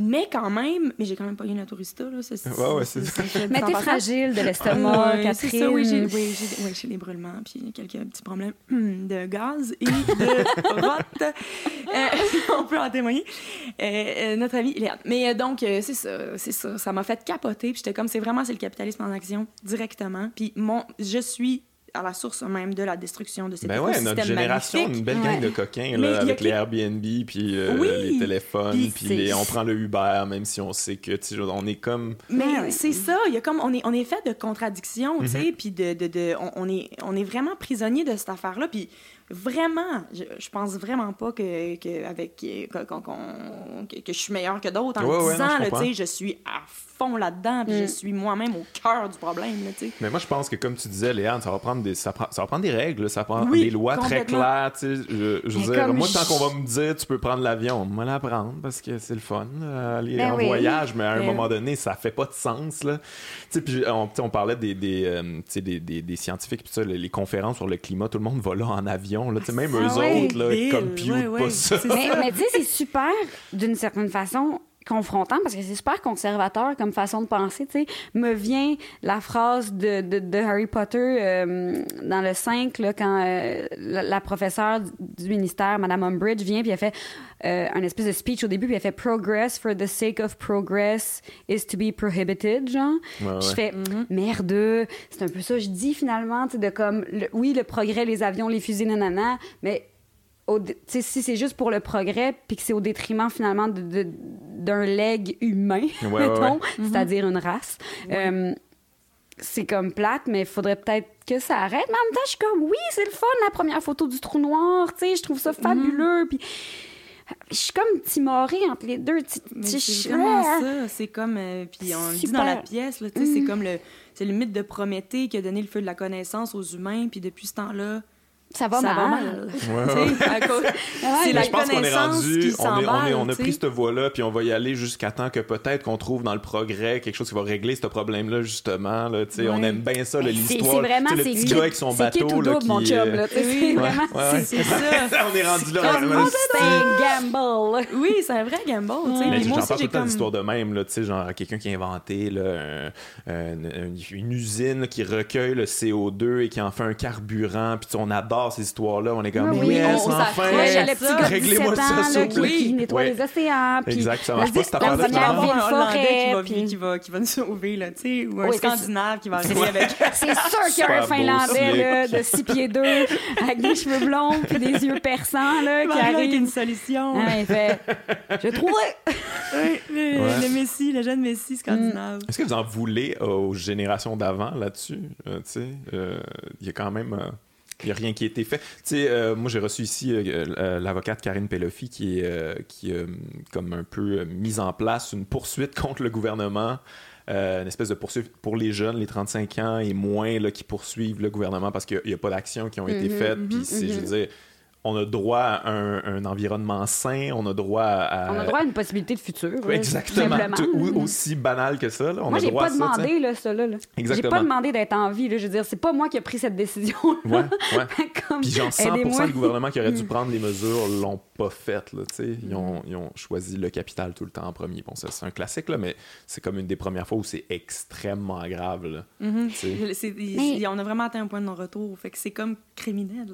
Mais quand même, mais j'ai quand même pas eu la tourista, là. Ça, Ouais, ouais, c'est ça. fait Mais t'es fragile de l'estomac, Ouais, Catherine. c'est ça, oui, j'ai oui, j'ai- des brûlements, puis quelques petits problèmes de gaz et de rotte. Euh, on peut en témoigner. Euh, euh, notre amie Léane. Mais euh, donc, euh, c'est ça, c'est ça. Ça m'a fait capoter, puis j'étais comme, c'est vraiment, c'est le capitalisme en action, directement. Puis mon, je suis à la source même de la destruction de cet Ben ouais, notre génération, magnifique. une belle Ouais. gang de coquins là, avec que- les Airbnb, puis euh, Oui. les téléphones, Puis les- on prend le Uber, même si on sait que, tu sais, on est comme... Mais Ouais, c'est ça, il y a comme on est on est fait de contradictions, tu sais, puis de, de, de- on, on est on est vraiment prisonnier de cette affaire là, puis vraiment, je, je pense vraiment pas que, que avec que, je suis meilleure que d'autres en Ouais, le ouais, non, disant je là, tu comprends. sais, je suis à fond là-dedans, puis je suis moi-même au cœur du problème là, tu sais. Mais moi, je pense que, comme tu disais, Léane, ça va prendre des, ça, prend- ça va prendre des règles, là, ça prend Oui, des lois très claires. tu sais. Je, je veux dire, moi, tant qu'on va me dire tu peux prendre l'avion, moi la prendre parce que c'est le fun, là, aller Ben en oui. voyage, mais à un Mais- moment donné, ça fait pas de sens. Là. Tu sais, Puis on, on parlait des, des, euh, tu sais, des, des, des scientifiques, puis ça, les, les conférences sur le climat, tout le monde va là en avion. Là, Tu sais, même eux Ah ouais, autres, là, comme Ouais, ouais, pas ça. Mais, mais tu sais, c'est super, d'une certaine façon, confrontant parce que c'est super conservateur comme façon de penser. Tu sais, me vient la phrase de, de, de Harry Potter euh, dans le 5, là, quand euh, la, la professeure du- ministère, Madame Umbridge, vient puis elle fait euh, un espèce de speech au début puis elle fait Progress for the sake of progress is to be prohibited, genre. Ouais, Puis Je fais merde, c'est un peu ça. Je dis finalement, tu sais, de comme, le- oui, le progrès, les avions, les fusées, nanana, mais au si c'est juste pour le progrès, puis que c'est au détriment finalement de- de- d'un leg humain, Ouais, ouais, ouais. c'est-à-dire une race. euh, c'est comme plate, mais il faudrait peut-être que ça arrête. Mais en même temps, je suis comme, oui, c'est le fun, la première photo du trou noir, tu sais, je trouve ça fabuleux. Puis je suis comme timorée entre les deux. C'est vraiment ça. C'est comme. euh, puis on le dit dans la pièce, c'est comme le. C'est le mythe de Prométhée qui a donné le feu de la connaissance aux humains, puis depuis ce temps-là, Ça va ça mal. va mal. Ouais, à cause- c'est la je pense qu'on est rendu, qui on, est, on, est- s'emballe, on a pris cette voie-là, puis on va y aller jusqu'à temps que peut-être qu'on trouve dans le progrès quelque chose qui va régler ce problème-là, justement. Là, On aime bien ça, c'est- l'histoire. c'est vraiment, c'est le petit gars avec son c'est bateau. double, mon chum, là. Oui, C'est vraiment... ouais. C'est ça. on est rendu là. C'est un gamble. Oui, c'est un vrai gamble. Mais j'en parle tout le temps comme. d'histoires de même, là, tu sais, genre quelqu'un qui a inventé une, usine qui recueille le CO2 et qui en fait un carburant, puis on adore ces histoires-là, on est comme, Oui, oui, yes, on enfin, de Réglez-moi 17 ça, s'il vous qui, plaît. qui nettoie les océans. Puis Exact, ça la, marche pas, affaire-là, première finalement. ville un Hollandais qui va, qui, va, qui va nous sauver, là, tu sais, ou un. Scandinave qui va arriver avec. C'est sûr qu'il y a un Finlandais là, de 6 pieds 2 avec des cheveux blonds puis des yeux perçants là, qui va arriver avec une arrive. solution. Ah, fait J'ai trouvé Ouais, le, Messi, le jeune Messi scandinave. Est-ce que vous en voulez euh, aux générations d'avant là-dessus? Euh, tu sais, euh, il y a quand même. Il n'y a rien qui a été fait. Tu sais, euh, moi, j'ai reçu ici euh, euh, l'avocate Karine Pelofi qui est qui a comme un peu mise en place une poursuite contre le gouvernement. euh, une espèce de poursuite pour les jeunes, les 35 ans et moins, là, qui poursuivent le gouvernement parce qu'il n'y a, pas d'actions qui ont été Mhm, faites. Puis, c'est, je veux dire, on a droit à un, un environnement sain, on a droit à. On a droit à une possibilité de futur. Exactement. Tout- ou- aussi banal que ça. Là. On Moi, a j'ai droit pas demandé là, ça là. là. J'ai pas demandé d'être en vie. Là. Je veux dire, c'est pas moi qui ai pris cette décision. Ouais, ouais. Comme, Puis genre 100% aidez-moi. du gouvernement qui aurait Mm. dû prendre les mesures l'ont pas fait. Là, tu sais. ils, ont, ils ont choisi le capital tout le temps en premier. Bon, ça c'est un classique, là, mais c'est comme une des premières fois où c'est extrêmement grave. Là, tu sais. Je- c'est- il- Mais- il- On a vraiment atteint un point de non-retour. Fait que c'est comme criminel.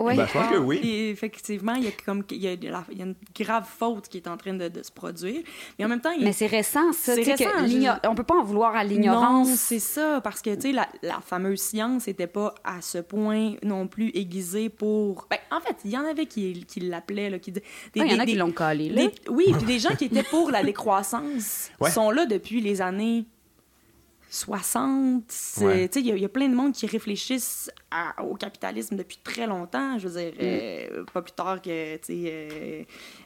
Ouais. Ben, je pense que oui. Et effectivement, il y a comme il y a, de la- il y a une grave faute qui est en train de, de se produire. Mais en même temps, il y a- Mais c'est récent, ça. C'est que récent, je- l'igno- On peut pas en vouloir à Non, l'ignorance. c'est ça, parce que, tu sais, la, la fameuse science n'était pas à ce point non plus aiguisée pour... Ben, en fait, il y en avait qui, qui l'appelaient, là, qui des- Ah, Il y en des- a qui des- l'ont collé, là. des- oui, puis des gens qui étaient pour la décroissance Ouais. sont là depuis les années 60. c'est- Ouais. Il y, a- il y a plein de monde qui réfléchissent à- au capitalisme depuis très longtemps. Je veux dire, euh, pas plus tard que euh,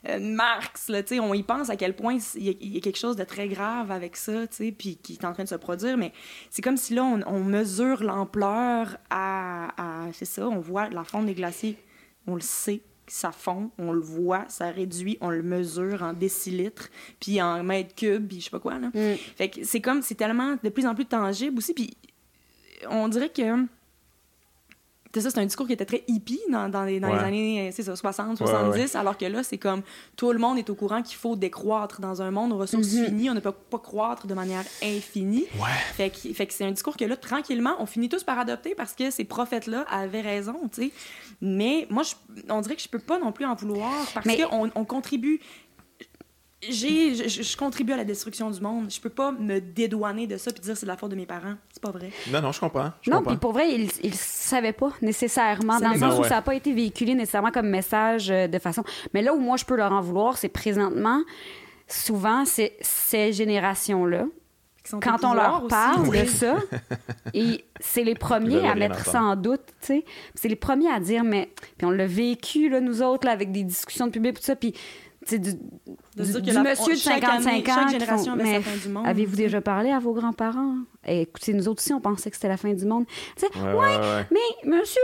euh, Marx. Là, on y pense à quel point il y, a- il y a quelque chose de très grave avec ça, puis qui est en train de se produire. Mais c'est comme si là, on, on mesure l'ampleur à, à- C'est ça, on voit la fonte des glaciers. On le sait ça fond, on le voit, ça réduit, on le mesure en décilitres, puis en mètres cubes, puis je sais pas quoi. Là. Mm. Fait que c'est comme, c'est tellement de plus en plus tangible aussi, puis on dirait que. C'est ça, c'est un discours qui était très hippie dans, dans les, dans les Ouais. années c'est ça, 60, Ouais, 70, alors que là, c'est comme tout le monde est au courant qu'il faut décroître dans un monde aux ressources Mhm. finies, on ne peut pas croître de manière infinie. Ouais. Fait que, fait que c'est un discours que là, tranquillement, on finit tous par adopter parce que ces prophètes-là avaient raison, tu sais. Mais moi, je- on dirait que je peux pas non plus en vouloir parce Mais- qu'on on contribue. J'ai, je, contribue à la destruction du monde. Je peux pas me dédouaner de ça puis dire c'est de la faute de mes parents. C'est pas vrai. Non, non, je comprends. Je Non, puis pour vrai, ils ne savaient pas nécessairement, dans le sens Non, où ouais. ça n'a pas été véhiculé nécessairement comme message euh, de façon. Mais là où moi je peux leur en vouloir, c'est présentement, souvent, c'est ces générations-là, quand on leur parle de ça, et c'est les premiers à mettre ça en doute, tu sais. C'est les premiers à dire, mais. Puis on l'a vécu, là, nous autres, là, avec des discussions de public, tout ça, puis. Du, De du- dire que du la- monsieur de chaque 55 année, ans. chaque génération font, avait sa mais fin du monde, Avez-vous déjà parlé à vos grands-parents? Eh, écoutez, nous autres aussi, on pensait que c'était la fin du monde. Tu sais, Ouais, ouais, ouais, ouais. mais monsieur,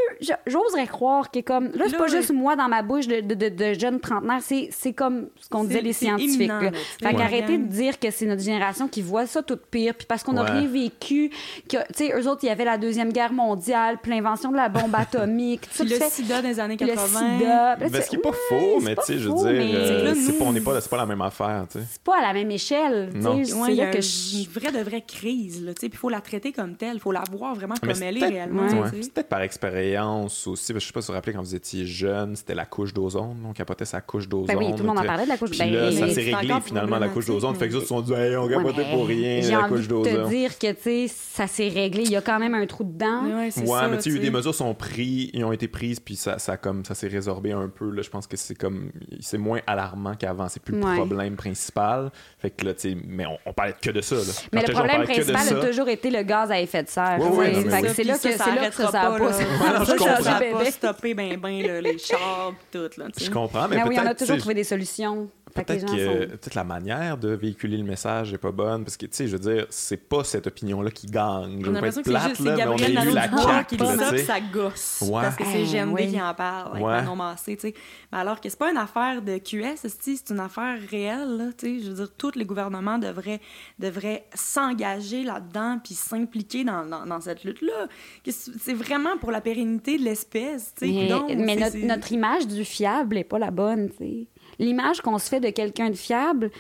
j'oserais croire que comme. Là, c'est pas ouais. juste moi dans ma bouche de, de, de, de jeunes trentenaires, c'est c'est comme ce qu'on disait les scientifiques. éminent, là. Fait qu'arrêtez de dire que c'est notre génération qui voit ça tout pire, puis parce qu'on n'a Ouais. rien vécu, que, tu sais, eux autres, il y avait la Deuxième Guerre mondiale, puis l'invention de la bombe atomique, tout le fais- sida des années le 80. sida. Là, Ben, tu ce qui fais, est pas faux, mais tu sais, je veux dire, mais euh, c'est pas, on n'est pas, c'est pas la même affaire, tu sais. C'est pas à la même échelle. tu sais. C'est il y là a que une vraie de vraie crise, là, tu sais, puis il faut la traiter comme telle, il faut la voir vraiment Mais comme elle est réellement, Ouais. C'est peut-être par expérience aussi. parce que je sais pas si vous vous rappelez quand vous étiez jeune, c'était la couche d'ozone. On capotait sa couche d'ozone. Ben oui, tout le monde en parlait de la couche Puis ben, là, ça mais s'est réglé finalement la couche d'ozone. Fait que les autres se sont dit, hey, on Ouais, capotait mais pour rien, la envie couche de te d'ozone. dire que, tu sais, ça s'est réglé. Il y a quand même un trou dedans. Ouais, c'est Ouais, ça, mais tu sais, des mesures sont prises, ils ont été prises, puis ça, ça, comme, ça s'est résorbé un peu. Là. Je pense que c'est comme, c'est moins alarmant qu'avant. C'est plus le Ouais. problème principal. Fait que là, tu sais, mais on, on parlait que de ça. Là. Mais le je te problème parlait que de principal ça, toujours été le gaz à effet de serre. Fait que oui. c'est là que Puis c'est là que ça, ça pas, Ça, ça Bébé. pas stopper ben ben là, les chars tout là. Je comprends, mais, Mais oui, on a toujours trouvé des solutions. Que Peut-être gens que sont- peut-être la manière de véhiculer le message est pas bonne parce que tu sais je veux dire c'est pas cette opinion là qui gagne. Je veux pas être que c'est plate là, mais on a Gabriel eu la CAQ qui dit ça, sais. ça gosse. Ouais. Parce que c'est Eh, GMD oui. qui en parle, avec Ouais. Manon Massé, tu sais. Mais alors que c'est pas une affaire de QS, c'est une affaire réelle, là, tu sais. Je veux dire, tous les gouvernements devraient, devraient s'engager là-dedans puis s'impliquer dans, dans, dans cette lutte-là. Que C'est vraiment pour la pérennité de l'espèce, tu sais. Mais, Donc, mais c'est- notre, notre image du fiable n'est pas la bonne, tu sais. L'image qu'on se fait de quelqu'un de fiable,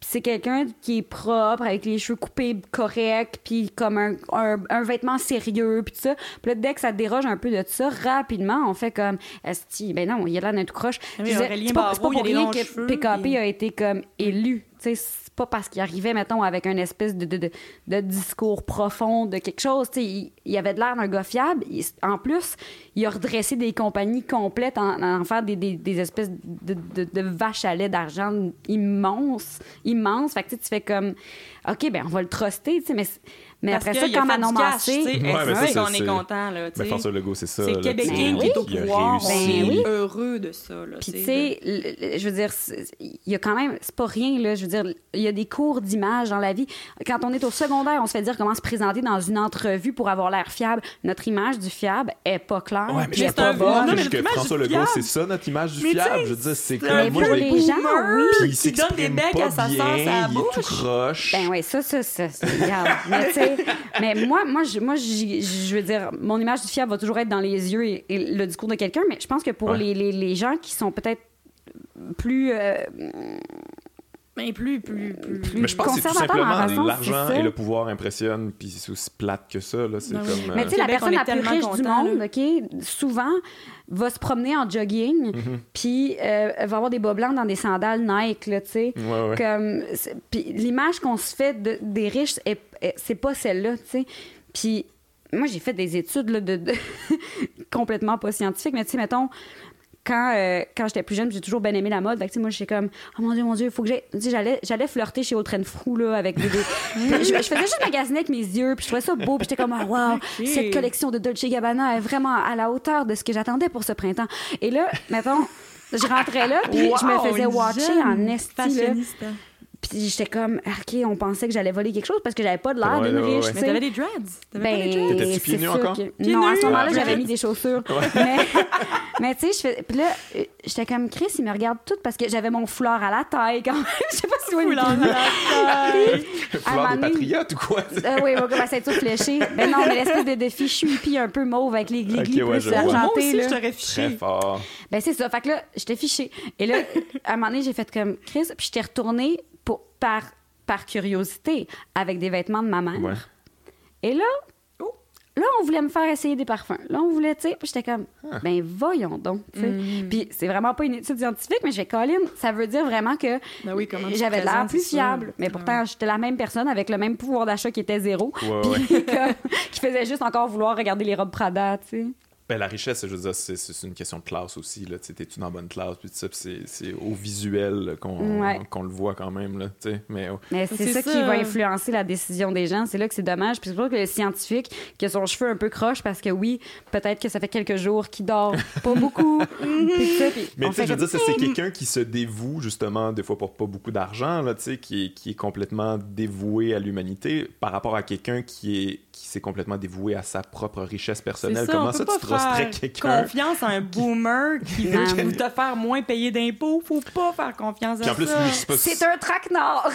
c'est quelqu'un qui est propre, avec les cheveux coupés corrects, puis comme un, un, un vêtement sérieux, puis tout ça. Puis là, dès que ça déroge un peu de ça, rapidement, on fait comme, esti, ben non, il a l'air d'un tout croche. Oui, disais, Aurélien c'est pas, pas pour rien que PKP puis- a été comme élu, tu sais. C'est pas parce qu'il arrivait, mettons, avec un espèce de, de, discours profond de quelque chose. Il, avait de l'air d'un gars fiable. En plus, il a redressé des compagnies complètes en, en faire des, espèces de, vaches à lait d'argent immenses. immenses. Fait que tu fais comme, OK, ben on va le truster, mais, mais Parce après ça, quand Manon Massé... Ouais, mais ça, on est content, là, tu Ben, sais. François Legault, c'est ça. C'est le Québec qui est au pouvoir. réussi. Ben oui. heureux de ça, là, Puis, tu sais. je veux dire, il y a quand même, c'est pas rien, là. Je veux dire, il y a des cours d'image dans la vie. Quand on est au secondaire, on se fait dire comment se présenter dans une entrevue pour avoir l'air fiable. Notre image du fiable est pas claire. Ouais, mais est c'est pas bon- mais François Legault, c'est ça notre image du Mais fiable. Je veux dire, c'est comme moi, je vais les gens, oui. Puis il qui donne des s'exprime becs pas à sa bien, sœur, il est tout croche. Ben oui, ça, ça, ça, regarde. mais tu sais, mais moi, moi, je, moi, je veux dire, mon image du fiable va toujours être dans les yeux et, et le discours de quelqu'un, mais je pense que pour Ouais. les, les, les gens qui sont peut-être plus euh, Mais plus, plus, plus. Plus- Mais je pense que c'est tout simplement l'argent et le pouvoir impressionnent, puis c'est aussi plate que ça. Là. C'est Ben oui. comme. Mais euh, tu sais, la personne la plus riche du monde. OK, souvent, va se promener en jogging, Mm-hmm. puis euh, va avoir des bas blancs dans des sandales Nike, là, tu sais. Ouais, ouais. Comme, c'est- puis l'image qu'on se fait de- des riches, est- est- c'est pas celle-là, tu sais. Puis moi, j'ai fait des études là, de, de- complètement pas scientifiques, mais tu sais, mettons, quand, euh, quand j'étais plus jeune, j'ai toujours bien aimé la mode. Fait que, moi, j'étais comme, oh mon Dieu, mon Dieu, il faut que j'aille. J'allais, j'allais flirter chez Autren Frou, là, avec des. des- je, je faisais juste magasiner avec mes yeux, puis je trouvais ça beau, puis j'étais comme, oh, wow, cette collection de Dolce Gabbana est vraiment à la hauteur de ce que j'attendais pour ce printemps. Et là, mettons, je rentrais là, puis je me faisais watcher en esti. Puis j'étais comme, OK, on pensait que j'allais voler quelque chose parce que j'avais pas de l'air Ouais, d'une ouais, riche, ouais. Mais t'avais des dreads. T'avais pas des Ben, dreads. T'étais-tu pieds nus encore? que- Pieds non, à ce moment-là, j'avais mis des chaussures. Mais, mais tu sais, je fais. Puis là, euh, j'étais comme Chris, il me regarde tout parce que j'avais mon foulard à la taille quand même. Je sais pas si vous Foulard à la taille. Le un des patriotes ou quoi? Euh, oui, oui, ma ceinture fléchée. Ben non, mais l'espèce de, de fichu hippie un peu mauve avec les glis-glis Ok, ouais, plus vois. Moi argentés. aussi, là. je t'aurais Très fiché. fort. Ben c'est ça. Fait que là, j'étais fichée. Et là, à un moment donné, j'ai fait comme Chris, puis j'étais retournée pour, par, par curiosité avec des vêtements de ma mère. Ouais. Et là, Oh. là, on voulait me faire essayer des parfums. Là, on voulait, tu sais, puis j'étais comme, Ah. ben voyons donc, tu sais. Mm. Puis c'est vraiment pas une étude scientifique, mais je vais Colin, ça veut dire vraiment que Ben oui, j'avais l'air plus fiable. Mais pourtant, j'étais la même personne avec le même pouvoir d'achat qui était zéro. Ouais, Puis ouais. comme- qui faisait juste encore vouloir regarder les robes Prada, tu sais. Ben, la richesse, je veux dire, c'est, c'est une question de classe aussi. Là. Tu sais, T'es-tu dans la bonne classe? Puis tout ça, puis c'est, c'est au visuel qu'on, Ouais. le voit quand même. Là, tu sais. mais. Mais c'est ça, ça. qui va influencer la décision des gens. C'est là que c'est dommage. Puis c'est pour ça que le scientifique, qui a son cheveu un peu croche, parce que oui, peut-être que ça fait quelques jours qu'il dort pas beaucoup. Puis ça, puis Mais tu sais, je veux dire, c'est, c'est quelqu'un qui se dévoue, justement, des fois pour pas beaucoup d'argent, là, tu sais, qui est, qui est complètement dévoué à l'humanité par rapport à quelqu'un qui est qui s'est complètement dévoué à sa propre richesse personnelle. ça, Comment ça, tu trusterais faire quelqu'un? confiance à un boomer qui veut te faire moins payer d'impôts. Faut pas faire confiance à en plus, ça. sais pas si- C'est un traquenard!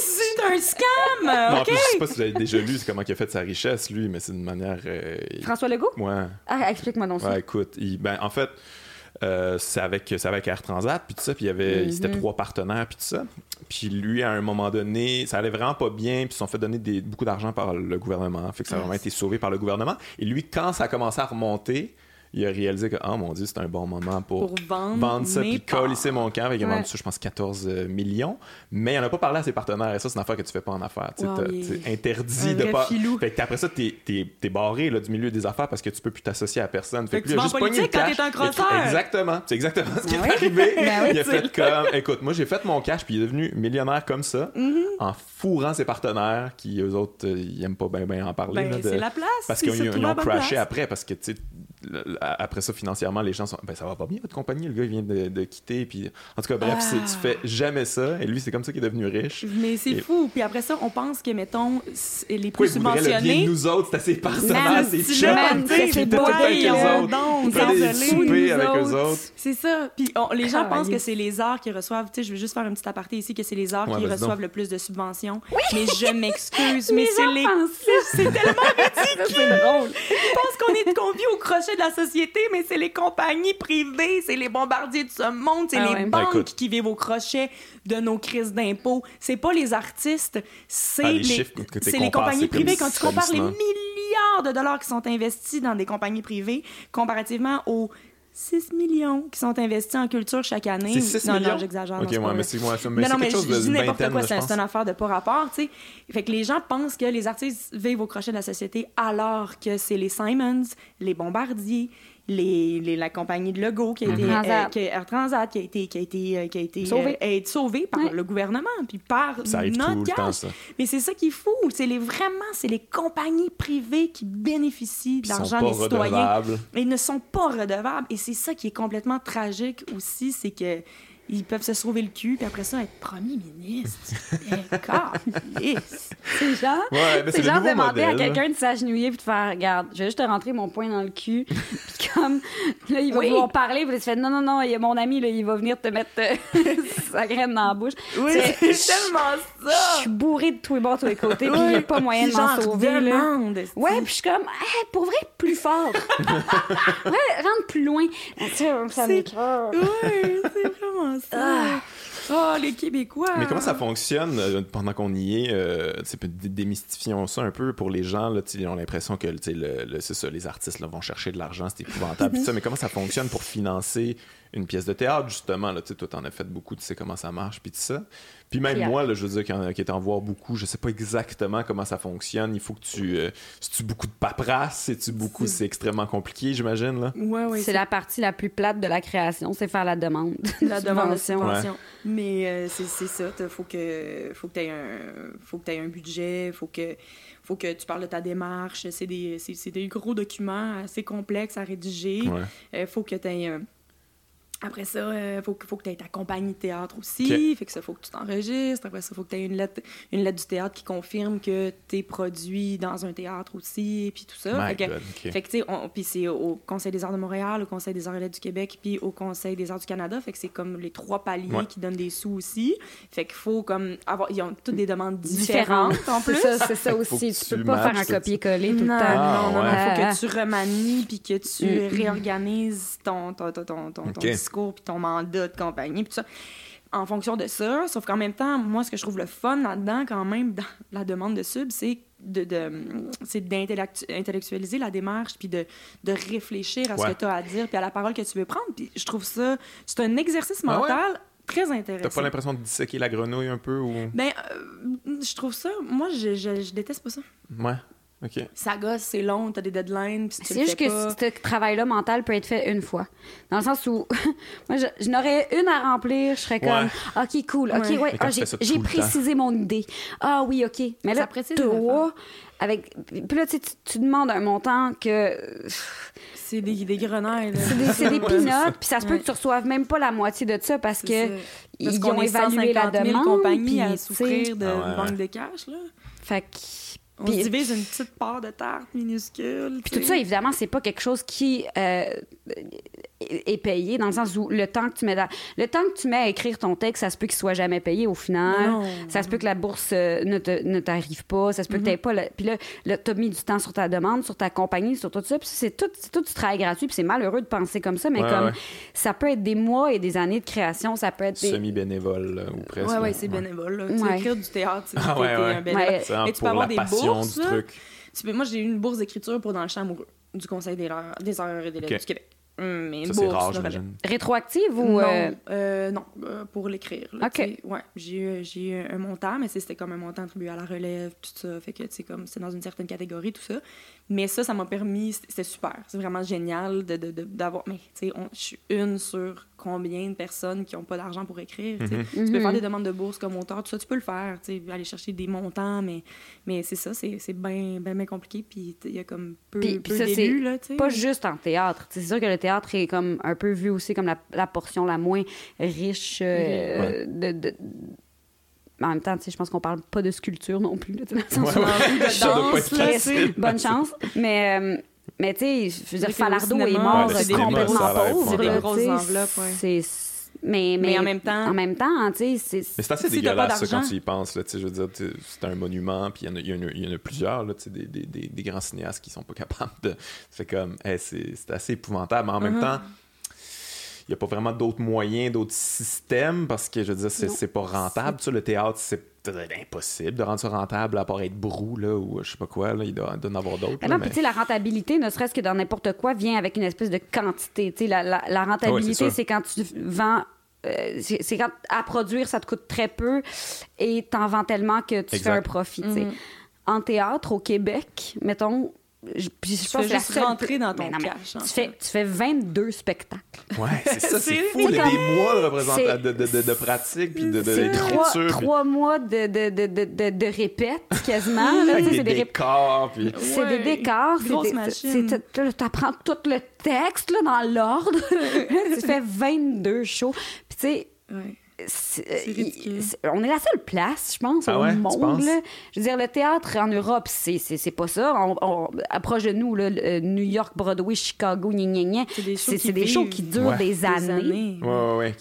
C'est un scam! Non, en OK? plus, je sais pas si vous avez déjà lu c'est comment il a fait sa richesse, lui, mais c'est d'une manière. euh, François Legault? Ouais. Ah, explique-moi donc ça. Ouais, écoute, il- ben, en fait, euh, c'est avec, Air Transat, puis tout ça, puis il y avait, ils étaient trois partenaires, puis tout ça. Puis lui, à un moment donné, ça allait vraiment pas bien, puis ils se sont fait donner des, beaucoup d'argent par le gouvernement, fait que ça a vraiment été sauvé par le gouvernement. Et lui, quand ça a commencé à remonter, il a réalisé que, oh mon Dieu, c'est un bon moment pour, Pour vendre ça, puis colisser mon camp. Qu'il a Ouais. vendu ça, je pense, 14 euh, millions. Mais il en a pas parlé à ses partenaires. Et ça, c'est une affaire que tu fais pas en affaires. Wow, il- c'est interdit de pas. filou. Fait que après ça, t'es es, barré là, du milieu des affaires parce que tu peux plus t'associer à personne. Fait que tu il en juste politique quand t'es un Il crosseur. Exactement. C'est exactement ce qui Ben est oui. arrivé. Ben il a fait comme, écoute, moi, j'ai fait mon cash, puis il est devenu millionnaire comme ça, Mm-hmm. en fourrant ses partenaires, qui, eux autres, euh, ils aiment pas bien en parler. Ben, là, de- c'est la place. parce il qu'ils ont crashé après, parce que, tu après ça, financièrement, les gens sont. Ben, ça va pas bien, votre compagnie. Le gars, il vient de, de quitter. Puis, en tout cas, bref, Ah. c'est- tu fais jamais ça. Et lui, c'est comme ça qu'il est devenu riche. Mais c'est Et- fou. Puis après ça, on pense que, mettons, les plus il voudrait le bien de subventionnés. nous autres? C'est tu sais, c'est temps avec beau, nous avec eux autres. C'est ça. Puis on- les gens Travailler. pensent que c'est les arts qui reçoivent. Tu sais, je vais juste faire un petit aparté ici, que c'est les arts Ouais, qui reçoivent donc. le plus de subventions. Mais je m'excuse, mais c'est les. C'est tellement ridicule. C'est drôle. Je pense qu'on est vit au crochet de la société, mais c'est les compagnies privées, c'est les bombardiers de ce monde, c'est Ah les ouais. Ben, banques écoute. qui vivent au crochet de nos crises d'impôts. C'est pas les artistes, c'est Ah, les c'est les compagnies privées. Quand tu compares les milliards de dollars qui sont investis dans des compagnies privées comparativement aux 6 millions qui sont investis en culture chaque année. C'est 6 non, millions? non, j'exagère. Ok, ouais, mais c'est moi, ça- mais non, non, mais quelque chose je, dis de n'importe quoi, c'est une affaire de pas rapport, tu sais. Fait que les gens pensent que les artistes vivent au crochet de la société alors que c'est les Simons, les Bombardiers, les, les- la compagnie de Lego qui a été. Transat. euh, qui- Air Transat qui a été qui a été euh, qui a été Sauvée. euh, sauvée par Ouais. le gouvernement puis par Ça notre tout le cash. temps, ça. Mais c'est ça qui est fou, c'est les vraiment c'est les compagnies privées qui bénéficient de Ils sont l'argent pas des citoyens. redevables. Ils ne sont pas redevables. Et c'est ça qui est complètement tragique aussi, c'est que ils peuvent se sauver le cul, puis après ça, être premier ministre. Câlisse. C'est genre, Ouais, c'est genre demander à quelqu'un de s'agenouiller puis de faire regarde, je vais juste te rentrer mon poing dans le cul. puis comme là il va Oui. vouloir parler, puis tu fais non non non, il y a mon ami là, il va venir te mettre euh, sa graine dans la bouche. Oui, C'est- tellement Je ça. suis bourrée de tous les bords, de tous les côtés, puis il n'y a pas moyen de m'en sauver là. demande, Ouais, puis je suis comme, Hey, pour vrai, plus fort. ouais, rentre plus loin. Ça m'écoeure. Oui, c'est vraiment ça. Oh, les Québécois. Mais comment ça fonctionne euh, pendant qu'on y est? Euh, démystifions ça un peu pour les gens. Là, ils ont l'impression que tu sais, le, le- c'est ça, les artistes là, vont chercher de l'argent, c'est épouvantable. puis ça, mais comment ça fonctionne pour financer une pièce de théâtre, justement? Là, tu sais, toi, t'en as fait beaucoup, tu sais comment ça marche, puis tout ça. Puis même moi, là, je veux dire, qui, qui est en voir beaucoup, je sais pas exactement comment ça fonctionne. Il faut que tu... Euh, C'est-tu beaucoup de paperasse? C'est-tu beaucoup... C'est extrêmement compliqué, j'imagine, là? Ouais, ouais, C'est la partie la plus plate de la création, c'est faire la demande. la demande subvention. Mais euh, c'est ça, il faut que faut que tu aies un faut que t'aies un budget, faut que faut que tu parles de ta démarche, c'est des des gros documents assez complexes à rédiger. Ouais. Euh, faut que tu aies après ça, euh, faut, que- faut que tu aies ta compagnie de théâtre aussi. Fait que ça, faut que tu t'enregistres. Après ça, faut que tu aies une lettre, une lettre du théâtre qui confirme que tu es produit dans un théâtre aussi, puis tout ça. My Fait que, God, ok. fait que, tu sais, on- puis c'est au Conseil des arts de Montréal, au Conseil des arts et lettres du Québec, puis au Conseil des arts du Canada. Fait que c'est comme les trois paliers Ouais. qui donnent des sous aussi. Fait qu'il faut comme avoir... Ils ont toutes des demandes différentes, Différentes. en plus. C'est ça, c'est ça Faut aussi. Tu tu peux pas faire un copier-coller tout le Non, temps. Ah, non, non, non, ouais. faut que tu remanies puis que tu Mm. réorganises ton, ton, ton, ton, ton- ton Ok. Discours puis ton mandat de compagnie puis tout ça. En fonction de ça, sauf qu'en même temps, moi, ce que je trouve le fun là-dedans, quand même, dans la demande de sub, c'est de, d'intellectualiser la démarche puis de, de réfléchir à ce que tu as à dire puis à la parole que tu veux prendre. Puis je trouve ça, c'est un exercice Ah ouais? mental très T'as intéressant. pas l'impression de disséquer la grenouille un peu ou... Ben, euh, je trouve ça, moi, je, je, je déteste pas ça. Ouais, Ça gosse, c'est long, t'as des deadlines, puis C'est juste que ce travail-là mental peut être fait une fois. Dans le sens où, moi, je, je n'aurais une à remplir, je serais comme, OK, cool, OK, Ouais. ah, j'ai précisé mon idée. Ah oui, OK. Mais Ça là, précise toi, avec... Puis là, tu, sais, tu, tu demandes un montant que... C'est des, des grenailles, là. C'est des, des peanuts, puis ça se peut Ouais. que tu reçoives même pas la moitié de ça parce que. Parce ils qu'on ont évalué la 150 000 demande. compagnies puis, à souffrir de Ah ouais, manque ouais. de cash, là. Fait que... On se divise une petite part de tarte minuscule. Puis tout ça, évidemment, c'est pas quelque chose qui euh, est payé dans le sens où le temps que tu mets dans- le temps que tu mets à écrire ton texte, ça se peut qu'il soit jamais payé au final. Non. Ça se peut que la bourse euh, ne te- ne t'arrive pas. Ça se peut que t'aies pas. le- Puis là, là t'as mis du temps sur ta demande, sur ta compagnie, sur tout ça. Puis c'est tout, c'est tout du travail gratuit. Puis c'est malheureux de penser comme ça, mais Ouais, comme ouais. ça peut être des mois et des années de création. Ça peut être des. Semi-bénévole là, ou presque. Ouais, ouais, c'est bénévole. Là. Tu Ouais. écrire du théâtre, c'est Ah ouais, ouais. un bénévole. Ouais. Mais tu peux avoir des bourses, du là. truc. Tu peux- moi, j'ai eu une bourse d'écriture pour Dans le champ amoureux. du Conseil des, heures- des heures et des lettres Ok. du Québec. Hum, Mais Ça, c'est bourse rare, j'imagine. Rétroactive ou. Non, euh, euh, non, euh, pour l'écrire. là, Ok. Ouais, j'ai eu, j'ai eu un montant, mais c'était comme un montant attribué à la relève, tout ça. Fait que, tu sais, comme c'est dans une certaine catégorie, tout ça. Mais ça, ça m'a permis, c'était c'était super. C'est vraiment génial de- de- de- d'avoir. mais, tu sais, on- je suis une sur combien de personnes qui n'ont pas d'argent pour écrire. tu. Tu peux Mhm. faire des demandes de bourse comme auteur, tout ça, tu peux le faire, tu sais, aller chercher des montants, mais, mais c'est ça, c'est c'est bien ben, ben compliqué. Puis il y a comme peu, Puis- puis peu ça, c'est là, tu sais. Pas juste en théâtre. C'est sûr que le théâtre est comme un peu vu aussi comme la, la portion la moins riche euh, de, de- En même temps, je pense qu'on parle pas de sculpture non plus. là, dans le sens Ouais, où- ouais. Ça doit pas être danse, là, facile. Bonne chance. Mais, euh, mais tu sais, je veux dire, Falardeau au est cinéma, mort Ouais, euh, cinéma, complètement pauvre. là, Des grosses tu sais, enveloppes, ouais. c'est- Mais, mais, Mais en même temps- En même temps, tu sais, c'est. Mais c'est assez Si dégueulasse ça, quand tu y penses. Là, tu sais, je veux dire, c'est un monument, puis il y en a- y, y en plusieurs, là, des, des, des, des grands cinéastes qui sont pas capables de. C'est comme, hey, c'est c'est assez épouvantable. Mais en même Mhm. temps, n'y a pas vraiment d'autres moyens, d'autres systèmes, parce que je veux dire, c'est pas rentable. Tu sais, le théâtre, c'est impossible de rendre ça rentable, à part être brou, là, ou je sais pas quoi, là, il doit, en avoir d'autres. Non, puis mais- tu sais, la rentabilité, ne serait-ce que dans n'importe quoi, vient avec une espèce de quantité. Tu sais, la, la, la Ah ouais, rentabilité, c'est quand tu vends. euh, c'est quand à produire, ça te coûte très peu et t'en vends tellement que tu fais un profit. Mhm. En théâtre, au Québec, mettons, je, puis je Tu pense fais que la juste seule- rentrer dans ton non, mais cash, Tu fais, tu fais 22 spectacles. Ouais, c'est ça, c'est fou, comme- des mois de, de, de, de, de pratique, puis de, trois, puis trois mois de, de, de, de, de, de répètes, quasiment. des c'est des rép- décors, puis... C'est Ouais, des décors, des- Tu apprends tout le texte là, dans l'ordre. tu fais 22 shows. Puis tu sais, Ouais. Il- c'est- on est la seule place, je pense, Ah au ouais, tu monde. là. Je veux dire, le théâtre en Europe, c'est c'est- c'est pas ça. On, on- approche de nous, là, le- New York, Broadway, Chicago, gna, gna, gna. C'est des shows C'est qui c'est des shows vivent qui durent Ouais. des Des années. années. Ouais,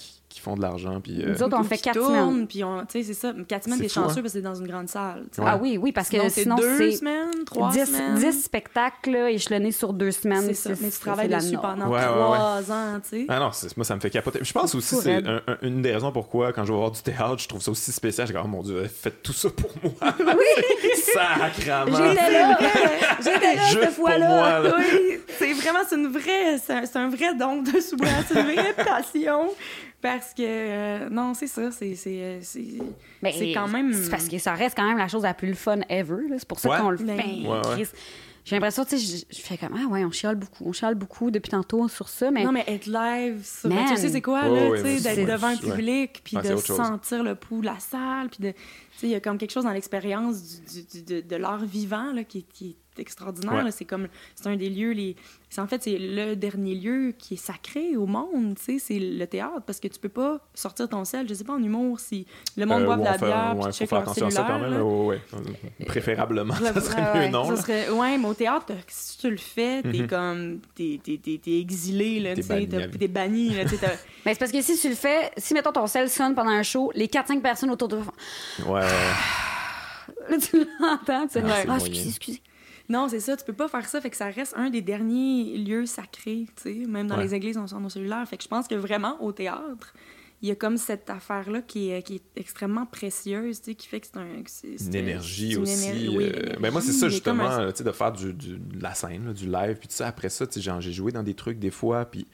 font de l'argent, puis... euh, Nous autres, on fait quatre semaines. Puis on, tu sais, c'est ça. Quatre semaines, C'est t'es fou, chanceux hein? parce que c'est dans une grande salle. Ouais. Ah oui, oui, parce que Sinon, sinon, c'est deux c'est semaines, trois 10, semaines. 10 spectacles là, échelonnés sur deux semaines. C'est ça. Mais tu travailles dessus norme. pendant Ouais, ouais, trois ans, tu sais. Ah non, c'est- moi, ça me fait capoter. Je pense aussi fou, c'est raide. un- un- une des raisons pourquoi, quand je vais voir du théâtre, je trouve ça aussi spécial. Je dis, oh mon Dieu, faites tout ça pour moi. Oui! Sacrament! J'étais là, j'étais là Juste cette pour fois-là. Oui, c'est vraiment, c'est une vraie, c'est un, c'est un vrai don de soi, c'est une vraie passion. Parce que, euh, non, c'est ça, c'est, c'est, euh, c'est, Mais c'est quand même... C'est parce que ça reste quand même la chose la plus fun ever. C'est pour ça Ouais. qu'on le Ben, fait. Ouais, ouais. Chris. J'ai l'impression, tu sais, je, fais comme, ah ouais, on chiale beaucoup. On chiale beaucoup depuis tantôt sur ça, mais. Non, mais être live, ça, Man. ben, tu sais, c'est quoi, là, tu sais, d'être devant un public, puis c'est de sentir le pouls de la salle, puis de... Tu sais, il y a comme quelque chose dans l'expérience du, du- du- de, de l'art vivant, là, qui, qui est extraordinaire, Ouais. C'est comme... C'est un des lieux, les... c'est- En fait, c'est le dernier lieu qui est sacré au monde, tu sais, c'est le théâtre, parce que tu peux pas sortir ton sel, je sais pas, en humour, si le monde Euh, boit de la fait- bière, ouais, puis faut check faire leur attention à ça quand cellulaire, même. là. ouais, ouais. Préférablement, ça serait ouais, mieux non. Ça serait- ouais, mais au théâtre, si tu le fais, t'es Mhm. comme. T'es, t'es, exilé, là, T'es tu sais. vie. t'es banni, là, tu Mais c'est parce que si tu le fais, si mettons ton sel sonne pendant un show, les 4-5 personnes autour de toi font, Ouais, ouais. là, tu l'entends, tu sais, Ah, c'est ah, excusez, excusez. Non, c'est ça, tu peux pas faire ça, fait que ça reste un des derniers lieux sacrés, tu sais. Même dans Ouais. les églises, on sort nos cellulaires. Fait que je pense que vraiment, au théâtre, il y a comme cette affaire-là qui est, qui est extrêmement précieuse, tu sais, qui fait que c'est un. c'est- Une énergie une aussi. éner- oui, euh, l'énergie. ben moi, c'est ça, justement, un- tu sais, de faire du, du- de la scène, là, du live, puis tout ça. Après ça, tu sais, genre, j'ai joué dans des trucs des fois, puis.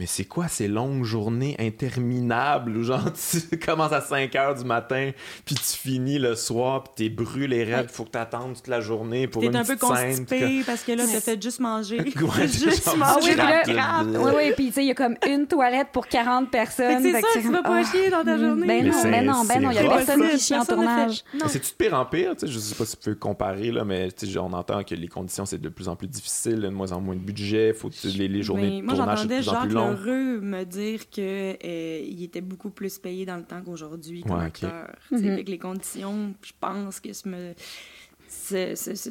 Mais c'est quoi ces longues journées interminables où, genre, tu commences à 5 heures du matin, puis tu finis le soir, puis t'es brûlé raide, faut que t'attendes toute la journée pour T'es une un peu petite scène. puis constipé parce que là, t'as fait juste manger. Ouais, juste genre- Ah oui, crabe. Oui, oui, puis tu sais, il y a comme une toilette pour 40 Fait personnes. c'est ça, que tu vas pas ah, chier dans ta journée. Ben non, ben non, ben non, il y a personne qui chie en tournage. C'est-tu de pire en pire? Tu sais, je sais pas si tu peux comparer, là, mais tu sais, on entend que les conditions, c'est de plus en plus difficile, de moins en moins de budget, faut, les, les journées de tournage, c'est de plus en plus long. Lheureux me dire que euh, il était beaucoup plus payé dans le temps qu'aujourd'hui comme Ouais, acteur. Mhm. que les conditions, je pense que se me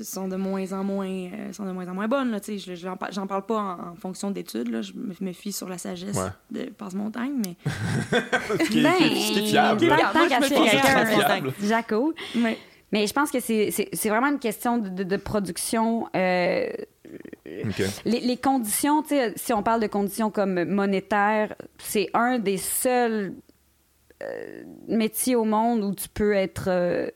sont de moins en moins euh, sont de moins en moins bonnes là, tu sais, je- j'en par- j'en parle pas en, en fonction d'études là, je me me fie sur la sagesse Ouais. de Passe-Montagne mais Ce qui est- ce qui est- ce fiable. Ben, fiable. Jaco. mais Mais je pense que c'est- c'est c'est vraiment une question de, de- de production. euh, Les, les conditions, si on parle de conditions comme monétaires, c'est un des seuls euh, métiers au monde où tu peux être euh,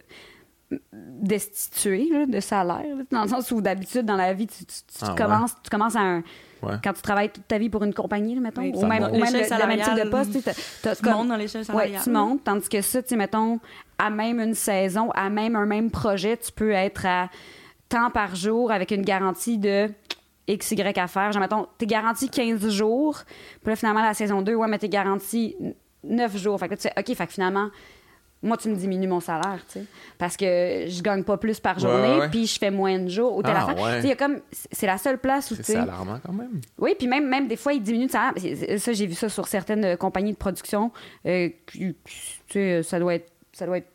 destitué là, de salaire, là, dans le sens où d'habitude dans la vie, tu, tu- tu Ah, ouais. commences, tu commences à un. Ouais. Quand tu travailles toute ta vie pour une compagnie, là, mettons, ou même, monte. ou même le, le même type de poste, tu sais, t'as- t'as Tu comme- montes dans l'échelle Ouais, salariale. tu montes. Tandis que ça, tu mettons, à même une saison, à même un même projet, tu peux être à temps par jour avec une garantie de X, Y à faire. Genre, mettons, t'es garanti 15 jours. Puis là, finalement, la saison 2, ouais, mais t'es garanti 9 jours. Fait que là, tu fais, OK, fait que finalement, moi, tu me diminues mon salaire, tu sais. Parce que je gagne pas plus par journée, puis je fais moins de jours. Ou Ah, affaire. ouais. Tu sais, il y a comme. C'est la seule place où, tu C'est sais. alarmant quand même. Oui, puis même, même des fois, ils diminuent de salaire. Ça, j'ai vu ça sur certaines euh, compagnies de production. Euh, qui- tu sais, ça doit être, ça doit être,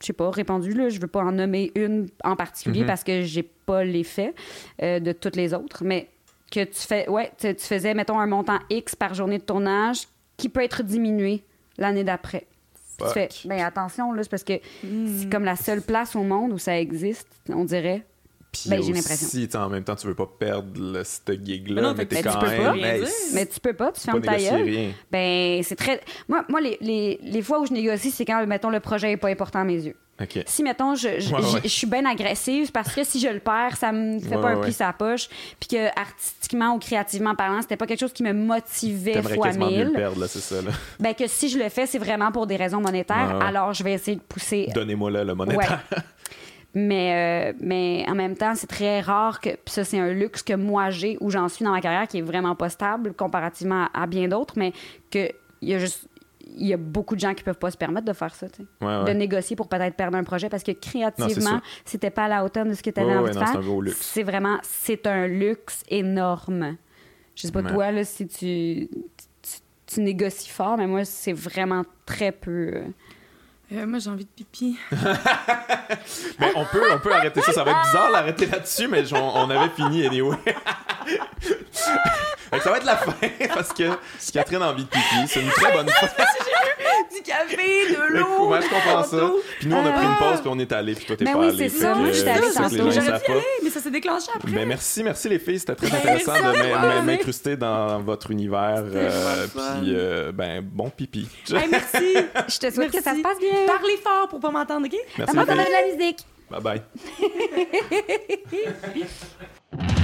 je sais pas, répandu. Là. Je veux pas en nommer une en particulier Mhm. parce que j'ai pas l'effet euh, de toutes les autres. Mais que tu fais, ouais, tu, tu faisais, mettons, un montant X par journée de tournage qui peut être diminué l'année d'après. Tu fais, ben attention, là, c'est parce que c'est comme la seule place au monde où ça existe, on dirait. Puis Ben, aussi, tu en même temps, tu veux pas perdre le, cette Mais gig-là, non, mais t'es quand tu même... hey, Mais tu peux pas, tu pas fermes ta gueule. rien. Ben, c'est très. Moi, moi les, les, les fois où je négocie, c'est quand, mettons, le projet est pas important à mes yeux. OK. Si, mettons, je, je, Ouais, je- ouais. je suis bien agressive parce que si je le perds, ça me fait Ouais, pas un ouais. pli sur la poche. Puis que artistiquement ou créativement parlant, c'était pas quelque chose qui me motivait fois quasiment mieux le mille. perdre, là, c'est ça, là. Ben, que si je le fais, c'est vraiment pour des raisons monétaires. Ouais, ouais. Alors, je vais essayer de pousser Donnez-moi là le monétaire. mais, euh, mais en même temps, c'est très rare que. Puis ça, c'est un luxe que moi j'ai, où j'en suis dans ma carrière, qui est vraiment pas stable comparativement à, à bien d'autres, mais qu'il y a juste. Il y a beaucoup de gens qui peuvent pas se permettre de faire ça, tu sais. Ouais, De ouais. négocier pour peut-être perdre un projet parce que créativement, c'était pas à la hauteur de ce que tu avais Ouais, envie ouais, de faire. c'est vraiment. C'est un luxe énorme. Je sais pas, Ouais. toi, là, si tu, tu, tu négocies fort, mais moi, c'est vraiment très peu. Euh, moi, j'ai envie de pipi. Mais on peut, on peut arrêter ça. Ça va être bizarre l'arrêter là-dessus, mais on, on avait fini anyway. Ça va être la fin parce que Catherine a envie de pipi. C'est une très bonne fin. du café, de l'eau. Moi, je comprends ça. Puis nous, on a pris une Ah. pause, puis on est allé, puis toi, t'es Ben pas oui, allé. c'est ça. Moi, j'étais allée tantôt. J'aurais dû aller, mais ça s'est déclenché après. Ben merci, merci les filles, c'était très Ben, intéressant de m'incruster dans votre univers. euh, puis euh, ben bon pipi. Hey, merci. Je te souhaite que ça se passe bien. Parlez fort pour pas m'entendre, OK? Merci filles. de la musique. Bye bye.